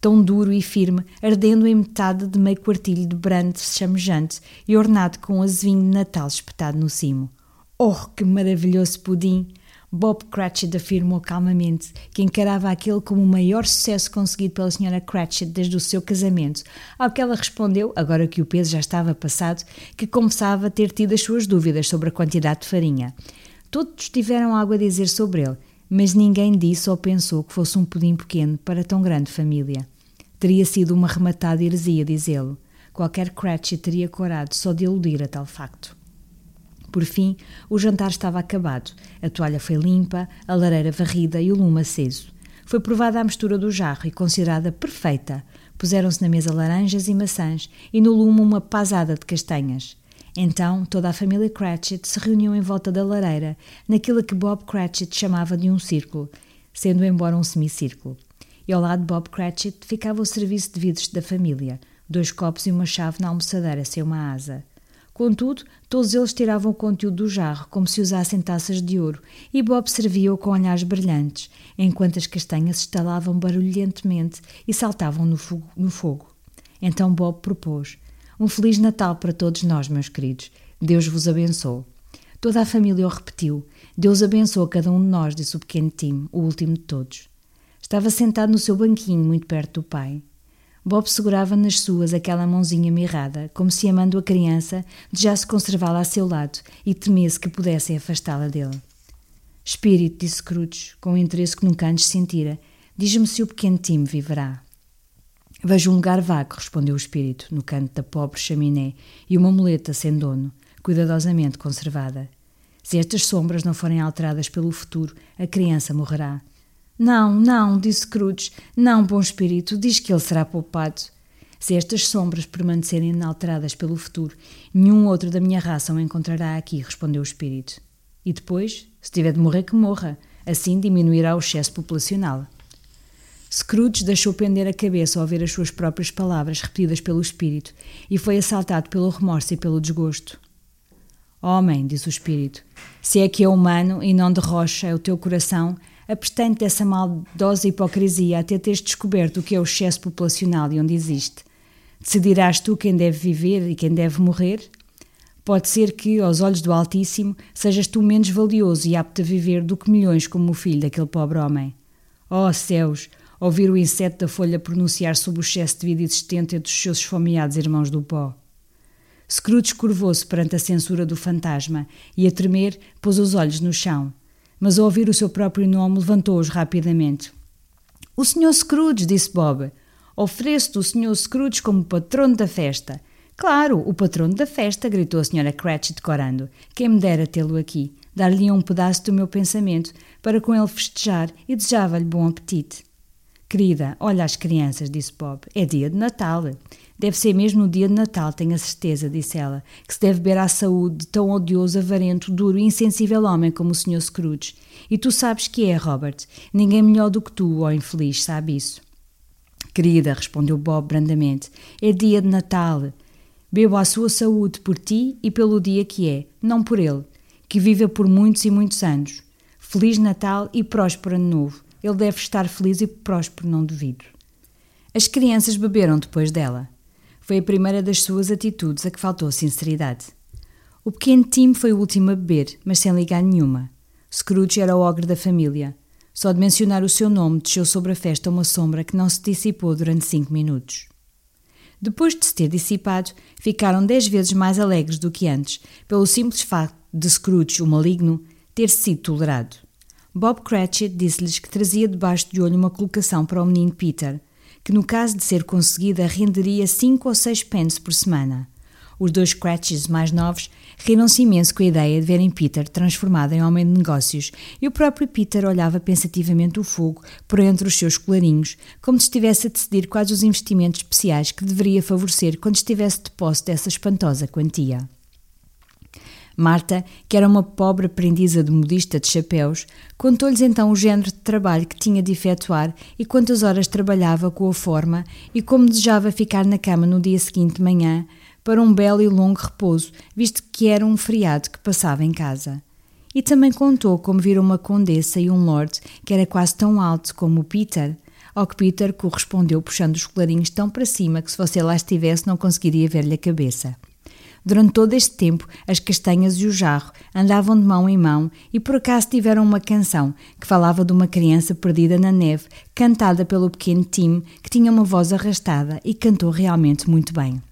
tão duro e firme, ardendo em metade de meio quartilho de brande chamejante e ornado com um azevinho de Natal espetado no cimo. Oh, que maravilhoso pudim! Bob Cratchit afirmou calmamente que encarava aquele como o maior sucesso conseguido pela Sra. Cratchit desde o seu casamento, ao que ela respondeu, agora que o peso já estava passado, que confessava ter tido as suas dúvidas sobre a quantidade de farinha. Todos tiveram algo a dizer sobre ele, mas ninguém disse ou pensou que fosse um pudim pequeno para tão grande família. Teria sido uma rematada heresia dizê-lo. Qualquer Cratchit teria corado só de eludir a tal facto. Por fim, o jantar estava acabado. A toalha foi limpa, a lareira varrida e o lume aceso. Foi provada a mistura do jarro e considerada perfeita. Puseram-se na mesa laranjas e maçãs e no lume uma pasada de castanhas. Então toda a família Cratchit se reuniu em volta da lareira, naquilo que Bob Cratchit chamava de um círculo, sendo embora um semicírculo. E ao lado de Bob Cratchit ficava o serviço de vidros da família, dois copos e uma chave na almoçadeira sem uma asa. Contudo, todos eles tiravam o conteúdo do jarro como se usassem taças de ouro, e Bob servia-o com olhares brilhantes, enquanto as castanhas estalavam barulhentemente e saltavam no fogo, no fogo. Então Bob propôs: Um Feliz Natal para todos nós, meus queridos. Deus vos abençoe. Toda a família o repetiu. Deus abençoe cada um de nós, disse o pequeno Tim, o último de todos. Estava sentado no seu banquinho, muito perto do pai. Bob segurava nas suas aquela mãozinha mirrada, como se amando a criança, desejasse conservá-la a seu lado e temesse que pudessem afastá-la dele. Espírito, disse Scrooge, com um interesse que nunca antes sentira, diz-me se o pequeno Tim viverá. Vejo um lugar vago, respondeu o espírito, no canto da pobre chaminé, e uma muleta sem dono, cuidadosamente conservada. Se estas sombras não forem alteradas pelo futuro, a criança morrerá. Não, não, disse Scrooge. Não, bom espírito, diz que ele será poupado. Se estas sombras permanecerem inalteradas pelo futuro, nenhum outro da minha raça o encontrará aqui, respondeu o espírito. E depois, se tiver de morrer, que morra. Assim diminuirá o excesso populacional. Scrooge deixou pender a cabeça ao ouvir as suas próprias palavras repetidas pelo espírito e foi assaltado pelo remorso e pelo desgosto. Homem, disse o espírito, se é que é humano e não de rocha é o teu coração, abstente dessa maldosa hipocrisia até teres descoberto o que é o excesso populacional e onde existe. Decidirás tu quem deve viver e quem deve morrer? Pode ser que, aos olhos do Altíssimo, sejas tu menos valioso e apto a viver do que milhões como o filho daquele pobre homem. Oh céus! Ouvir o inseto da folha pronunciar sobre o excesso de vida existente entre os seus esfomeados irmãos do pó. Scrooge curvou-se perante a censura do fantasma e, a tremer, pôs os olhos no chão. Mas, ao ouvir o seu próprio nome, levantou-os rapidamente. O Sr. Scrooge, disse Bob. Ofereço-te o Sr. Scrooge como patrono da festa. Claro, o patrono da festa, gritou a Sra. Cratchit corando. Quem me dera tê-lo aqui, dar-lhe um pedaço do meu pensamento, para com ele festejar e desejava-lhe bom apetite. Querida, olha as crianças, disse Bob. É dia de Natal. Deve ser mesmo no dia de Natal, tenho a certeza, disse ela, que se deve beber à saúde de tão odioso, avarento, duro e insensível homem como o Sr. Scrooge. E tu sabes que é, Robert. Ninguém melhor do que tu, ó infeliz, sabe isso. Querida, respondeu Bob brandamente, é dia de Natal. Bebo à sua saúde por ti e pelo dia que é, não por ele, que viva por muitos e muitos anos. Feliz Natal e próspero Ano Novo. Ele deve estar feliz e próspero, não duvido. As crianças beberam depois dela. Foi a primeira das suas atitudes a que faltou sinceridade. O pequeno Tim foi o último a beber, mas sem ligar nenhuma. Scrooge era o ogre da família. Só de mencionar o seu nome desceu sobre a festa uma sombra que não se dissipou durante cinco minutos. Depois de se ter dissipado, ficaram dez vezes mais alegres do que antes, pelo simples facto de Scrooge, o maligno, ter sido tolerado. Bob Cratchit disse-lhes que trazia debaixo de olho uma colocação para o menino Peter, que no caso de ser conseguida renderia cinco ou seis pence por semana. Os dois Cratchits mais novos riram-se imenso com a ideia de verem Peter transformado em homem de negócios e o próprio Peter olhava pensativamente o fogo por entre os seus colarinhos, como se estivesse a decidir quais os investimentos especiais que deveria favorecer quando estivesse de posse dessa espantosa quantia. Marta, que era uma pobre aprendiza de modista de chapéus, contou-lhes então o género de trabalho que tinha de efetuar e quantas horas trabalhava com a forma e como desejava ficar na cama no dia seguinte de manhã, para um belo e longo repouso, visto que era um feriado que passava em casa. E também contou como viram uma condessa e um lord que era quase tão alto como o Peter, ao que Peter correspondeu puxando os colarinhos tão para cima que se você lá estivesse não conseguiria ver-lhe a cabeça. Durante todo este tempo, as castanhas e o jarro andavam de mão em mão e por acaso tiveram uma canção que falava de uma criança perdida na neve, cantada pelo pequeno Tim, que tinha uma voz arrastada e cantou realmente muito bem.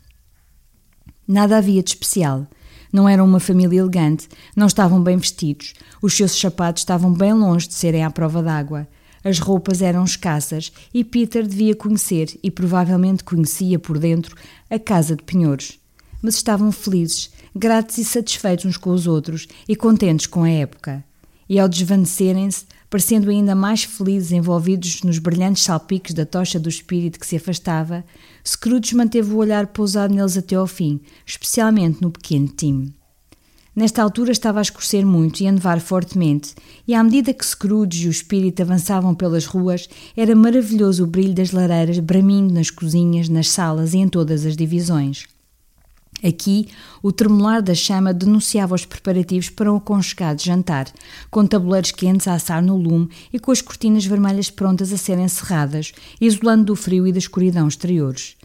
Nada havia de especial. Não eram uma família elegante, não estavam bem vestidos, os seus sapatos estavam bem longe de serem à prova d'água. As roupas eram escassas e Peter devia conhecer, e provavelmente conhecia por dentro, a casa de penhores. Mas estavam felizes, gratos e satisfeitos uns com os outros e contentes com a época. E ao desvanecerem-se, parecendo ainda mais felizes envolvidos nos brilhantes salpicos da tocha do espírito que se afastava, Scrooge manteve o olhar pousado neles até ao fim, especialmente no pequeno Tim. Nesta altura estava a escurecer muito e a nevar fortemente, e à medida que Scrooge e o espírito avançavam pelas ruas, era maravilhoso o brilho das lareiras bramindo nas cozinhas, nas salas e em todas as divisões. Aqui, o tremolar da chama denunciava os preparativos para um aconchegado jantar, com tabuleiros quentes a assar no lume e com as cortinas vermelhas prontas a serem cerradas, isolando do frio e da escuridão exteriores.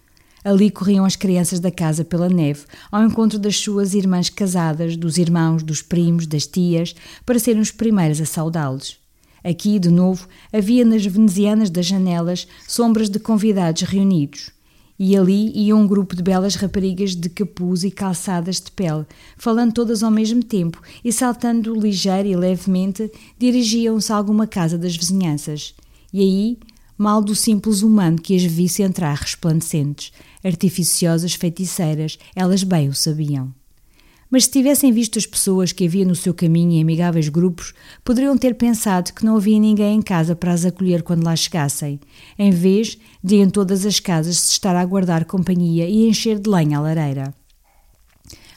Ali corriam as crianças da casa pela neve, ao encontro das suas irmãs casadas, dos irmãos, dos primos, das tias, para serem os primeiros a saudá-los. Aqui, de novo, havia nas venezianas das janelas sombras de convidados reunidos e ali ia um grupo de belas raparigas de capuz e calçadas de pele, falando todas ao mesmo tempo e saltando ligeiro e levemente, dirigiam-se a alguma casa das vizinhanças. E aí, mal do simples humano que as visse entrar resplandecentes, artificiosas feiticeiras, elas bem o sabiam. Mas se tivessem visto as pessoas que havia no seu caminho em amigáveis grupos, poderiam ter pensado que não havia ninguém em casa para as acolher quando lá chegassem, em vez de em todas as casas se estar a guardar companhia e encher de lenha a lareira.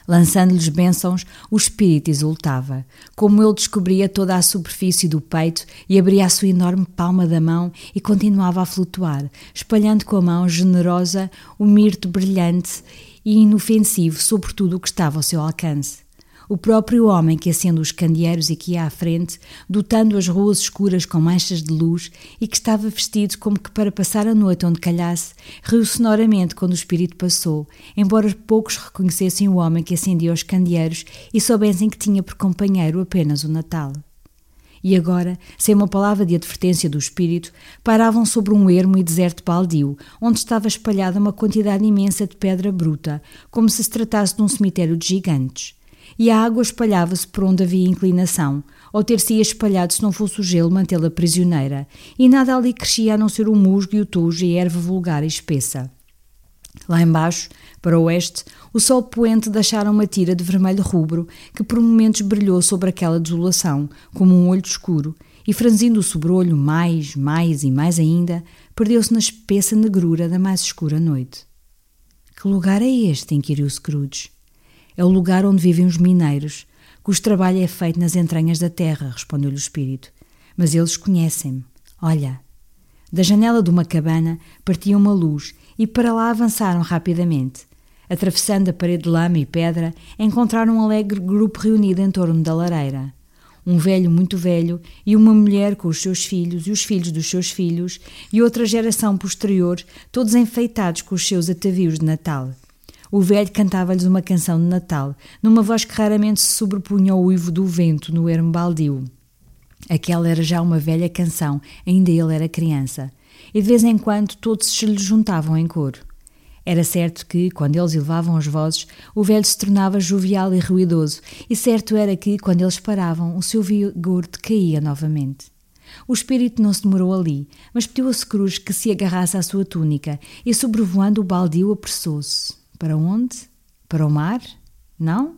Lançando-lhes bênçãos, o espírito exultava, como ele descobria toda a superfície do peito e abria a sua enorme palma da mão e continuava a flutuar, espalhando com a mão generosa o mirto brilhante e inofensivo sobre tudo o que estava ao seu alcance. O próprio homem que acende os candeeiros que ia à frente, dotando as ruas escuras com manchas de luz e que estava vestido como que para passar a noite onde calhasse, riu sonoramente quando o espírito passou, embora poucos reconhecessem o homem que acendia os candeeiros e soubessem que tinha por companheiro apenas o Natal. E agora, sem uma palavra de advertência do espírito, paravam sobre um ermo e deserto baldio, onde estava espalhada uma quantidade imensa de pedra bruta, como se se tratasse de um cemitério de gigantes e a água espalhava-se por onde havia inclinação, ou ter-se-ia espalhado se não fosse o gelo mantê-la prisioneira, e nada ali crescia a não ser o musgo e o tojo e a erva vulgar e espessa. Lá embaixo, para o oeste, o sol poente deixara uma tira de vermelho rubro que por momentos brilhou sobre aquela desolação, como um olho escuro, e franzindo o sobrolho mais, mais e mais ainda, perdeu-se na espessa negrura da mais escura noite. Que lugar é este? inquiriu Scrooge. É o lugar onde vivem os mineiros, cujo trabalho é feito nas entranhas da terra, respondeu-lhe o espírito. Mas eles conhecem-me. Olha. Da janela de uma cabana partia uma luz e para lá avançaram rapidamente. Atravessando a parede de lama e pedra, encontraram um alegre grupo reunido em torno da lareira. Um velho muito velho e uma mulher com os seus filhos e os filhos dos seus filhos e outra geração posterior, todos enfeitados com os seus atavios de Natal. O velho cantava-lhes uma canção de Natal, numa voz que raramente se sobrepunha ao uivo do vento no ermo baldio. Aquela era já uma velha canção, ainda ele era criança, e de vez em quando todos se lhe juntavam em coro. Era certo que, quando eles elevavam as vozes, o velho se tornava jovial e ruidoso, e certo era que, quando eles paravam, o seu vigor decaía novamente. O espírito não se demorou ali, mas pediu a Scrooge que se agarrasse à sua túnica, e sobrevoando o baldio apressou-se. Para onde? Para o mar? Não?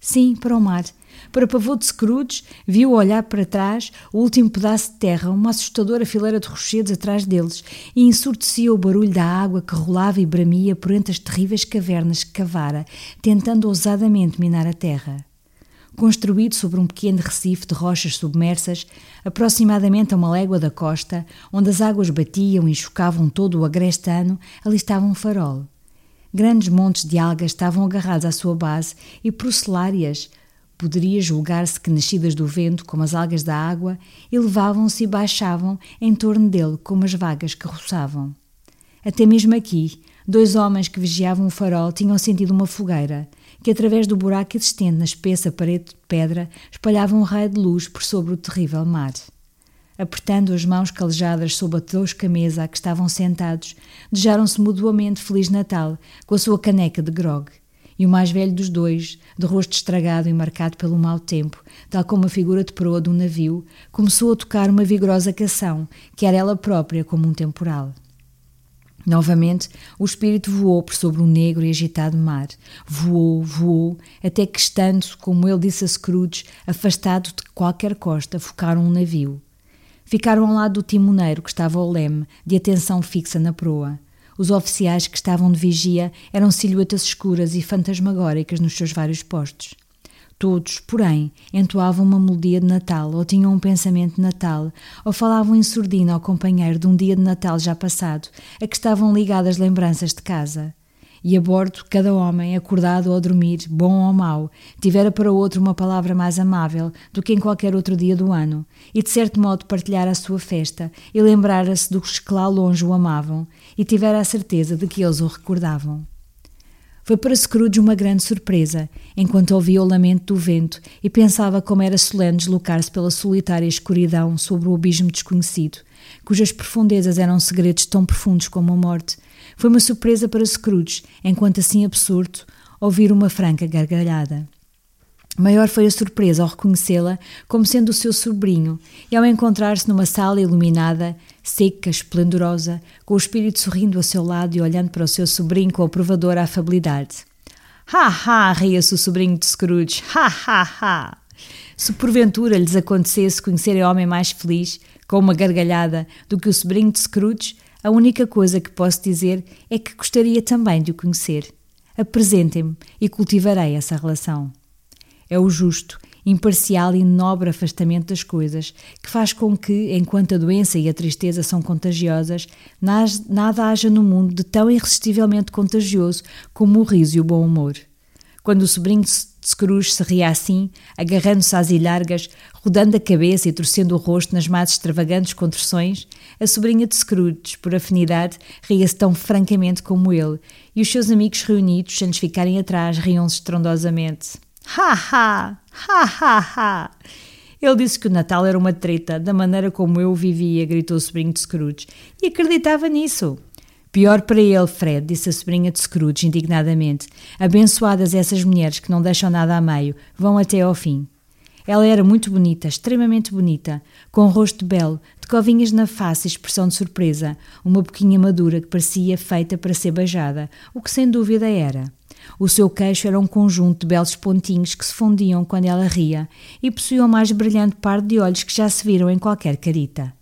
Sim, para o mar. Para pavor de Scrooge, viu olhar para trás o último pedaço de terra, uma assustadora fileira de rochedos atrás deles, e ensurdecia o barulho da água que rolava e bramia por entre as terríveis cavernas que cavara, tentando ousadamente minar a terra. Construído sobre um pequeno recife de rochas submersas, aproximadamente a uma légua da costa, onde as águas batiam e chocavam todo o agreste ano, ali estava um farol. Grandes montes de algas estavam agarrados à sua base e procelárias, poderia julgar-se que nascidas do vento, como as algas da água, elevavam-se e baixavam em torno dele como as vagas que roçavam. Até mesmo aqui, dois homens que vigiavam o farol tinham sentido uma fogueira, que através do buraco existente na espessa parede de pedra espalhava um raio de luz por sobre o terrível mar apertando as mãos calejadas sob a tosca mesa a que estavam sentados, desejaram-se mutuamente Feliz Natal com a sua caneca de grog. E o mais velho dos dois, de rosto estragado e marcado pelo mau tempo, tal como a figura de proa de um navio, começou a tocar uma vigorosa canção, que era ela própria como um temporal. Novamente, o espírito voou por sobre um negro e agitado mar. Voou, voou, até que, estando, como ele disse a Scrooge, afastado de qualquer costa, focaram um navio. Ficaram ao lado do timoneiro que estava ao leme, de atenção fixa na proa. Os oficiais que estavam de vigia eram silhuetas escuras e fantasmagóricas nos seus vários postos. Todos, porém, entoavam uma melodia de Natal, ou tinham um pensamento de Natal, ou falavam em surdina ao companheiro de um dia de Natal já passado, a que estavam ligadas lembranças de casa e a bordo cada homem, acordado ou dormir, bom ou mau, tivera para outro uma palavra mais amável do que em qualquer outro dia do ano, e de certo modo partilhara a sua festa e lembrara-se dos que lá longe o amavam, e tivera a certeza de que eles o recordavam. Foi para Scrooge uma grande surpresa, enquanto ouvia o lamento do vento e pensava como era solene deslocar-se pela solitária escuridão sobre o abismo desconhecido, cujas profundezas eram segredos tão profundos como a morte, foi uma surpresa para Scrooge, enquanto assim absurdo, ouvir uma franca gargalhada. Maior foi a surpresa ao reconhecê-la como sendo o seu sobrinho e ao encontrar-se numa sala iluminada, seca, esplendorosa, com o espírito sorrindo a seu lado e olhando para o seu sobrinho com aprovadora afabilidade. Ha ha! ria-se o sobrinho de Scrooge. Ha ha ha! Se porventura lhes acontecesse conhecerem homem mais feliz, com uma gargalhada, do que o sobrinho de Scrooge, a única coisa que posso dizer é que gostaria também de o conhecer. Apresentem-me e cultivarei essa relação. É o justo, imparcial e nobre afastamento das coisas que faz com que, enquanto a doença e a tristeza são contagiosas, nada haja no mundo de tão irresistivelmente contagioso como o riso e o bom humor. Quando o sobrinho de Scrooge se ria assim, agarrando-se às ilhargas, rodando a cabeça e torcendo o rosto nas mais extravagantes contorções, a sobrinha de Scrooge, por afinidade, ria-se tão francamente como ele, e os seus amigos reunidos, lhes ficarem atrás, riam-se estrondosamente. Ha ha! Ha ha ha! Ele disse que o Natal era uma treta, da maneira como eu vivia, gritou o sobrinho de Scrooge, e acreditava nisso. Pior para ele, Fred, disse a sobrinha de Scrooge indignadamente. Abençoadas essas mulheres que não deixam nada a meio, vão até ao fim. Ela era muito bonita, extremamente bonita, com um rosto belo, de covinhas na face e expressão de surpresa, uma boquinha madura que parecia feita para ser beijada, o que sem dúvida era. O seu queixo era um conjunto de belos pontinhos que se fundiam quando ela ria e possuía o mais brilhante par de olhos que já se viram em qualquer carita.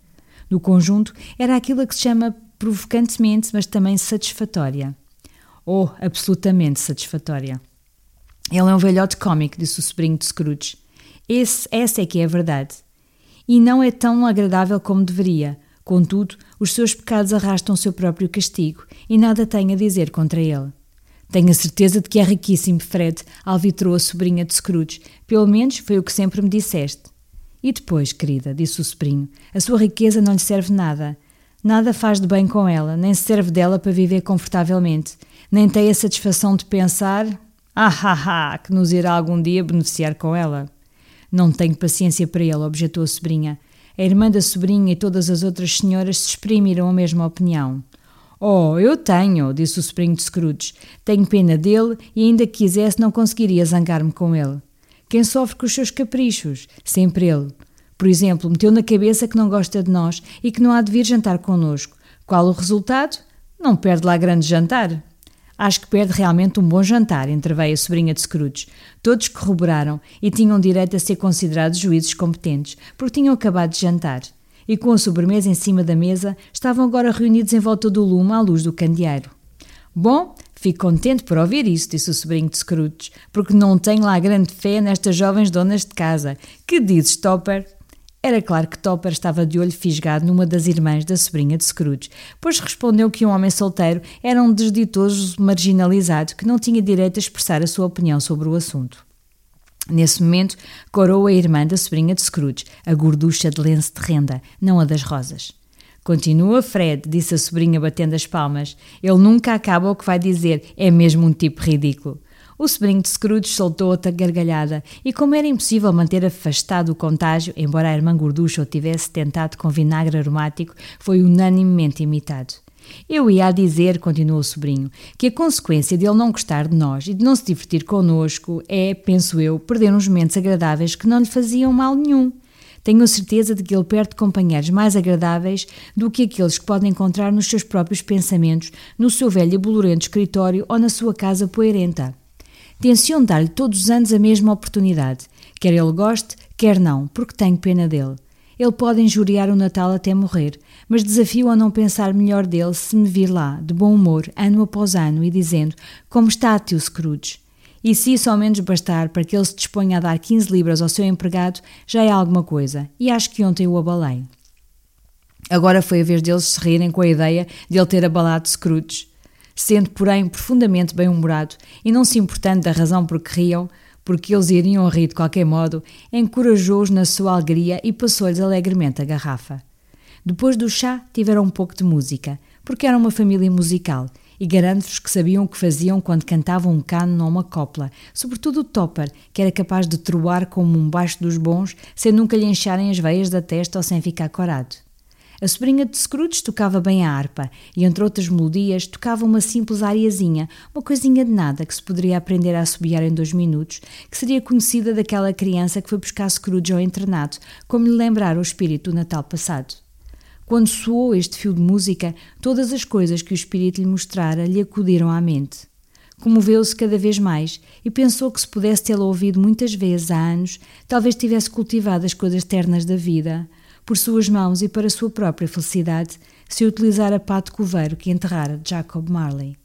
No conjunto era aquilo que se chama provocantemente, mas também satisfatória. Oh, absolutamente satisfatória. Ele é um velhote cómico, disse o sobrinho de Scrooge. Esse, essa é que é a verdade. E não é tão agradável como deveria. Contudo, os seus pecados arrastam o seu próprio castigo e nada tem a dizer contra ele. Tenho a certeza de que é riquíssimo, Fred, alvitrou a sobrinha de Scrooge. Pelo menos foi o que sempre me disseste. E depois, querida, disse o sobrinho, a sua riqueza não lhe serve nada. Nada faz de bem com ela, nem se serve dela para viver confortavelmente, nem tem a satisfação de pensar, ah, ah, ah, que nos irá algum dia beneficiar com ela. Não tenho paciência para ele, objetou a sobrinha. A irmã da sobrinha e todas as outras senhoras se exprimiram a mesma opinião. Oh, eu tenho, disse o sobrinho de Scrooge. Tenho pena dele e ainda que quisesse não conseguiria zangar-me com ele. Quem sofre com os seus caprichos? Sempre ele. Por exemplo, meteu na cabeça que não gosta de nós e que não há de vir jantar connosco. Qual o resultado? Não perde lá grande jantar. Acho que perde realmente um bom jantar, entreveio a sobrinha de Scrooge. Todos corroboraram e tinham direito a ser considerados juízes competentes, porque tinham acabado de jantar. E com a sobremesa em cima da mesa, estavam agora reunidos em volta do lume à luz do candeeiro. Bom, fico contente por ouvir isso, disse o sobrinho de Scrooge, porque não tenho lá grande fé nestas jovens donas de casa. Que dizes, Topper? Era claro que Topper estava de olho fisgado numa das irmãs da sobrinha de Scrooge, pois respondeu que um homem solteiro era um desditoso marginalizado que não tinha direito a expressar a sua opinião sobre o assunto. Nesse momento, corou a irmã da sobrinha de Scrooge, a gorducha de lenço de renda, não a das rosas. Continua, Fred, disse a sobrinha batendo as palmas. Ele nunca acaba o que vai dizer, é mesmo um tipo ridículo. O sobrinho de Scrooge soltou outra gargalhada, e como era impossível manter afastado o contágio, embora a irmã gorducha o tivesse tentado com vinagre aromático, foi unanimemente imitado. Eu ia a dizer, continuou o sobrinho, que a consequência de ele não gostar de nós e de não se divertir connosco é, penso eu, perder uns momentos agradáveis que não lhe faziam mal nenhum. Tenho certeza de que ele perde companheiros mais agradáveis do que aqueles que pode encontrar nos seus próprios pensamentos, no seu velho e bolorento escritório ou na sua casa poeirenta. Tenciono dar-lhe todos os anos a mesma oportunidade, quer ele goste, quer não, porque tenho pena dele. Ele pode injuriar o Natal até morrer, mas desafio a não pensar melhor dele se me vir lá, de bom humor, ano após ano, e dizendo: Como está, tio Scrooge? E se isso ao menos bastar para que ele se disponha a dar 15 libras ao seu empregado, já é alguma coisa, e acho que ontem o abalei. Agora foi a vez deles se rirem com a ideia de ele ter abalado Scrooge sendo, porém, profundamente bem-humorado e não se importando da razão por que riam, porque eles iriam rir de qualquer modo, encorajou-os na sua alegria e passou-lhes alegremente a garrafa. Depois do chá, tiveram um pouco de música, porque eram uma família musical, e garanto-vos que sabiam o que faziam quando cantavam um cano ou uma copla, sobretudo o Topper, que era capaz de troar como um baixo dos bons, sem nunca lhe encharem as veias da testa ou sem ficar corado. A sobrinha de Scrooge tocava bem a harpa e, entre outras melodias, tocava uma simples ariazinha, uma coisinha de nada que se poderia aprender a assobiar em dois minutos, que seria conhecida daquela criança que foi buscar Scrooge ao internato, como lhe lembrar o espírito do Natal passado. Quando soou este fio de música, todas as coisas que o espírito lhe mostrara lhe acudiram à mente. Comoveu-se cada vez mais e pensou que se pudesse tê-la ouvido muitas vezes há anos, talvez tivesse cultivado as coisas ternas da vida, por suas mãos e para sua própria felicidade, se utilizar a pá de coveiro que enterrara Jacob Marley.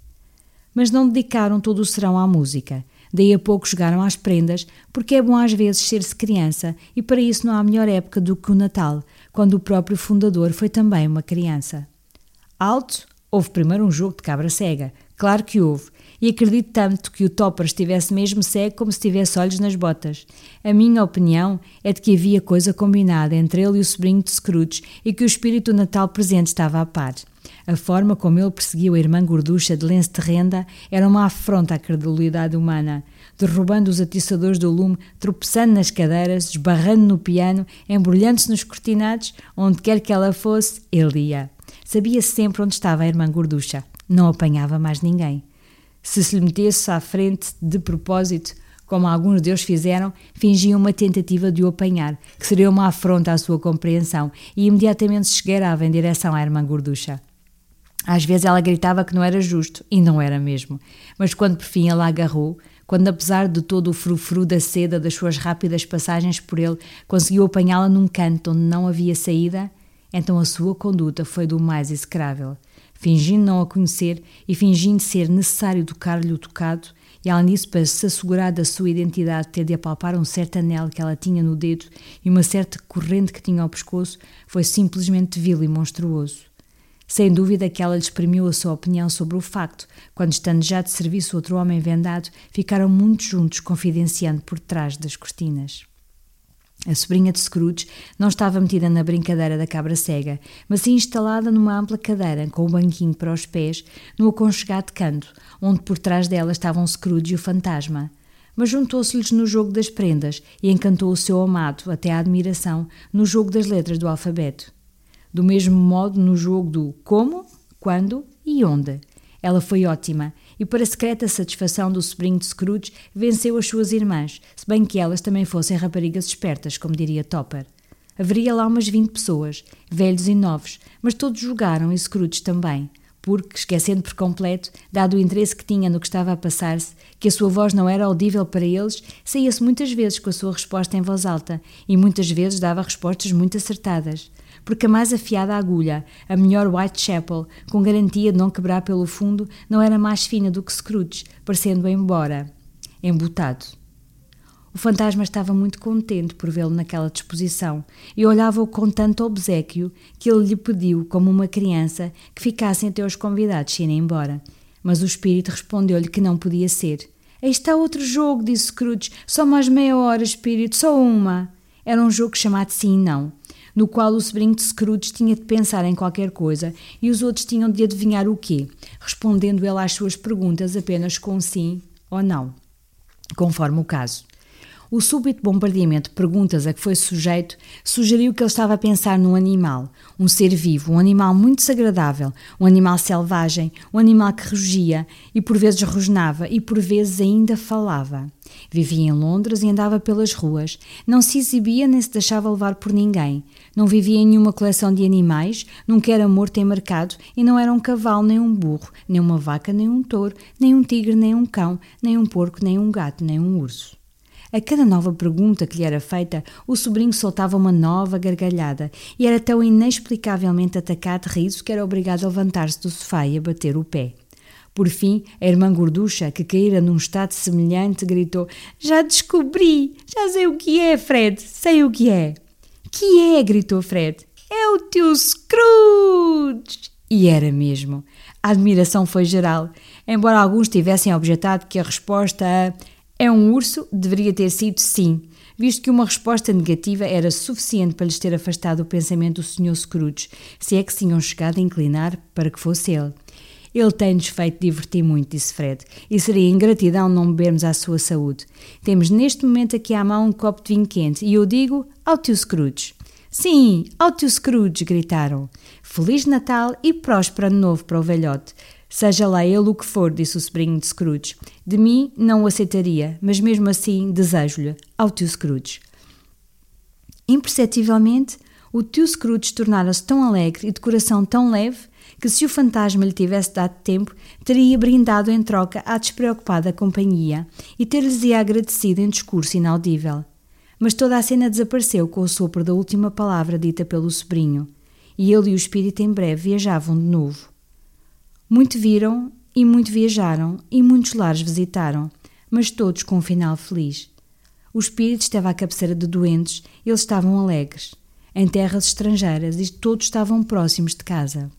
mas não dedicaram todo o serão à música. Daí a pouco jogaram às prendas, porque é bom às vezes ser-se criança e para isso não há melhor época do que o Natal, quando o próprio fundador foi também uma criança. Alto, houve primeiro um jogo de cabra cega, claro que houve, e acredito tanto que o Topper estivesse mesmo cego como se tivesse olhos nas botas. A minha opinião é de que havia coisa combinada entre ele e o sobrinho de Scrooge e que o espírito do Natal presente estava a par. A forma como ele perseguiu a irmã gorducha de lenço de renda era uma afronta à credulidade humana, derrubando os atiçadores do lume, tropeçando nas cadeiras, esbarrando no piano, embrulhando-se nos cortinados, onde quer que ela fosse, ele ia. Sabia sempre onde estava a irmã gorducha. Não apanhava mais ninguém. Se se lhe metesse à frente de propósito, como alguns deus fizeram, fingiam uma tentativa de o apanhar, que seria uma afronta à sua compreensão, e imediatamente esgueirava em direção à irmã gorducha. Às vezes ela gritava que não era justo, e não era mesmo. Mas quando por fim ela agarrou, quando apesar de todo o frufru da seda das suas rápidas passagens por ele, conseguiu apanhá-la num canto onde não havia saída, então a sua conduta foi do mais execrável fingindo não a conhecer e fingindo ser necessário tocar-lhe o tocado, e além disso, para se assegurar da sua identidade, ter de apalpar um certo anel que ela tinha no dedo e uma certa corrente que tinha ao pescoço, foi simplesmente vil e monstruoso. Sem dúvida que ela lhe exprimiu a sua opinião sobre o facto, quando, estando já de serviço outro homem vendado, ficaram muito juntos, confidenciando por trás das cortinas. A sobrinha de Scrooge não estava metida na brincadeira da cabra cega, mas sim instalada numa ampla cadeira, com um banquinho para os pés, no aconchegado canto, onde por trás dela estavam Scrooge e o fantasma. Mas juntou-se-lhes no jogo das prendas e encantou o seu amado, até à admiração, no jogo das letras do alfabeto. Do mesmo modo no jogo do como, quando e onde. Ela foi ótima e, para a secreta satisfação do sobrinho de Scrooge, venceu as suas irmãs, se bem que elas também fossem raparigas espertas, como diria Topper. Haveria lá umas vinte pessoas, velhos e novos, mas todos jogaram e Scrooge também, porque, esquecendo por completo, dado o interesse que tinha no que estava a passar-se, que a sua voz não era audível para eles, saía-se muitas vezes com a sua resposta em voz alta e muitas vezes dava respostas muito acertadas porque a mais afiada agulha, a melhor Whitechapel, com garantia de não quebrar pelo fundo, não era mais fina do que Scrooge, parecendo embora, embotado. O fantasma estava muito contente por vê-lo naquela disposição e olhava-o com tanto obsequio que ele lhe pediu, como uma criança, que ficassem até os convidados irem embora. Mas o espírito respondeu-lhe que não podia ser. Aí está outro jogo, disse Scrooge. Só mais meia hora, espírito, só uma. Era um jogo chamado Sim e Não no qual o sobrinho de Scrooge tinha de pensar em qualquer coisa e os outros tinham de adivinhar o quê, respondendo ele às suas perguntas apenas com sim ou não, conforme o caso. O súbito bombardeamento de perguntas a que foi sujeito sugeriu que ele estava a pensar num animal, um ser vivo, um animal muito desagradável, um animal selvagem, um animal que rugia e por vezes rosnava e por vezes ainda falava. Vivia em Londres e andava pelas ruas, não se exibia nem se deixava levar por ninguém, não vivia em nenhuma coleção de animais, nunca era morto em mercado e não era um cavalo nem um burro, nem uma vaca nem um touro, nem um tigre nem um cão, nem um porco nem um gato nem um urso. A cada nova pergunta que lhe era feita, o sobrinho soltava uma nova gargalhada e era tão inexplicavelmente atacado de riso que era obrigado a levantar-se do sofá e a bater o pé. Por fim, a irmã gorducha, que caíra num estado semelhante, gritou: Já descobri! Já sei o que é, Fred! Sei o que é! Que é? gritou Fred. É o teu Scrooge! E era mesmo. A admiração foi geral, embora alguns tivessem objetado que a resposta a é um urso deveria ter sido sim, visto que uma resposta negativa era suficiente para lhes ter afastado o pensamento do Sr. Scrooge, se é que se tinham chegado a inclinar para que fosse ele. Ele tem-nos feito divertir muito, disse Fred, e seria ingratidão não bebermos à sua saúde. Temos neste momento aqui à mão um copo de vinho quente, e eu digo ao tio Scrooge. Sim, ao tio Scrooge, gritaram. Feliz Natal e próspero ano novo para o velhote. Seja lá ele o que for, disse o sobrinho de Scrooge. De mim não o aceitaria, mas mesmo assim desejo-lhe, ao tio Scrooge. Imperceptivelmente, o tio Scrooge tornara-se tão alegre e de coração tão leve que, se o fantasma lhe tivesse dado tempo, teria brindado em troca à despreocupada companhia e ter-lhes-ia agradecido em discurso inaudível. Mas toda a cena desapareceu com o sopro da última palavra dita pelo sobrinho, e ele e o espírito em breve viajavam de novo. Muito viram e muito viajaram, e muitos lares visitaram, mas todos com um final feliz. O espírito estava à cabeceira de doentes, eles estavam alegres, em terras estrangeiras, e todos estavam próximos de casa.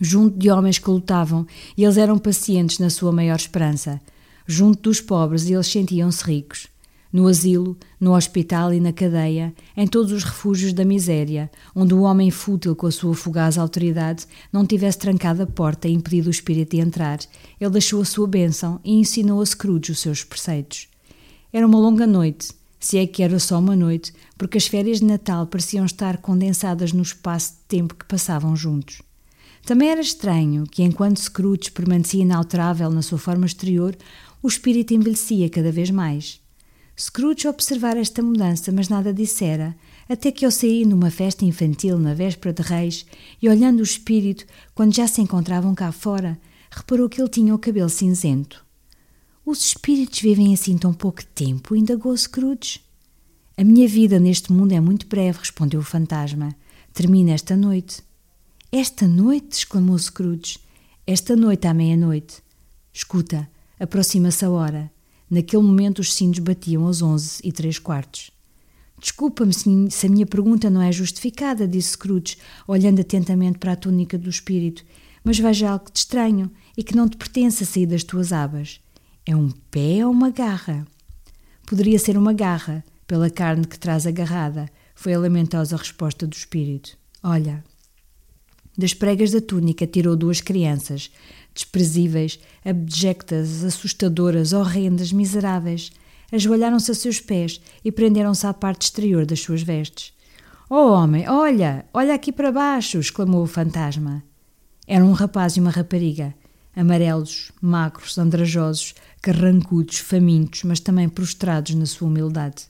Junto de homens que lutavam, e eles eram pacientes na sua maior esperança. Junto dos pobres, eles sentiam-se ricos no asilo, no hospital e na cadeia, em todos os refúgios da miséria, onde o homem fútil com a sua fugaz autoridade não tivesse trancado a porta e impedido o espírito de entrar, ele deixou a sua bênção e ensinou a Scrooge os seus preceitos. Era uma longa noite, se é que era só uma noite, porque as férias de Natal pareciam estar condensadas no espaço de tempo que passavam juntos. Também era estranho que, enquanto Scrooge permanecia inalterável na sua forma exterior, o espírito envelhecia cada vez mais. Scrooge observara esta mudança, mas nada dissera, até que ao sair numa festa infantil na véspera de Reis e olhando o espírito, quando já se encontravam cá fora, reparou que ele tinha o cabelo cinzento. Os espíritos vivem assim tão pouco tempo, indagou Scrooge. A minha vida neste mundo é muito breve, respondeu o fantasma. Termina esta noite. Esta noite? exclamou Scrooge. Esta noite à meia-noite. Escuta, aproxima-se a hora. Naquele momento os sinos batiam aos onze e três quartos. Desculpa-me se a minha pergunta não é justificada, disse Scrooge, olhando atentamente para a túnica do espírito, mas veja algo de estranho e que não te pertence a sair das tuas abas. É um pé ou uma garra? Poderia ser uma garra, pela carne que traz agarrada, foi a lamentosa resposta do espírito. Olha. Das pregas da túnica tirou duas crianças, desprezíveis, abjectas, assustadoras, horrendas, miseráveis, ajoelharam-se a seus pés e prenderam-se à parte exterior das suas vestes. Oh homem, olha, olha aqui para baixo! exclamou o fantasma. Era um rapaz e uma rapariga, amarelos, magros, andrajosos, carrancudos, famintos, mas também prostrados na sua humildade.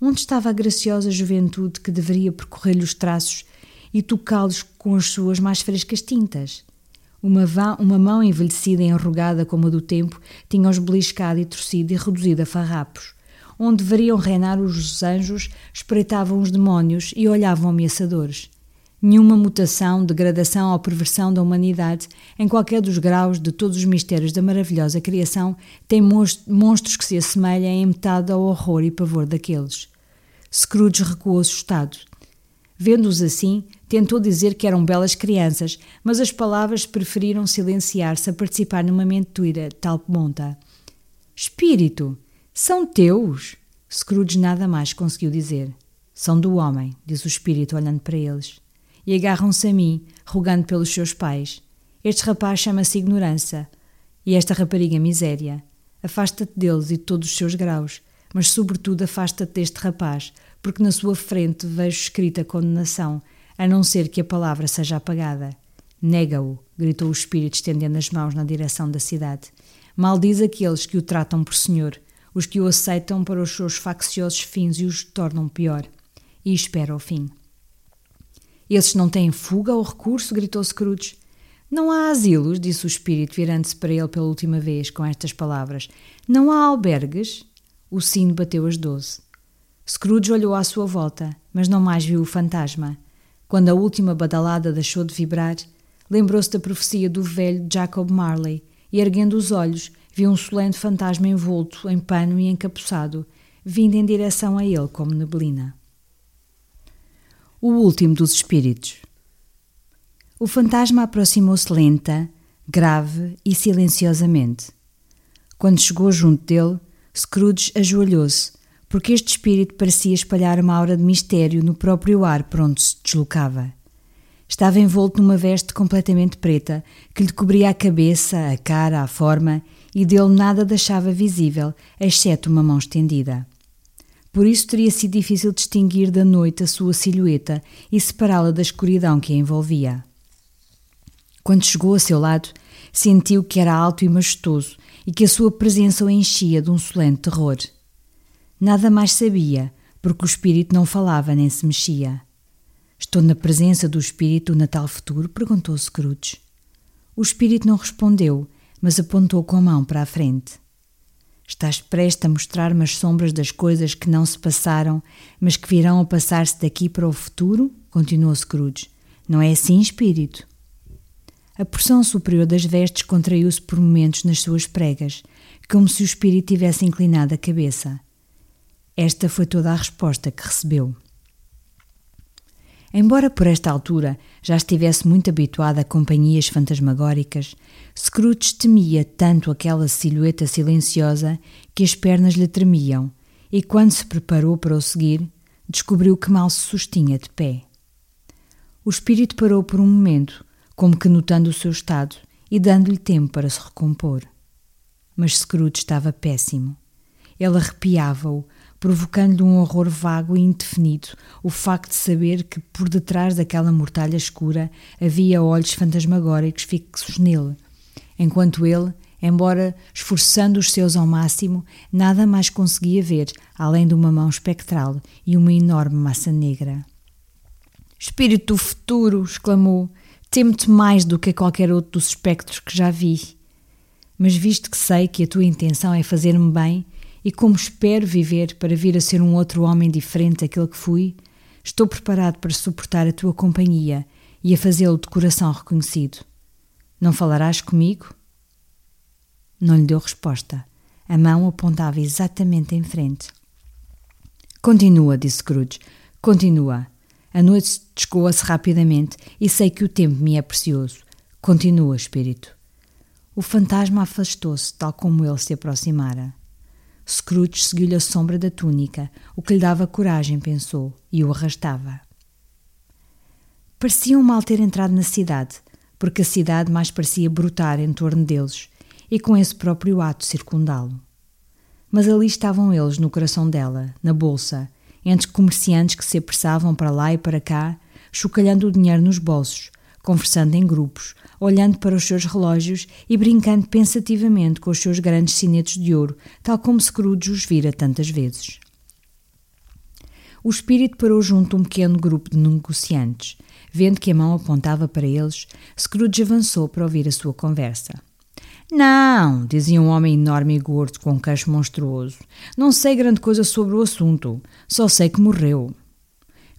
Onde estava a graciosa juventude que deveria percorrer-lhe os traços e tocá-los com as suas mais frescas tintas? Uma, uma mão envelhecida e enrugada como a do tempo tinha-os beliscado e torcido e reduzido a farrapos. Onde deveriam reinar os anjos, espreitavam os demónios e olhavam ameaçadores. Nenhuma mutação, degradação ou perversão da humanidade, em qualquer dos graus de todos os mistérios da maravilhosa criação, tem monstros que se assemelhem em metade ao horror e pavor daqueles. Scrooge recuou assustado. Vendo-os assim, tentou dizer que eram belas crianças, mas as palavras preferiram silenciar-se a participar numa mentira tal monta. Espírito, são teus? Scrooge nada mais conseguiu dizer. São do homem, disse o espírito olhando para eles. E agarram-se a mim, rogando pelos seus pais. Este rapaz chama-se ignorância, e esta rapariga miséria. Afasta-te deles e de todos os seus graus, mas sobretudo afasta-te deste rapaz, porque na sua frente vejo escrita condenação, a não ser que a palavra seja apagada. Nega-o, gritou o espírito, estendendo as mãos na direção da cidade. Maldiz aqueles que o tratam por senhor, os que o aceitam para os seus facciosos fins e os tornam pior. E espera o fim. Esses não têm fuga ou recurso? gritou Scrooge. Não há asilos, disse o espírito, virando-se para ele pela última vez com estas palavras. Não há albergues? O sino bateu as doze. Scrooge olhou à sua volta, mas não mais viu o fantasma. Quando a última badalada deixou de vibrar, lembrou-se da profecia do velho Jacob Marley e, erguendo os olhos, viu um solene fantasma envolto em pano e encapuçado, vindo em direção a ele como neblina. O último dos espíritos. O fantasma aproximou-se lenta, grave e silenciosamente. Quando chegou junto dele, Scrooge ajoelhou-se porque este espírito parecia espalhar uma aura de mistério no próprio ar por onde se deslocava. Estava envolto numa veste completamente preta, que lhe cobria a cabeça, a cara, a forma, e dele nada deixava visível, exceto uma mão estendida. Por isso teria sido difícil distinguir da noite a sua silhueta e separá-la da escuridão que a envolvia. Quando chegou a seu lado, sentiu que era alto e majestoso e que a sua presença o enchia de um solene terror. Nada mais sabia, porque o espírito não falava nem se mexia. Estou na presença do espírito do Natal futuro? perguntou Scrooge. O espírito não respondeu, mas apontou com a mão para a frente. Estás prestes a mostrar-me as sombras das coisas que não se passaram, mas que virão a passar-se daqui para o futuro? continuou Scrooge. Não é assim, espírito? A porção superior das vestes contraiu-se por momentos nas suas pregas, como se o espírito tivesse inclinado a cabeça. Esta foi toda a resposta que recebeu. Embora por esta altura já estivesse muito habituado a companhias fantasmagóricas, Scrooge temia tanto aquela silhueta silenciosa que as pernas lhe tremiam, e quando se preparou para o seguir, descobriu que mal se sustinha de pé. O espírito parou por um momento, como que notando o seu estado e dando-lhe tempo para se recompor. Mas Scrooge estava péssimo. Ele arrepiava-o, provocando-lhe um horror vago e indefinido o facto de saber que por detrás daquela mortalha escura havia olhos fantasmagóricos fixos nele, enquanto ele, embora esforçando os seus ao máximo, nada mais conseguia ver além de uma mão espectral e uma enorme massa negra. Espírito do futuro! exclamou. Temo-te mais do que a qualquer outro dos espectros que já vi. Mas visto que sei que a tua intenção é fazer-me bem, e como espero viver para vir a ser um outro homem diferente daquele que fui, estou preparado para suportar a tua companhia e a fazê-lo de coração reconhecido. Não falarás comigo? Não lhe deu resposta. A mão apontava exatamente em frente. Continua, disse Scrooge. Continua. A noite descoa-se rapidamente e sei que o tempo me é precioso. Continua, espírito. O fantasma afastou-se, tal como ele se aproximara. Scrooge seguiu-lhe a sombra da túnica, o que lhe dava coragem, pensou, e o arrastava. Pareciam mal ter entrado na cidade, porque a cidade mais parecia brotar em torno deles, e com esse próprio ato circundá-lo. Mas ali estavam eles no coração dela, na bolsa, entre comerciantes que se apressavam para lá e para cá, chocalhando o dinheiro nos bolsos, conversando em grupos, olhando para os seus relógios e brincando pensativamente com os seus grandes sinetos de ouro, tal como Scrooge os vira tantas vezes. O espírito parou junto a um pequeno grupo de negociantes. Vendo que a mão apontava para eles, Scrooge avançou para ouvir a sua conversa. Não, dizia um homem enorme e gordo com um queixo monstruoso. Não sei grande coisa sobre o assunto. Só sei que morreu.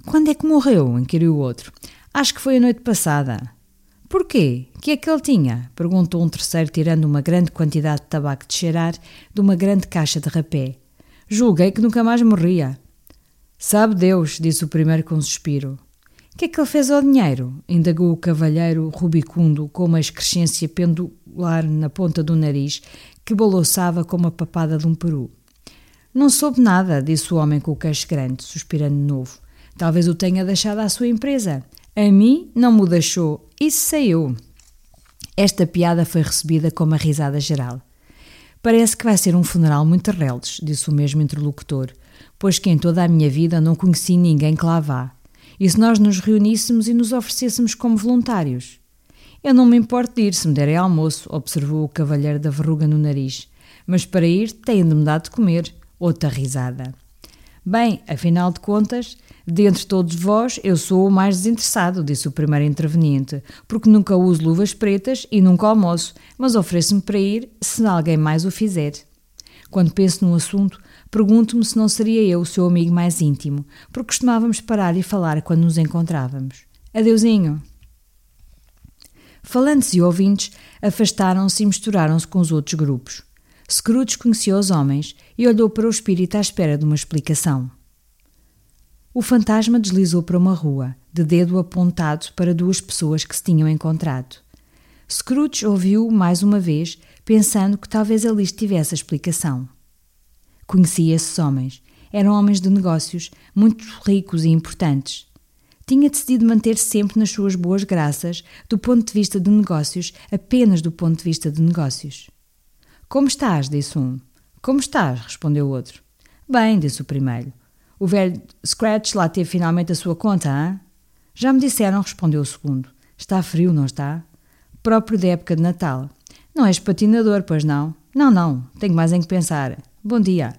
Quando é que morreu? inquiriu o outro. Acho que foi a noite passada. Porquê? Que é que ele tinha? Perguntou um terceiro, tirando uma grande quantidade de tabaco de cheirar de uma grande caixa de rapé. Julguei que nunca mais morria. Sabe Deus, disse o primeiro com um suspiro. Que é que ele fez ao dinheiro? indagou o cavalheiro rubicundo com uma excrescência pendular na ponta do nariz que balouçava como a papada de um peru. Não soube nada, disse o homem com o queixo grande, suspirando de novo. Talvez o tenha deixado à sua empresa. A mim não me deixou, isso sei eu. Esta piada foi recebida com uma risada geral. Parece que vai ser um funeral muito reles, disse o mesmo interlocutor, pois que em toda a minha vida não conheci ninguém que lá vá. E se nós nos reuníssemos e nos oferecêssemos como voluntários? Eu não me importo de ir se me derem almoço, observou o cavalheiro da verruga no nariz. Mas para ir têm de me dar de comer. Outra risada. Bem, afinal de contas, Dentre todos vós, eu sou o mais desinteressado, disse o primeiro interveniente, porque nunca uso luvas pretas e nunca almoço, mas ofereço-me para ir se alguém mais o fizer. Quando penso num assunto, pergunto-me se não seria eu o seu amigo mais íntimo, porque costumávamos parar e falar quando nos encontrávamos. Adeusinho! Falantes e ouvintes afastaram-se e misturaram-se com os outros grupos. Scrooge conheceu os homens e olhou para o espírito à espera de uma explicação. O fantasma deslizou para uma rua, de dedo apontado para duas pessoas que se tinham encontrado. Scrooge ouviu mais uma vez, pensando que talvez ali estivesse a explicação. Conhecia esses homens. Eram homens de negócios, muito ricos e importantes. Tinha decidido manter-se sempre nas suas boas graças, do ponto de vista de negócios, apenas do ponto de vista de negócios. Como estás? disse um. Como estás? respondeu o outro. Bem, disse o primeiro. O velho Scratch lá teve finalmente a sua conta, hein? Já me disseram, respondeu o segundo. Está frio, não está? Próprio da época de Natal. Não és patinador, pois não? Não, não, tenho mais em que pensar. Bom dia.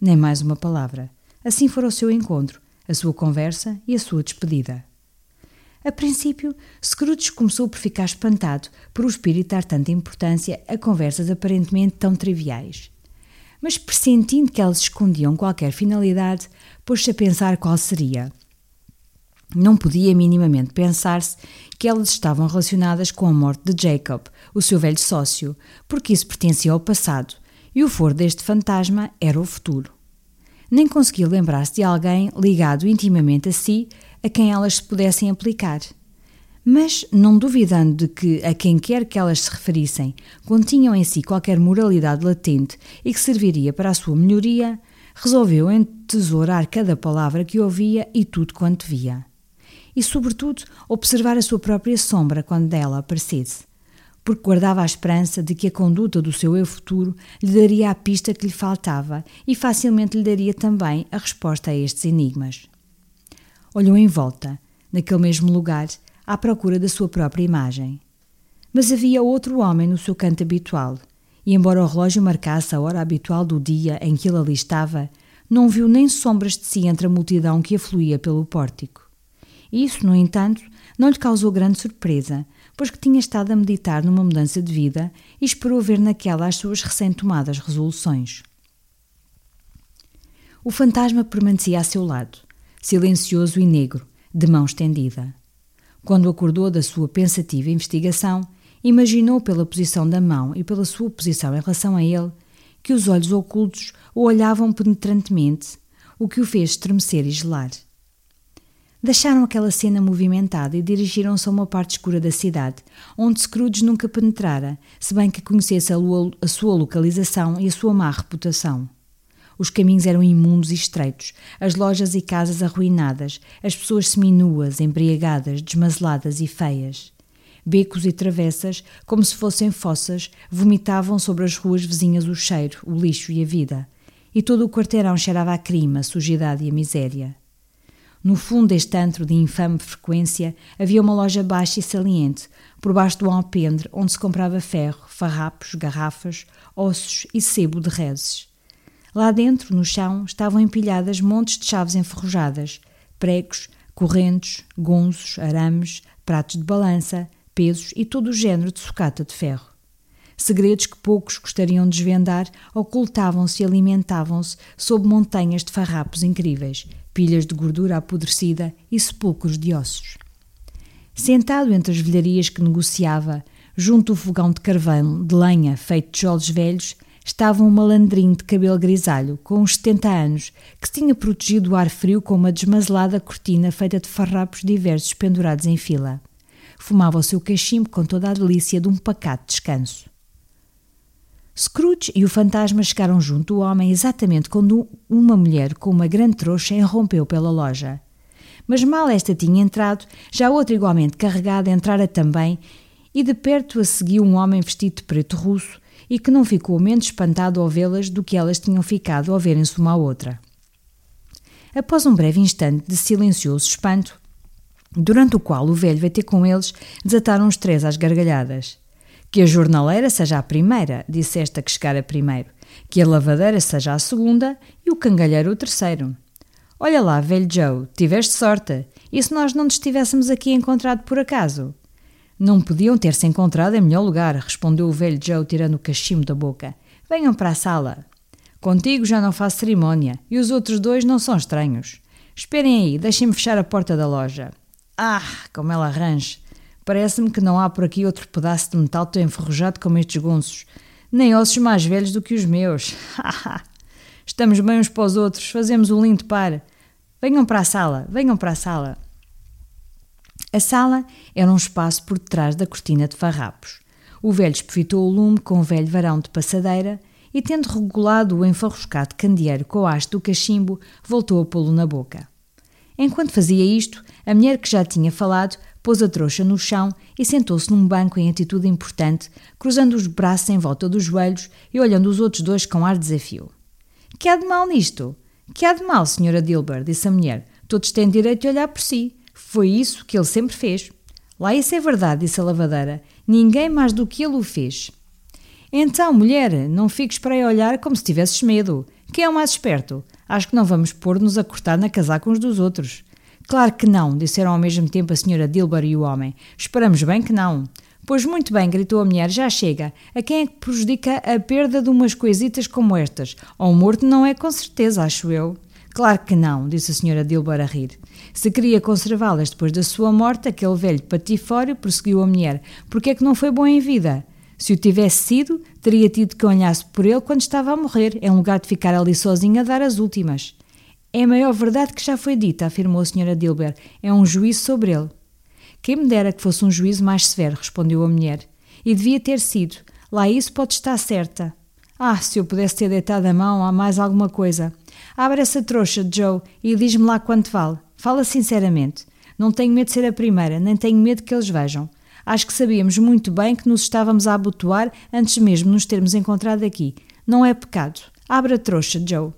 Nem mais uma palavra. Assim foi o seu encontro, a sua conversa e a sua despedida. A princípio, Scrooge começou por ficar espantado por o espírito dar tanta importância a conversas aparentemente tão triviais. Mas pressentindo que elas escondiam qualquer finalidade, pôs-se a pensar qual seria. Não podia minimamente pensar-se que elas estavam relacionadas com a morte de Jacob, o seu velho sócio, porque isso pertencia ao passado e o foro deste fantasma era o futuro. Nem conseguia lembrar-se de alguém ligado intimamente a si a quem elas se pudessem aplicar. Mas, não duvidando de que, a quem quer que elas se referissem, continham em si qualquer moralidade latente e que serviria para a sua melhoria, resolveu entesourar cada palavra que ouvia e tudo quanto via. E, sobretudo, observar a sua própria sombra quando dela aparecesse, porque guardava a esperança de que a conduta do seu eu futuro lhe daria a pista que lhe faltava e facilmente lhe daria também a resposta a estes enigmas. Olhou em volta, naquele mesmo lugar, à procura da sua própria imagem. Mas havia outro homem no seu canto habitual, e embora o relógio marcasse a hora habitual do dia em que ele ali estava, não viu nem sombras de si entre a multidão que afluía pelo pórtico. Isso, no entanto, não lhe causou grande surpresa, pois que tinha estado a meditar numa mudança de vida e esperou ver naquela as suas recém-tomadas resoluções. O fantasma permanecia a seu lado, silencioso e negro, de mão estendida. Quando acordou da sua pensativa investigação, imaginou pela posição da mão e pela sua posição em relação a ele que os olhos ocultos o olhavam penetrantemente, o que o fez estremecer e gelar. Deixaram aquela cena movimentada e dirigiram-se a uma parte escura da cidade, onde Scrooge nunca penetrara, se bem que conhecesse a, a sua localização e a sua má reputação. Os caminhos eram imundos e estreitos, as lojas e casas arruinadas, as pessoas seminuas, embriagadas, desmazeladas e feias. Becos e travessas, como se fossem fossas, vomitavam sobre as ruas vizinhas o cheiro, o lixo e a vida. E todo o quarteirão cheirava a crime, a sujidade e a miséria. No fundo deste antro de infame frequência havia uma loja baixa e saliente, por baixo do alpendre onde se comprava ferro, farrapos, garrafas, ossos e sebo de reses. Lá dentro, no chão, estavam empilhadas montes de chaves enferrujadas, pregos, correntes, gonzos, arames, pratos de balança, pesos e todo o género de sucata de ferro. Segredos que poucos gostariam de desvendar ocultavam-se e alimentavam-se sob montanhas de farrapos incríveis, pilhas de gordura apodrecida e sepulcros de ossos. Sentado entre as velharias que negociava, junto ao fogão de carvão de lenha feito de tijolos velhos, estava um malandrinho de cabelo grisalho, com uns 70 anos, que tinha protegido do ar frio com uma desmazelada cortina feita de farrapos diversos pendurados em fila. Fumava o seu cachimbo com toda a delícia de um pacato descanso. Scrooge e o fantasma chegaram junto do homem exatamente quando uma mulher com uma grande trouxa irrompeu pela loja. Mas mal esta tinha entrado, já outra igualmente carregada entrara também, e de perto a seguiu um homem vestido de preto russo, e que não ficou menos espantado ao vê-las do que elas tinham ficado ao verem-se uma à outra. Após um breve instante de silencioso espanto, durante o qual o velho veio ter com eles, desataram os três às gargalhadas. Que a jornaleira seja a primeira, disse esta que chegara primeiro, que a lavadeira seja a segunda e o cangalheiro o terceiro. Olha lá, velho Joe, tiveste sorte. E se nós não nos estivéssemos aqui encontrado por acaso? Não podiam ter-se encontrado em melhor lugar, respondeu o velho Joe, tirando o cachimbo da boca. Venham para a sala. Contigo já não faço cerimónia, e os outros dois não são estranhos. Esperem aí, deixem-me fechar a porta da loja. Ah, como ela arranja! Parece-me que não há por aqui outro pedaço de metal tão enferrujado como estes gonços, nem ossos mais velhos do que os meus. Estamos bem uns para os outros, fazemos um lindo par. Venham para a sala, venham para a sala. A sala era um espaço por detrás da cortina de farrapos. O velho espefitou o lume com um velho varão de passadeira e, tendo regulado o enfarruscado candeeiro com a haste do cachimbo, voltou a pô-lo na boca. Enquanto fazia isto, a mulher que já tinha falado pôs a trouxa no chão e sentou-se num banco em atitude importante, cruzando os braços em volta dos joelhos e olhando os outros dois com ar de desafio. Que há de mal nisto? Que há de mal, senhora Dilber? disse a mulher. Todos têm direito de olhar por si. Foi isso que ele sempre fez. Lá isso é verdade, disse a lavadeira. Ninguém mais do que ele o fez. Então, mulher, não fiques para aí olhar como se tivesses medo. Quem é o mais esperto? Acho que não vamos pôr-nos a cortar na casaca uns dos outros. Claro que não, disseram ao mesmo tempo a senhora Dilber e o homem. Esperamos bem que não. Pois muito bem, gritou a mulher, já chega. A quem é que prejudica a perda de umas coisitas como estas? Ao morto não é com certeza, acho eu. Claro que não, disse a senhora Dilber a rir. Se queria conservá-las depois da sua morte, aquele velho patifório prosseguiu a mulher. Porque é que não foi bom em vida? Se o tivesse sido, teria tido que olhasse por ele quando estava a morrer, em lugar de ficar ali sozinha a dar as últimas. É a maior verdade que já foi dita, afirmou a senhora Dilber. É um juízo sobre ele. Quem me dera que fosse um juízo mais severo, respondeu a mulher. E devia ter sido. Lá isso pode estar certa. Ah, se eu pudesse ter deitado a mão a mais alguma coisa. Abre essa trouxa, Joe, e diz-me lá quanto vale. Fala sinceramente. Não tenho medo de ser a primeira, nem tenho medo que eles vejam. Acho que sabíamos muito bem que nos estávamos a abotoar antes mesmo de nos termos encontrado aqui. Não é pecado. Abre a trouxa, Joe.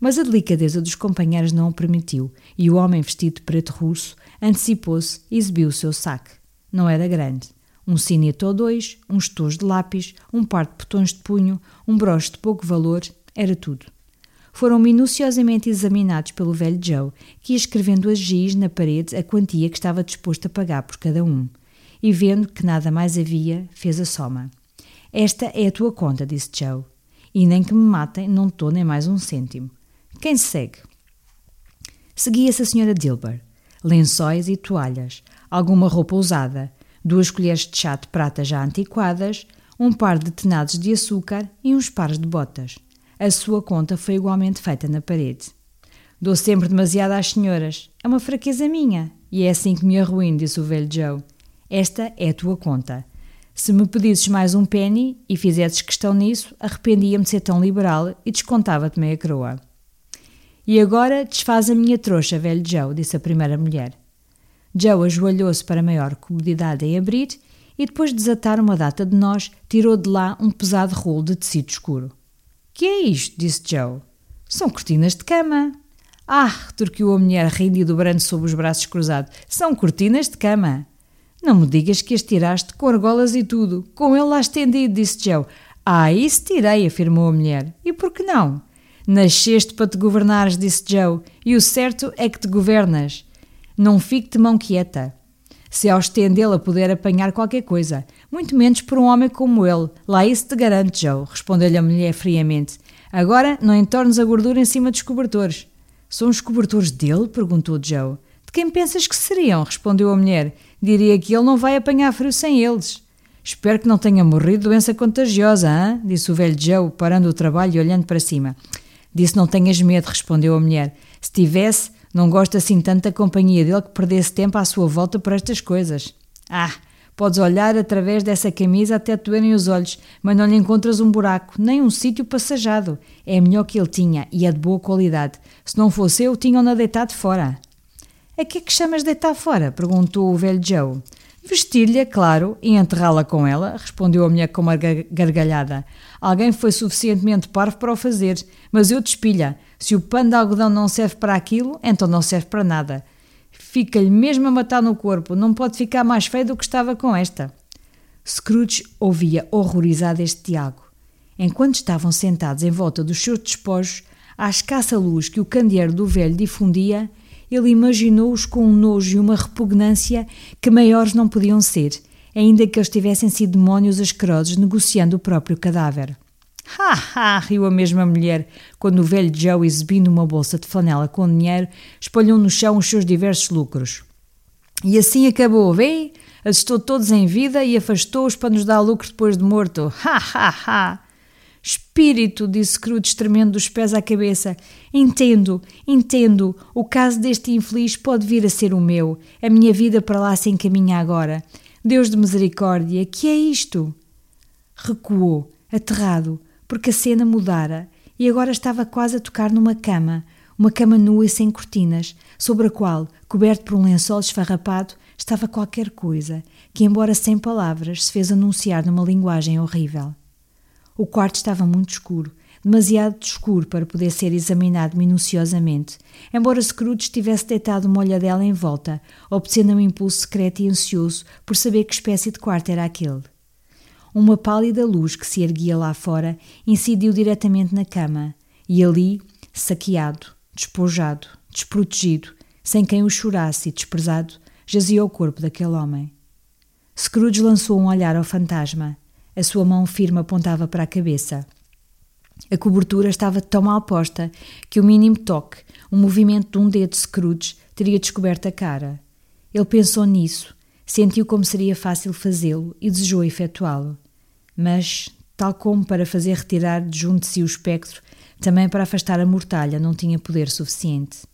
Mas a delicadeza dos companheiros não o permitiu, e o homem vestido de preto russo antecipou-se e exibiu o seu saque. Não era grande um cineto ou dois, uns tojos de lápis, um par de botões de punho, um broche de pouco valor, era tudo. Foram minuciosamente examinados pelo velho Joe, que ia escrevendo a giz na parede a quantia que estava disposto a pagar por cada um. E vendo que nada mais havia, fez a soma. Esta é a tua conta, disse Joe. E nem que me matem, não estou nem mais um cêntimo. Quem se segue? Seguia-se a senhora Dilber. Lençóis e toalhas, alguma roupa usada, duas colheres de chá de prata já antiquadas, um par de tenados de açúcar e uns pares de botas. A sua conta foi igualmente feita na parede. Dou sempre demasiado às senhoras. É uma fraqueza minha. E é assim que me arruino, disse o velho Joe. Esta é a tua conta. Se me pedisses mais um penny e fizesses questão nisso, arrependia-me de ser tão liberal e descontava-te meia croa. E agora desfaz a minha trouxa, velho Joe, disse a primeira mulher. Joe ajoelhou-se para maior comodidade em abrir e, depois de desatar uma data de nós, tirou de lá um pesado rolo de tecido escuro. Que é isto? disse Joe. São cortinas de cama. Ah, retorquiu a mulher rindo e dobrando sob os braços cruzados. São cortinas de cama. Não me digas que as tiraste com argolas e tudo, com ele lá estendido, disse Joe. Ah, isso tirei, afirmou a mulher. E por que não? Nasceste para te governares, disse Joe, e o certo é que te governas. Não fique de mão quieta. Se ao estendê-la puder apanhar qualquer coisa, muito menos por um homem como ele. Lá isso te garante, Joe, respondeu-lhe a mulher friamente. Agora não entornes a gordura em cima dos cobertores. São os cobertores dele? perguntou Joe. De quem pensas que seriam? respondeu a mulher. Diria que ele não vai apanhar frio sem eles. Espero que não tenha morrido doença contagiosa, hein? disse o velho Joe, parando o trabalho e olhando para cima. Disse não tenhas medo, respondeu a mulher. Se tivesse, não gosto assim tanto da companhia dele que perdesse tempo à sua volta por estas coisas. Ah, podes olhar através dessa camisa até doerem os olhos, mas não lhe encontras um buraco, nem um sítio passajado. É melhor que ele tinha e é de boa qualidade. Se não fosse eu, tinham-na deitado fora. A que é que chamas deitar fora? perguntou o velho Joe. Vestir-lhe, claro, e enterrá-la com ela, respondeu a mulher com uma gargalhada. Alguém foi suficientemente parvo para o fazer, mas eu despilha. Se o pano de algodão não serve para aquilo, então não serve para nada. Fica-lhe mesmo a matar no corpo, não pode ficar mais feio do que estava com esta. Scrooge ouvia horrorizado este Tiago. Enquanto estavam sentados em volta dos seus despojos, à escassa luz que o candeeiro do velho difundia, ele imaginou-os com um nojo e uma repugnância que maiores não podiam ser, ainda que eles tivessem sido demónios asquerosos negociando o próprio cadáver. Ha, ha, riu a mesma mulher, quando o velho Joe, exibindo uma bolsa de flanela com dinheiro, espalhou no chão os seus diversos lucros. E assim acabou, vê? Assustou todos em vida e afastou-os para nos dar lucro depois de morto. Ha, ha, ha! Espírito, disse Scrooge, tremendo dos pés à cabeça. Entendo, entendo. O caso deste infeliz pode vir a ser o meu. A minha vida para lá se encaminha agora. Deus de misericórdia, que é isto? Recuou, aterrado, porque a cena mudara e agora estava quase a tocar numa cama, uma cama nua e sem cortinas, sobre a qual, coberto por um lençol esfarrapado, estava qualquer coisa que, embora sem palavras, se fez anunciar numa linguagem horrível. O quarto estava muito escuro, demasiado escuro para poder ser examinado minuciosamente, embora Scrooge tivesse deitado uma olhadela em volta, obtendo um impulso secreto e ansioso por saber que espécie de quarto era aquele. Uma pálida luz que se erguia lá fora incidiu diretamente na cama, e ali, saqueado, despojado, desprotegido, sem quem o chorasse e desprezado, jazia o corpo daquele homem. Scrooge lançou um olhar ao fantasma. A sua mão firme apontava para a cabeça. A cobertura estava tão mal posta que o mínimo toque, um movimento de um dedo de Scrooge, teria descoberto a cara. Ele pensou nisso, sentiu como seria fácil fazê-lo e desejou efetuá-lo. Mas, tal como para fazer retirar de junto de si o espectro, também para afastar a mortalha não tinha poder suficiente.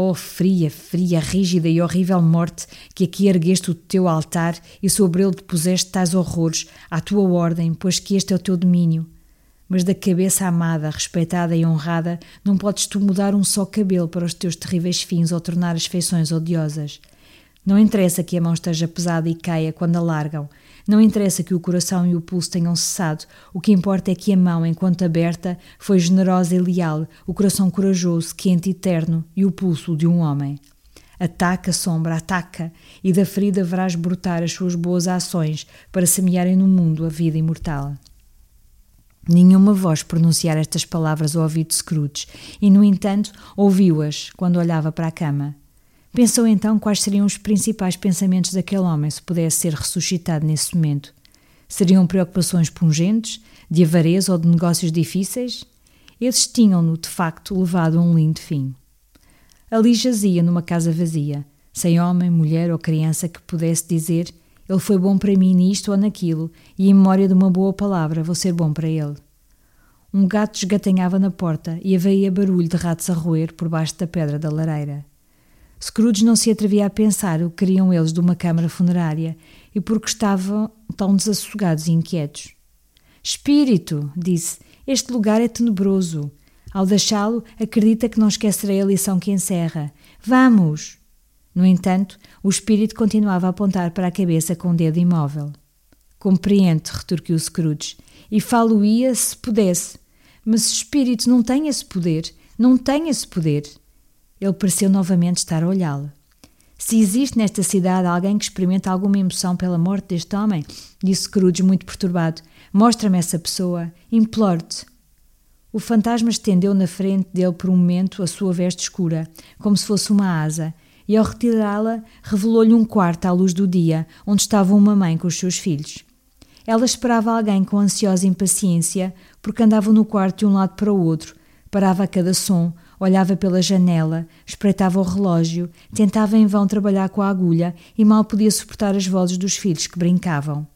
Oh, fria, fria, rígida e horrível morte, que aqui ergueste o teu altar e sobre ele depuseste tais horrores, à tua ordem, pois que este é o teu domínio. Mas da cabeça amada, respeitada e honrada, não podes tu mudar um só cabelo para os teus terríveis fins ou tornar as feições odiosas. Não interessa que a mão esteja pesada e caia quando a largam. Não interessa que o coração e o pulso tenham cessado. O que importa é que a mão, enquanto aberta, foi generosa e leal, o coração corajoso, quente e terno, e o pulso de um homem. Ataca, sombra, ataca, e da ferida verás brotar as suas boas ações para semearem no mundo a vida imortal. Nenhuma voz pronunciara estas palavras ao ouvido de Scrooge, e, no entanto, ouviu-as quando olhava para a cama. Pensou então quais seriam os principais pensamentos daquele homem se pudesse ser ressuscitado nesse momento. Seriam preocupações pungentes, de avareza ou de negócios difíceis? Esses tinham-no, de facto, levado a um lindo fim. Ali jazia numa casa vazia, sem homem, mulher ou criança que pudesse dizer ele foi bom para mim nisto ou naquilo, e em memória de uma boa palavra vou ser bom para ele. Um gato esgatanhava na porta e havia barulho de ratos a roer por baixo da pedra da lareira. Scrooge não se atrevia a pensar o que queriam eles de uma câmara funerária e porque estavam tão desassossegados e inquietos. Espírito, disse, este lugar é tenebroso. Ao deixá-lo, acredita que não esquecerei a lição que encerra. Vamos! No entanto, o espírito continuava a apontar para a cabeça com o dedo imóvel. Compreende, retorquiu Scrooge, e falo-ia se pudesse. Mas espírito não tem esse poder, não tem esse poder. Ele pareceu novamente estar a olhá-la. Se existe nesta cidade alguém que experimenta alguma emoção pela morte deste homem, disse Scrooge muito perturbado, mostra-me essa pessoa, imploro-te. O fantasma estendeu na frente dele por um momento a sua veste escura, como se fosse uma asa, e ao retirá-la revelou-lhe um quarto à luz do dia, onde estava uma mãe com os seus filhos. Ela esperava alguém com ansiosa impaciência, porque andava no quarto de um lado para o outro, parava a cada som, Olhava pela janela, espreitava o relógio, tentava em vão trabalhar com a agulha e mal podia suportar as vozes dos filhos que brincavam.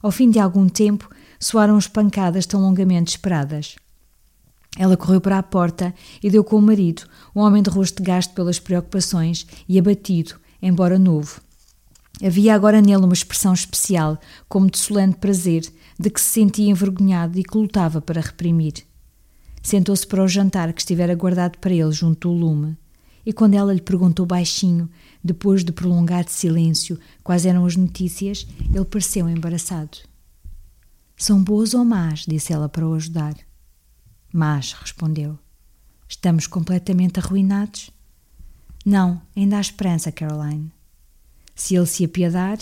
Ao fim de algum tempo, soaram as pancadas tão longamente esperadas. Ela correu para a porta e deu com o marido, um homem de rosto gasto pelas preocupações e abatido, embora novo. Havia agora nele uma expressão especial, como de solene prazer, de que se sentia envergonhado e que lutava para reprimir. Sentou-se para o jantar que estivera guardado para ele junto do lume. E quando ela lhe perguntou baixinho, depois de prolongado silêncio, quais eram as notícias, ele pareceu embaraçado. São boas ou más? disse ela para o ajudar. Más, respondeu. Estamos completamente arruinados? Não, ainda há esperança, Caroline. Se ele se apiedar.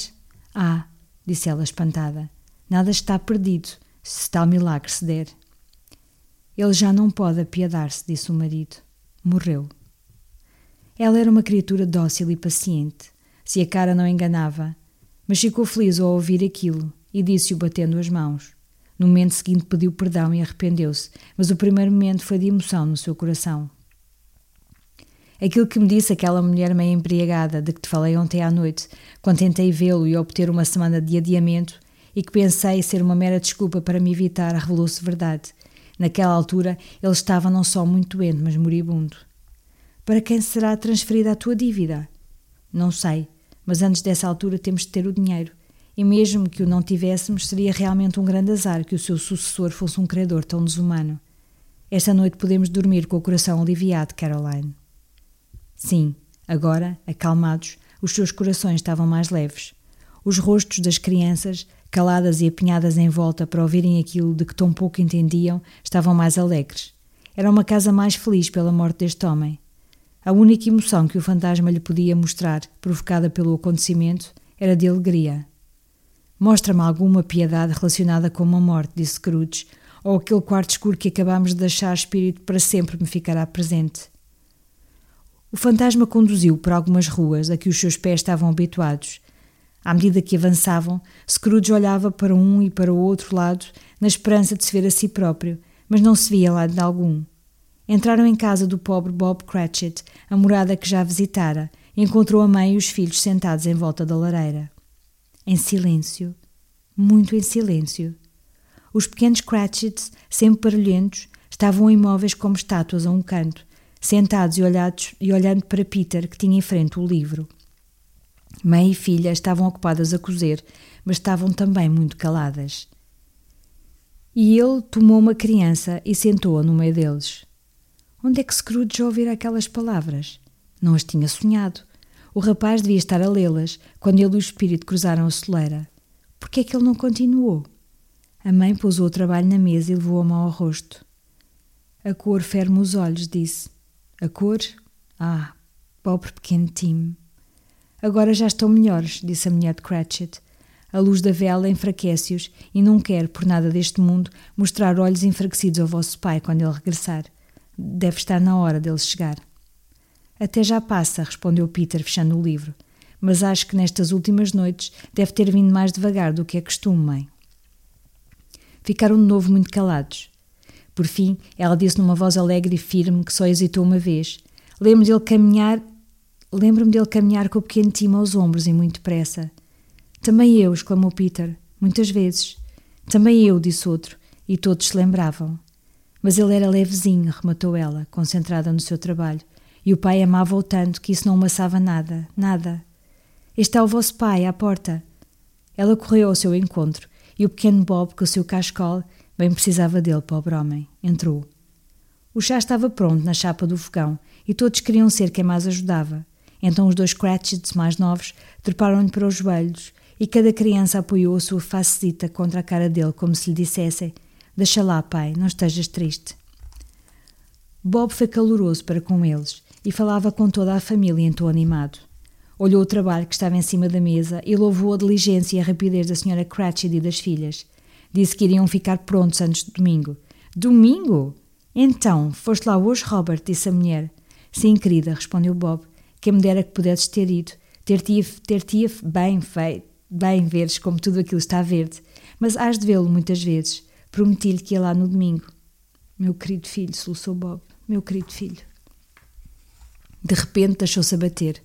Ah, disse ela espantada. Nada está perdido, se tal milagre se der. Ele já não pode apiedar-se, disse o marido. Morreu. Ela era uma criatura dócil e paciente, se a cara não enganava, mas ficou feliz ao ouvir aquilo e disse-o batendo as mãos. No momento seguinte pediu perdão e arrependeu-se, mas o primeiro momento foi de emoção no seu coração. Aquilo que me disse aquela mulher meio embriagada de que te falei ontem à noite, quando tentei vê-lo e obter uma semana de adiamento, e que pensei ser uma mera desculpa para me evitar, revelou-se verdade. Naquela altura, ele estava não só muito doente, mas moribundo. Para quem será transferida a tua dívida? Não sei, mas antes dessa altura temos de ter o dinheiro. E mesmo que o não tivéssemos, seria realmente um grande azar que o seu sucessor fosse um credor tão desumano. Esta noite podemos dormir com o coração aliviado, Caroline. Sim, agora, acalmados, os seus corações estavam mais leves. Os rostos das crianças caladas e apinhadas em volta para ouvirem aquilo de que tão pouco entendiam, estavam mais alegres. Era uma casa mais feliz pela morte deste homem. A única emoção que o fantasma lhe podia mostrar, provocada pelo acontecimento, era de alegria. Mostra-me alguma piedade relacionada com uma morte, disse Scrooge, ou aquele quarto escuro que acabamos de deixar espírito para sempre me ficará presente. O fantasma conduziu por algumas ruas a que os seus pés estavam habituados, à medida que avançavam, Scrooge olhava para um e para o outro lado, na esperança de se ver a si próprio, mas não se via lá de algum. Entraram em casa do pobre Bob Cratchit, a morada que já visitara, e encontrou a mãe e os filhos sentados em volta da lareira. Em silêncio, muito em silêncio. Os pequenos Cratchits, sempre barulhentos, estavam imóveis como estátuas a um canto, sentados e, olhados, e olhando para Peter, que tinha em frente o livro. Mãe e filha estavam ocupadas a cozer, mas estavam também muito caladas. E ele tomou uma criança e sentou-a no meio deles. Onde é que Scrooge ouvira aquelas palavras? Não as tinha sonhado. O rapaz devia estar a lê-las quando ele e o espírito cruzaram a soleira. Por que é que ele não continuou? A mãe pousou o trabalho na mesa e levou a mão ao rosto. A cor ferma os olhos, disse. A cor? Ah, pobre pequeno. Agora já estão melhores, disse a mulher de Cratchit. A luz da vela enfraquece-os e não quero, por nada deste mundo, mostrar olhos enfraquecidos ao vosso pai quando ele regressar. Deve estar na hora dele chegar. Até já passa, respondeu Peter, fechando o livro. Mas acho que nestas últimas noites deve ter vindo mais devagar do que é costume, mãe. Ficaram de novo muito calados. Por fim, ela disse numa voz alegre e firme que só hesitou uma vez. Lembro-me dele caminhar. Lembro-me dele caminhar com o pequeno Tim aos ombros e muito depressa. Também eu, exclamou Peter, muitas vezes. Também eu, disse outro, e todos se lembravam. Mas ele era levezinho, rematou ela, concentrada no seu trabalho, e o pai amava-o tanto que isso não amassava nada, nada. Este é o vosso pai, à porta. Ela correu ao seu encontro, e o pequeno Bob, com o seu cascol, bem precisava dele, pobre homem, entrou. O chá estava pronto na chapa do fogão, e todos queriam ser quem mais ajudava. Então os dois Cratchits mais novos treparam-lhe para os joelhos e cada criança apoiou a sua facezita contra a cara dele, como se lhe dissessem: Deixa lá, pai, não estejas triste. Bob foi caloroso para com eles e falava com toda a família em tom animado. Olhou o trabalho que estava em cima da mesa e louvou a diligência e a rapidez da Sra. Cratchit e das filhas. Disse que iriam ficar prontos antes do domingo. Domingo? Então, foste lá hoje, Robert? disse a mulher. Sim, querida, respondeu Bob. Quem me dera que pudesses ter ido. Ter-te-ia ter bem feito bem veres como tudo aquilo está verde, mas hás de vê-lo muitas vezes. Prometi-lhe que ia lá no domingo. Meu querido filho, soluçou Bob. Meu querido filho. De repente deixou-se abater.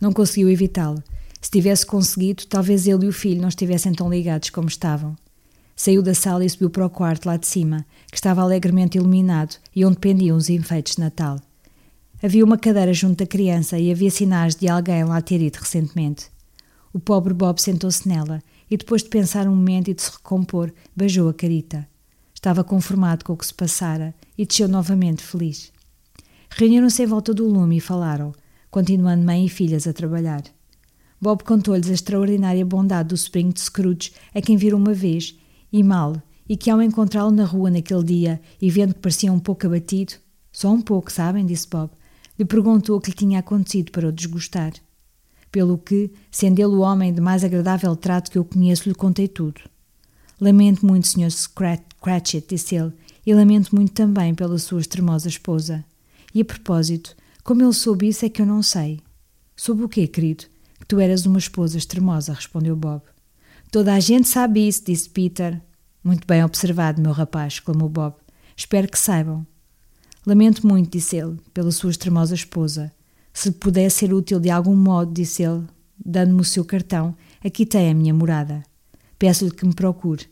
Não conseguiu evitá-lo. Se tivesse conseguido, talvez ele e o filho não estivessem tão ligados como estavam. Saiu da sala e subiu para o quarto lá de cima, que estava alegremente iluminado e onde pendiam os enfeites de Natal. Havia uma cadeira junto da criança e havia sinais de alguém lá ter ido recentemente. O pobre Bob sentou-se nela e, depois de pensar um momento e de se recompor, beijou a carita. Estava conformado com o que se passara e desceu novamente feliz. Reuniram-se em volta do lume e falaram, continuando mãe e filhas a trabalhar. Bob contou-lhes a extraordinária bondade do sobrinho de Scrooge, a quem viram uma vez, e mal, e que ao encontrá-lo na rua naquele dia e vendo que parecia um pouco abatido, só um pouco, sabem, disse Bob, lhe perguntou o que lhe tinha acontecido para o desgostar pelo que, sendo ele o homem de mais agradável trato que eu conheço, lhe contei tudo. Lamento muito, Sr. Cratchit, disse ele, e lamento muito também pela sua extremosa esposa. E a propósito, como ele soube isso é que eu não sei. Soube o quê, querido? Que tu eras uma esposa extremosa, respondeu Bob. Toda a gente sabe isso, disse Peter. Muito bem observado, meu rapaz, exclamou Bob. Espero que saibam. Lamento muito, disse ele, pela sua extremosa esposa, se pudesse ser útil de algum modo, disse ele, dando-me o seu cartão, aqui tem a minha morada. Peço-lhe que me procure.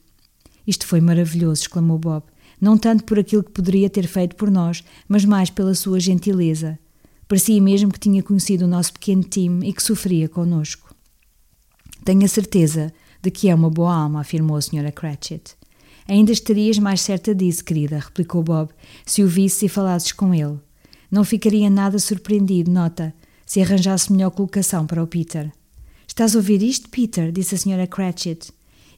Isto foi maravilhoso, exclamou Bob. Não tanto por aquilo que poderia ter feito por nós, mas mais pela sua gentileza. Parecia mesmo que tinha conhecido o nosso pequeno time e que sofria conosco. Tenho a certeza de que é uma boa alma, afirmou a Sra. Cratchit. Ainda estarias mais certa disso, querida, replicou Bob, se o visse e falasses com ele. Não ficaria nada surpreendido, nota, se arranjasse melhor colocação para o Peter. Estás a ouvir isto, Peter? disse a Sra. Cratchit.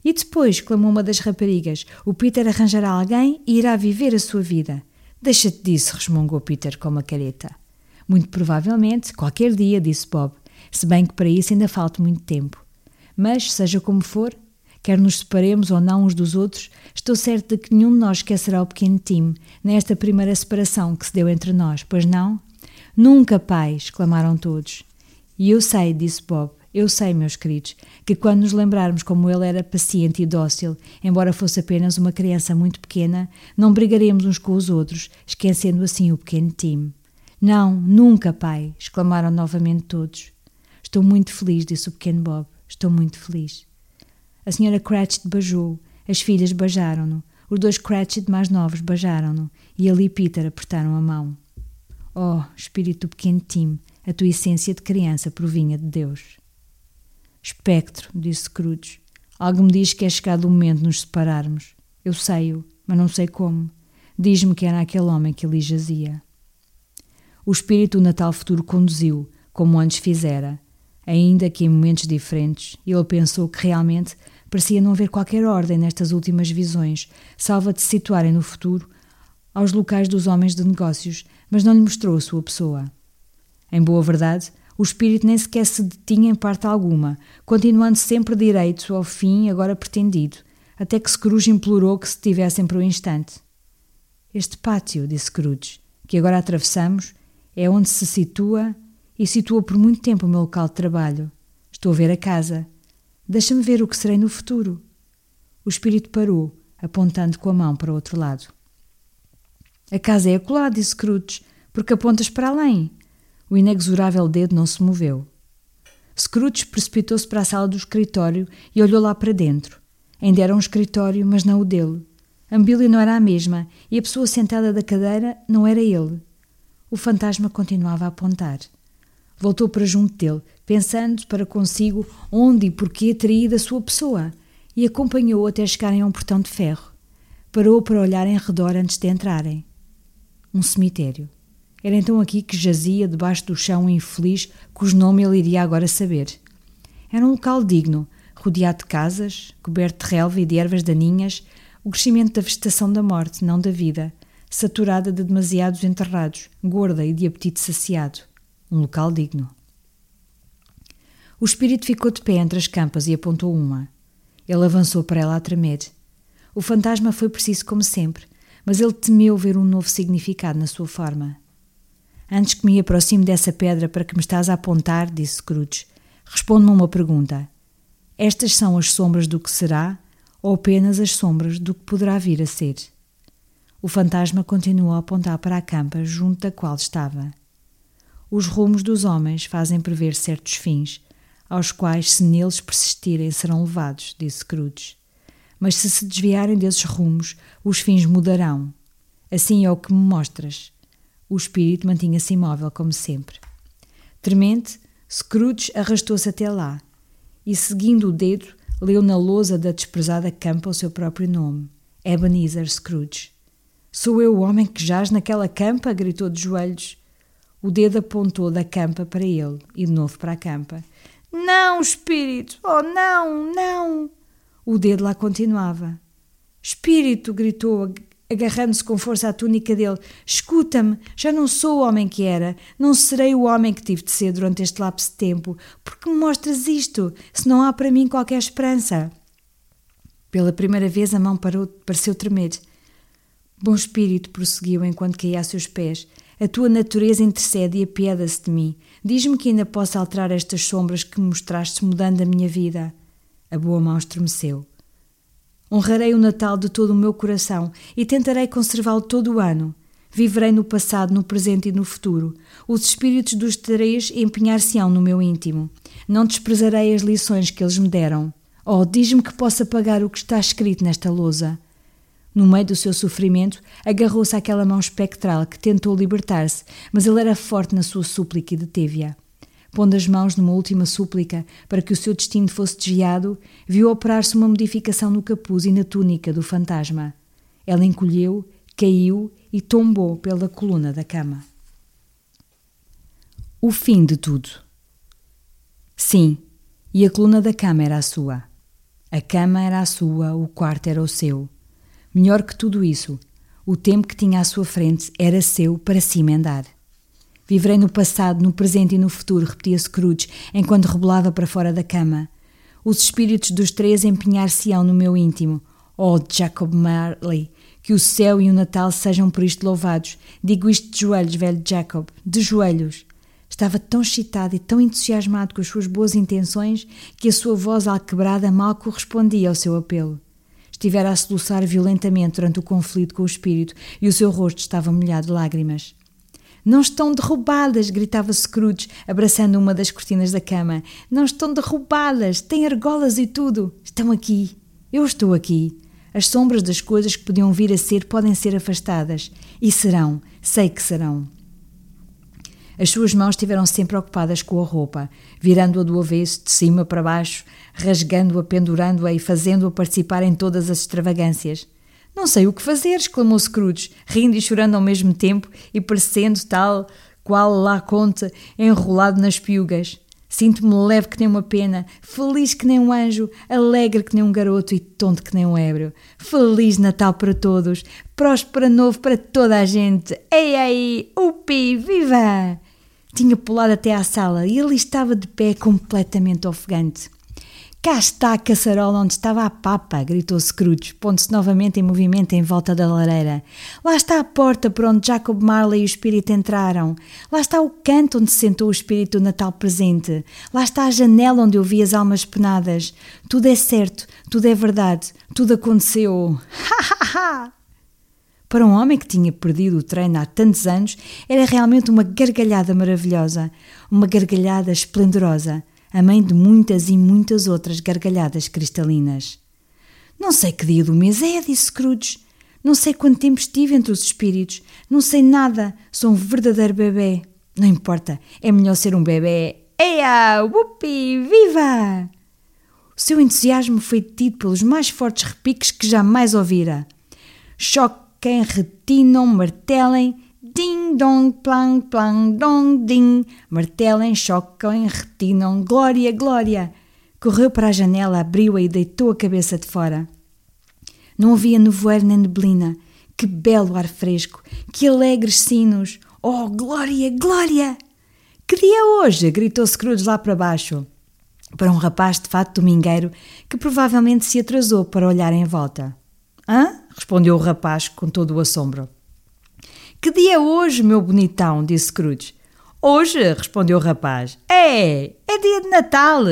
E depois, clamou uma das raparigas, o Peter arranjará alguém e irá viver a sua vida. Deixa-te disso, resmungou Peter com uma careta. Muito provavelmente, qualquer dia, disse Bob, se bem que para isso ainda falta muito tempo. Mas, seja como for, Quer nos separemos ou não uns dos outros, estou certa de que nenhum de nós esquecerá o pequeno Tim nesta primeira separação que se deu entre nós, pois não? Nunca, pai! exclamaram todos. E eu sei, disse Bob, Eu sei, meus queridos, que quando nos lembrarmos como ele era paciente e dócil, embora fosse apenas uma criança muito pequena, não brigaremos uns com os outros, esquecendo assim o pequeno Tim. Não, nunca, pai! exclamaram novamente todos. Estou muito feliz, disse o pequeno Bob. Estou muito feliz. A senhora Cratchit beijou, as filhas beijaram-no, os dois Cratchit mais novos beijaram-no e ele e Peter apertaram a mão. Oh, espírito pequeno Tim, a tua essência de criança provinha de Deus. Espectro, disse Scrooge. Algo me diz que é chegado o momento de nos separarmos. Eu sei-o, mas não sei como. Diz-me que era aquele homem que ali jazia. O espírito do Natal futuro conduziu, como antes fizera, ainda que em momentos diferentes, ele pensou que realmente parecia não haver qualquer ordem nestas últimas visões, salva de se situarem no futuro aos locais dos homens de negócios, mas não lhe mostrou a sua pessoa. Em boa verdade, o espírito nem sequer se detinha em parte alguma, continuando sempre direito ao fim agora pretendido, até que Scrooge implorou que se tivessem por um instante. Este pátio, disse Scrooge, que agora atravessamos, é onde se situa e situa por muito tempo o meu local de trabalho. Estou a ver a casa. Deixa-me ver o que serei no futuro. O espírito parou, apontando com a mão para o outro lado. A casa é acolá, disse Scrooge, porque apontas para além. O inexorável dedo não se moveu. Scrooge precipitou-se para a sala do escritório e olhou lá para dentro. Ainda era um escritório, mas não o dele. A mobília não era a mesma e a pessoa sentada da cadeira não era ele. O fantasma continuava a apontar. Voltou para junto dele, pensando para consigo onde e porquê teria ido a sua pessoa, e acompanhou até chegarem a um portão de ferro. Parou para olhar em redor antes de entrarem. Um cemitério. Era então aqui que jazia debaixo do chão infeliz cujo nome ele iria agora saber. Era um local digno, rodeado de casas, coberto de relva e de ervas daninhas, o crescimento da vegetação da morte, não da vida, saturada de demasiados enterrados, gorda e de apetite saciado. Um local digno. O espírito ficou de pé entre as campas e apontou uma. Ele avançou para ela a tremer. O fantasma foi preciso como sempre, mas ele temeu ver um novo significado na sua forma. Antes que me aproxime dessa pedra para que me estás a apontar, disse Scrooge, responde-me uma pergunta. Estas são as sombras do que será ou apenas as sombras do que poderá vir a ser? O fantasma continuou a apontar para a campa junto da qual estava. Os rumos dos homens fazem prever certos fins, aos quais, se neles persistirem, serão levados, disse Scrooge. Mas se se desviarem desses rumos, os fins mudarão. Assim é o que me mostras. O espírito mantinha-se imóvel, como sempre. Tremente, Scrooge arrastou-se até lá e, seguindo o dedo, leu na lousa da desprezada campa o seu próprio nome: Ebenezer Scrooge. Sou eu o homem que jaz naquela campa? gritou de joelhos. O dedo apontou da campa para ele e de novo para a campa. Não, espírito! Oh, não, não! O dedo lá continuava. Espírito! gritou agarrando-se com força à túnica dele. Escuta-me, já não sou o homem que era, não serei o homem que tive de ser durante este lapso de tempo. Porque me mostras isto, se não há para mim qualquer esperança? Pela primeira vez a mão parou, pareceu tremer. Bom espírito, prosseguiu enquanto caía a seus pés. A tua natureza intercede e apieda-se de mim. Diz-me que ainda posso alterar estas sombras que me mostraste mudando a minha vida. A boa mão estremeceu. Honrarei o Natal de todo o meu coração e tentarei conservá-lo todo o ano. Viverei no passado, no presente e no futuro. Os espíritos dos três empenhar-se-ão no meu íntimo. Não desprezarei as lições que eles me deram. Oh, diz-me que possa pagar o que está escrito nesta lousa. No meio do seu sofrimento, agarrou-se àquela mão espectral que tentou libertar-se, mas ele era forte na sua súplica e deteve-a pondo as mãos numa última súplica para que o seu destino fosse desviado, viu operar-se uma modificação no capuz e na túnica do fantasma. Ela encolheu, caiu e tombou pela coluna da cama. O fim de tudo. Sim, e a coluna da cama era a sua. A cama era a sua, o quarto era o seu. Melhor que tudo isso, o tempo que tinha à sua frente era seu para se emendar. Viverei no passado, no presente e no futuro, repetia Scrooge, enquanto rebolava para fora da cama. Os espíritos dos três empenhar-se-ão no meu íntimo. Oh, Jacob Marley, que o céu e o Natal sejam por isto louvados. Digo isto de joelhos, velho Jacob, de joelhos. Estava tão excitado e tão entusiasmado com as suas boas intenções que a sua voz alquebrada mal correspondia ao seu apelo. Estivera a soluçar violentamente durante o conflito com o espírito e o seu rosto estava molhado de lágrimas. Não estão derrubadas! gritava Scrooge, abraçando uma das cortinas da cama. Não estão derrubadas! Têm argolas e tudo! Estão aqui! Eu estou aqui! As sombras das coisas que podiam vir a ser podem ser afastadas. E serão, sei que serão. As suas mãos estiveram sempre ocupadas com a roupa, virando-a do avesso, de cima para baixo, rasgando-a, pendurando-a e fazendo-a participar em todas as extravagâncias. Não sei o que fazer, exclamou Scrooge, rindo e chorando ao mesmo tempo e parecendo tal qual lá conta, enrolado nas piugas. Sinto-me leve que nem uma pena, feliz que nem um anjo, alegre que nem um garoto e tonto que nem um ébrio. Feliz Natal para todos, próspero novo para toda a gente. Ei, ei, upi, viva! Tinha pulado até à sala e ali estava de pé completamente ofegante. Cá está a caçarola onde estava a papa, gritou Scrooge, pondo-se novamente em movimento em volta da lareira. Lá está a porta por onde Jacob Marley e o espírito entraram. Lá está o canto onde se sentou o espírito do Natal presente. Lá está a janela onde eu vi as almas penadas. Tudo é certo, tudo é verdade, tudo aconteceu. Ha ha ha! Para um homem que tinha perdido o treino há tantos anos, era realmente uma gargalhada maravilhosa, uma gargalhada esplendorosa, a mãe de muitas e muitas outras gargalhadas cristalinas. Não sei que dia do mês é, disse Scrooge. Não sei quanto tempo estive entre os espíritos. Não sei nada. Sou um verdadeiro bebê. Não importa. É melhor ser um bebê. Eia! Whoopi! Viva! O seu entusiasmo foi tido pelos mais fortes repiques que jamais ouvira. Choque quem retinam, martelem, ding dong, plang, plang, dong, ding, martelem, chocam, retinam, glória, glória. Correu para a janela, abriu-a e deitou a cabeça de fora. Não havia nevoeiro nem neblina. Que belo ar fresco, que alegres sinos. Oh, glória, glória! Que dia é hoje? gritou Scrooge lá para baixo, para um rapaz de fato domingueiro que provavelmente se atrasou para olhar em volta. Hã? respondeu o rapaz com todo o assombro. Que dia é hoje, meu bonitão? disse Scrooge. Hoje, respondeu o rapaz. É, é dia de Natal.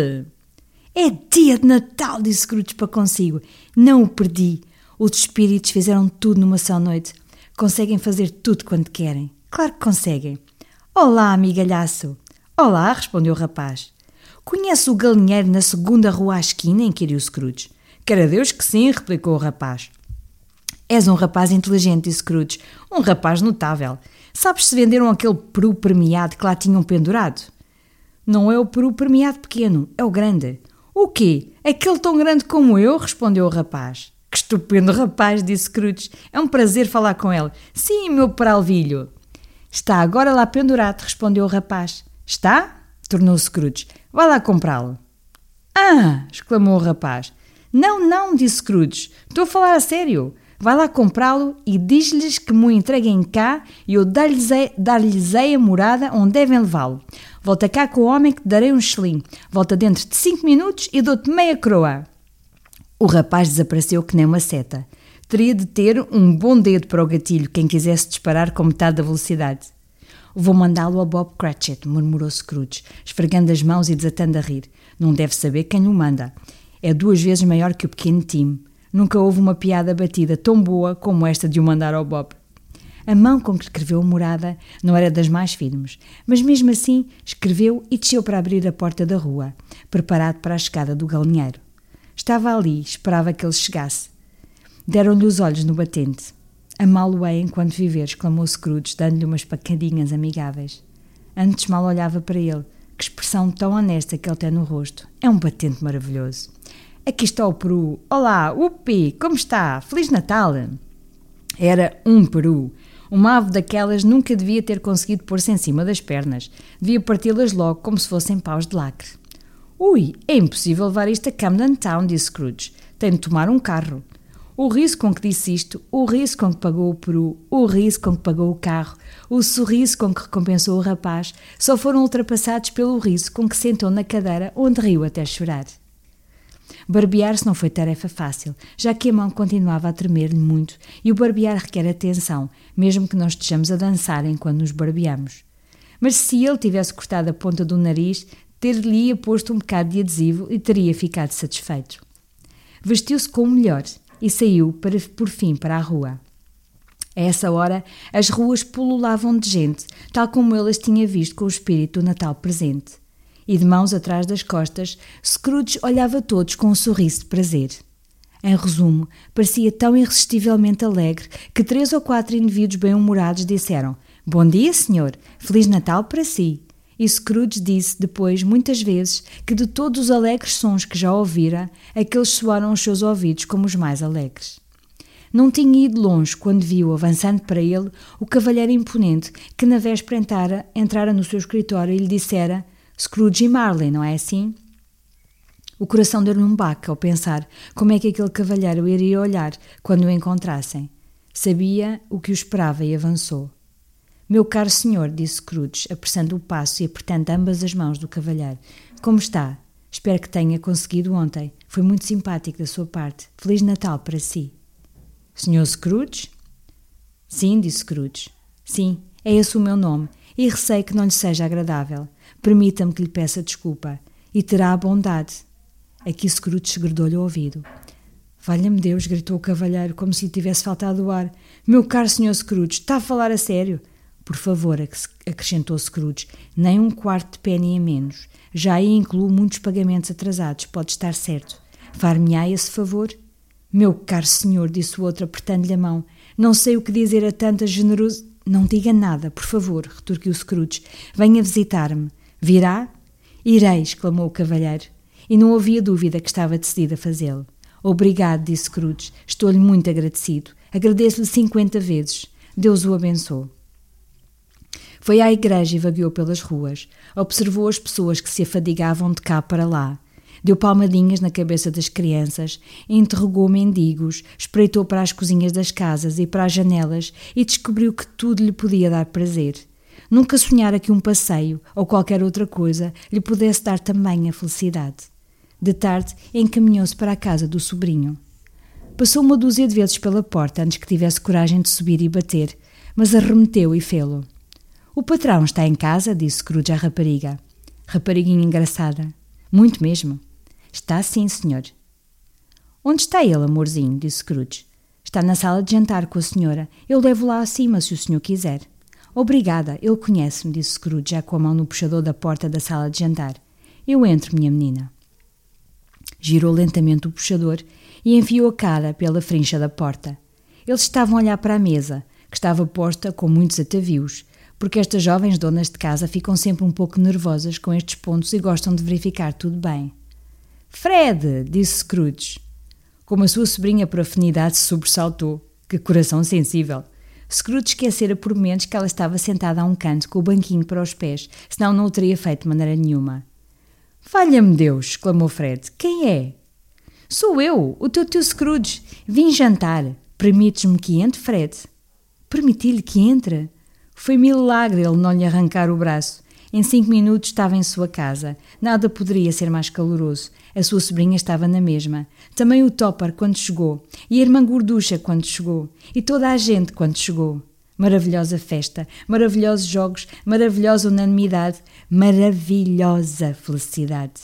É dia de Natal, disse Scrooge para consigo. Não o perdi. Os espíritos fizeram tudo numa só noite. Conseguem fazer tudo quando querem. Claro que conseguem. Olá, amigalhaço. Olá, respondeu o rapaz. Conhece o galinheiro na segunda rua à esquina? inquiriu Scrooge. Quer Deus que sim, replicou o rapaz. És um rapaz inteligente, disse Scrooge. Um rapaz notável. Sabes se venderam aquele peru premiado que lá tinham pendurado? Não é o peru premiado pequeno, é o grande. O quê? Aquele tão grande como eu? respondeu o rapaz. Que estupendo rapaz, disse Scrooge. É um prazer falar com ele. Sim, meu peralvilho. Está agora lá pendurado, respondeu o rapaz. Está? tornou Scrooge. Vai lá comprá-lo. Ah! exclamou o rapaz. Não, não, disse Scrooge. Estou a falar a sério. Vai lá comprá-lo e diz-lhes que me entreguem cá e eu dar-lhes dar a morada onde devem levá-lo. Volta cá com o homem que te darei um selim. Volta dentro de cinco minutos e dou-te meia croa. O rapaz desapareceu que nem uma seta. Teria de ter um bom dedo para o gatilho quem quisesse disparar com metade da velocidade. Vou mandá-lo a Bob Cratchit, murmurou Scrooge, esfregando as mãos e desatando a rir. Não deve saber quem o manda. É duas vezes maior que o pequeno Tim. Nunca houve uma piada batida tão boa como esta de o mandar ao Bob. A mão com que escreveu a morada não era das mais firmes, mas mesmo assim escreveu e desceu para abrir a porta da rua, preparado para a chegada do galinheiro. Estava ali, esperava que ele chegasse. Deram-lhe os olhos no batente. Amá-lo-ei enquanto viver, exclamou Scrooge, dando-lhe umas pacadinhas amigáveis. Antes mal olhava para ele. Que expressão tão honesta que ele tem no rosto. É um batente maravilhoso. Aqui está o Peru. Olá, upi, como está? Feliz Natal! Era um Peru. Uma ave daquelas nunca devia ter conseguido pôr-se em cima das pernas. Devia parti-las logo como se fossem paus de lacre. Ui, é impossível levar isto a Camden Town, disse Scrooge. Tem de tomar um carro. O riso com que disse isto, o riso com que pagou o peru, o riso com que pagou o carro, o sorriso com que recompensou o rapaz, só foram ultrapassados pelo riso com que sentou na cadeira onde riu até chorar. Barbear-se não foi tarefa fácil, já que a mão continuava a tremer-lhe muito e o barbear requer atenção, mesmo que não estejamos a dançar enquanto nos barbeamos. Mas se ele tivesse cortado a ponta do nariz, ter-lhe posto um bocado de adesivo e teria ficado satisfeito. Vestiu-se com o melhor e saiu, para, por fim, para a rua. A essa hora, as ruas pululavam de gente, tal como ele as tinha visto com o espírito do Natal presente. E de mãos atrás das costas, Scrooge olhava todos com um sorriso de prazer. Em resumo, parecia tão irresistivelmente alegre que três ou quatro indivíduos bem-humorados disseram: Bom dia, senhor! Feliz Natal para si! E Scrooge disse depois, muitas vezes, que de todos os alegres sons que já ouvira, aqueles soaram aos seus ouvidos como os mais alegres. Não tinha ido longe quando viu, avançando para ele, o cavalheiro imponente que na véspera entrara, entrara no seu escritório e lhe dissera Scrooge e Marley, não é assim? O coração deu-lhe um baque ao pensar como é que aquele cavalheiro iria olhar quando o encontrassem. Sabia o que o esperava e avançou. Meu caro senhor, disse Scrooge, apressando o passo e apertando ambas as mãos do cavalheiro. Como está? Espero que tenha conseguido ontem. Foi muito simpático da sua parte. Feliz Natal para si. Senhor Scrooge? Sim, disse Scrooge. Sim, é esse o meu nome, e receio que não lhe seja agradável. Permita-me que lhe peça desculpa, e terá a bondade. Aqui Scrooge segredou-lhe o ouvido. Valha-me Deus, gritou o cavalheiro, como se lhe tivesse faltado o ar. Meu caro senhor Scrooge, está a falar a sério? Por favor, acrescentou Scrooge, nem um quarto de penny a menos. Já aí incluo muitos pagamentos atrasados, pode estar certo. Far-me-á esse favor? Meu caro senhor, disse o outro, apertando-lhe a mão, não sei o que dizer a tanta generosidade. Não diga nada, por favor, retorquiu Scrooge. Venha visitar-me. Virá? Irei, exclamou o cavalheiro. E não havia dúvida que estava decidido a fazê-lo. Obrigado, disse Scrooge. Estou-lhe muito agradecido. Agradeço-lhe cinquenta vezes. Deus o abençoe. Foi à igreja e vagueou pelas ruas. Observou as pessoas que se afadigavam de cá para lá. Deu palmadinhas na cabeça das crianças, interrogou mendigos, espreitou para as cozinhas das casas e para as janelas e descobriu que tudo lhe podia dar prazer. Nunca sonhara que um passeio ou qualquer outra coisa lhe pudesse dar também a felicidade. De tarde, encaminhou-se para a casa do sobrinho. Passou uma dúzia de vezes pela porta antes que tivesse coragem de subir e bater, mas arremeteu e fê-lo. O patrão está em casa, disse Scrooge à rapariga. Rapariguinha engraçada. Muito mesmo. Está sim, senhor. Onde está ele, amorzinho? disse Scrooge. Está na sala de jantar com a senhora. Eu levo lá acima, se o senhor quiser. Obrigada, ele conhece-me, disse Scrooge, já com a mão no puxador da porta da sala de jantar. Eu entro, minha menina. Girou lentamente o puxador e enfiou a cara pela frincha da porta. Eles estavam a olhar para a mesa, que estava posta com muitos atavios, porque estas jovens donas de casa ficam sempre um pouco nervosas com estes pontos e gostam de verificar tudo bem. Fred! disse Scrooge. Como a sua sobrinha por afinidade se sobressaltou. Que coração sensível! Scrooge esquecera por momentos que ela estava sentada a um canto com o banquinho para os pés, senão não o teria feito de maneira nenhuma. Valha-me Deus! exclamou Fred. Quem é? Sou eu, o teu tio Scrooge. Vim jantar. Permites-me que entre, Fred? Permiti-lhe que entre? Foi milagre ele não lhe arrancar o braço. Em cinco minutos estava em sua casa. Nada poderia ser mais caloroso. A sua sobrinha estava na mesma. Também o Topper quando chegou. E a irmã Gorducha quando chegou. E toda a gente quando chegou. Maravilhosa festa, maravilhosos jogos, maravilhosa unanimidade, maravilhosa felicidade.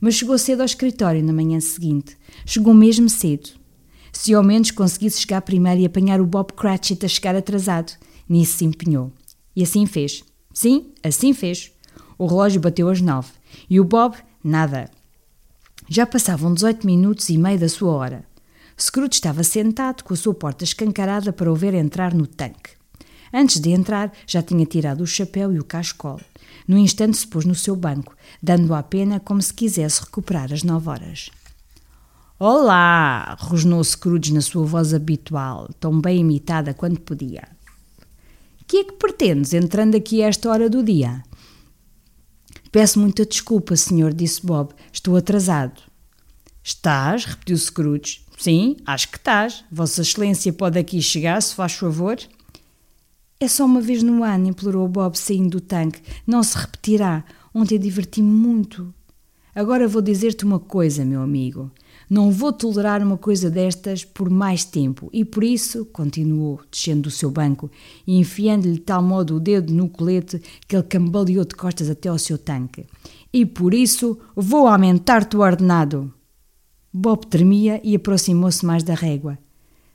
Mas chegou cedo ao escritório na manhã seguinte. Chegou mesmo cedo. Se ao menos conseguisse chegar primeiro e apanhar o Bob Cratchit a chegar atrasado, nisso se empenhou. E assim fez. Sim, assim fez. O relógio bateu às nove. E o Bob, nada. Já passavam 18 minutos e meio da sua hora. Scrooge estava sentado com a sua porta escancarada para o ver entrar no tanque. Antes de entrar, já tinha tirado o chapéu e o cascol. No instante se pôs no seu banco, dando a pena como se quisesse recuperar as nove horas. Olá! rosnou Scrooge na sua voz habitual, tão bem imitada quanto podia. Que é que pretendes entrando aqui a esta hora do dia? Peço muita desculpa, senhor, disse Bob. Estou atrasado. Estás? repetiu Scrooge. Sim, acho que estás. Vossa Excelência pode aqui chegar, se faz favor. É só uma vez no ano, implorou Bob saindo do tanque. Não se repetirá. Ontem diverti-me muito. Agora vou dizer-te uma coisa, meu amigo. Não vou tolerar uma coisa destas por mais tempo e por isso, continuou, descendo do seu banco e enfiando-lhe de tal modo o dedo no colete que ele cambaleou de costas até ao seu tanque, e por isso vou aumentar-te o ordenado. Bob tremia e aproximou-se mais da régua.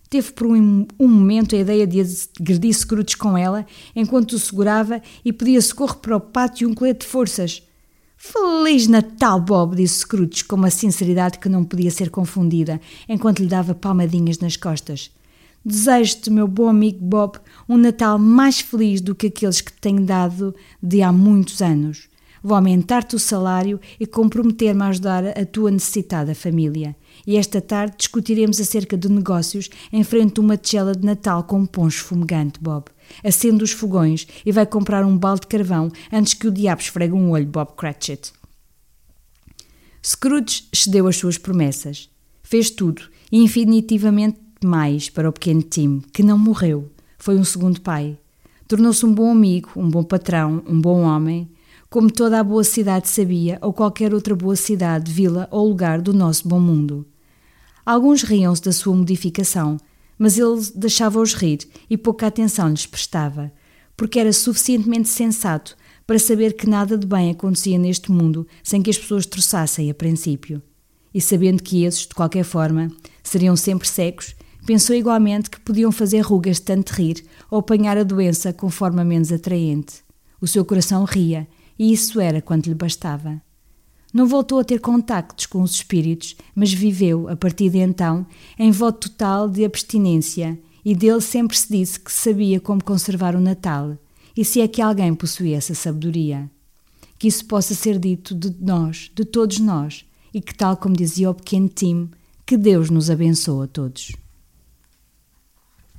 Teve por um, um, momento a ideia de agredir Scrooge com ela, enquanto o segurava e pedia socorro para o pátio e um colete de forças. Feliz Natal, Bob, disse Scrooge com uma sinceridade que não podia ser confundida, enquanto lhe dava palmadinhas nas costas. Desejo-te, meu bom amigo Bob, um Natal mais feliz do que aqueles que tenho dado de há muitos anos. Vou aumentar-te o salário e comprometer-me a ajudar a tua necessitada família. E esta tarde discutiremos acerca de negócios em frente a uma tigela de Natal com um poncho fumegante, Bob. Acende os fogões e vai comprar um balde de carvão antes que o diabo esfregue um olho, Bob Cratchit. Scrooge cedeu às suas promessas. Fez tudo e infinitivamente mais para o pequeno Tim, que não morreu. Foi um segundo pai. Tornou-se um bom amigo, um bom patrão, um bom homem como toda a boa cidade sabia, ou qualquer outra boa cidade, vila ou lugar do nosso bom mundo. Alguns riam-se da sua modificação, mas ele deixava-os rir e pouca atenção lhes prestava, porque era suficientemente sensato para saber que nada de bem acontecia neste mundo sem que as pessoas troçassem a princípio. E sabendo que esses, de qualquer forma, seriam sempre secos, pensou igualmente que podiam fazer rugas de tanto rir ou apanhar a doença com forma menos atraente. O seu coração ria e isso era quanto lhe bastava. Não voltou a ter contactos com os espíritos, mas viveu, a partir de então, em voto total de abstinência, e dele sempre se disse que sabia como conservar o Natal, e se é que alguém possuía essa sabedoria. Que isso possa ser dito de nós, de todos nós, e que, tal como dizia o pequeno Tim, que Deus nos abençoe a todos.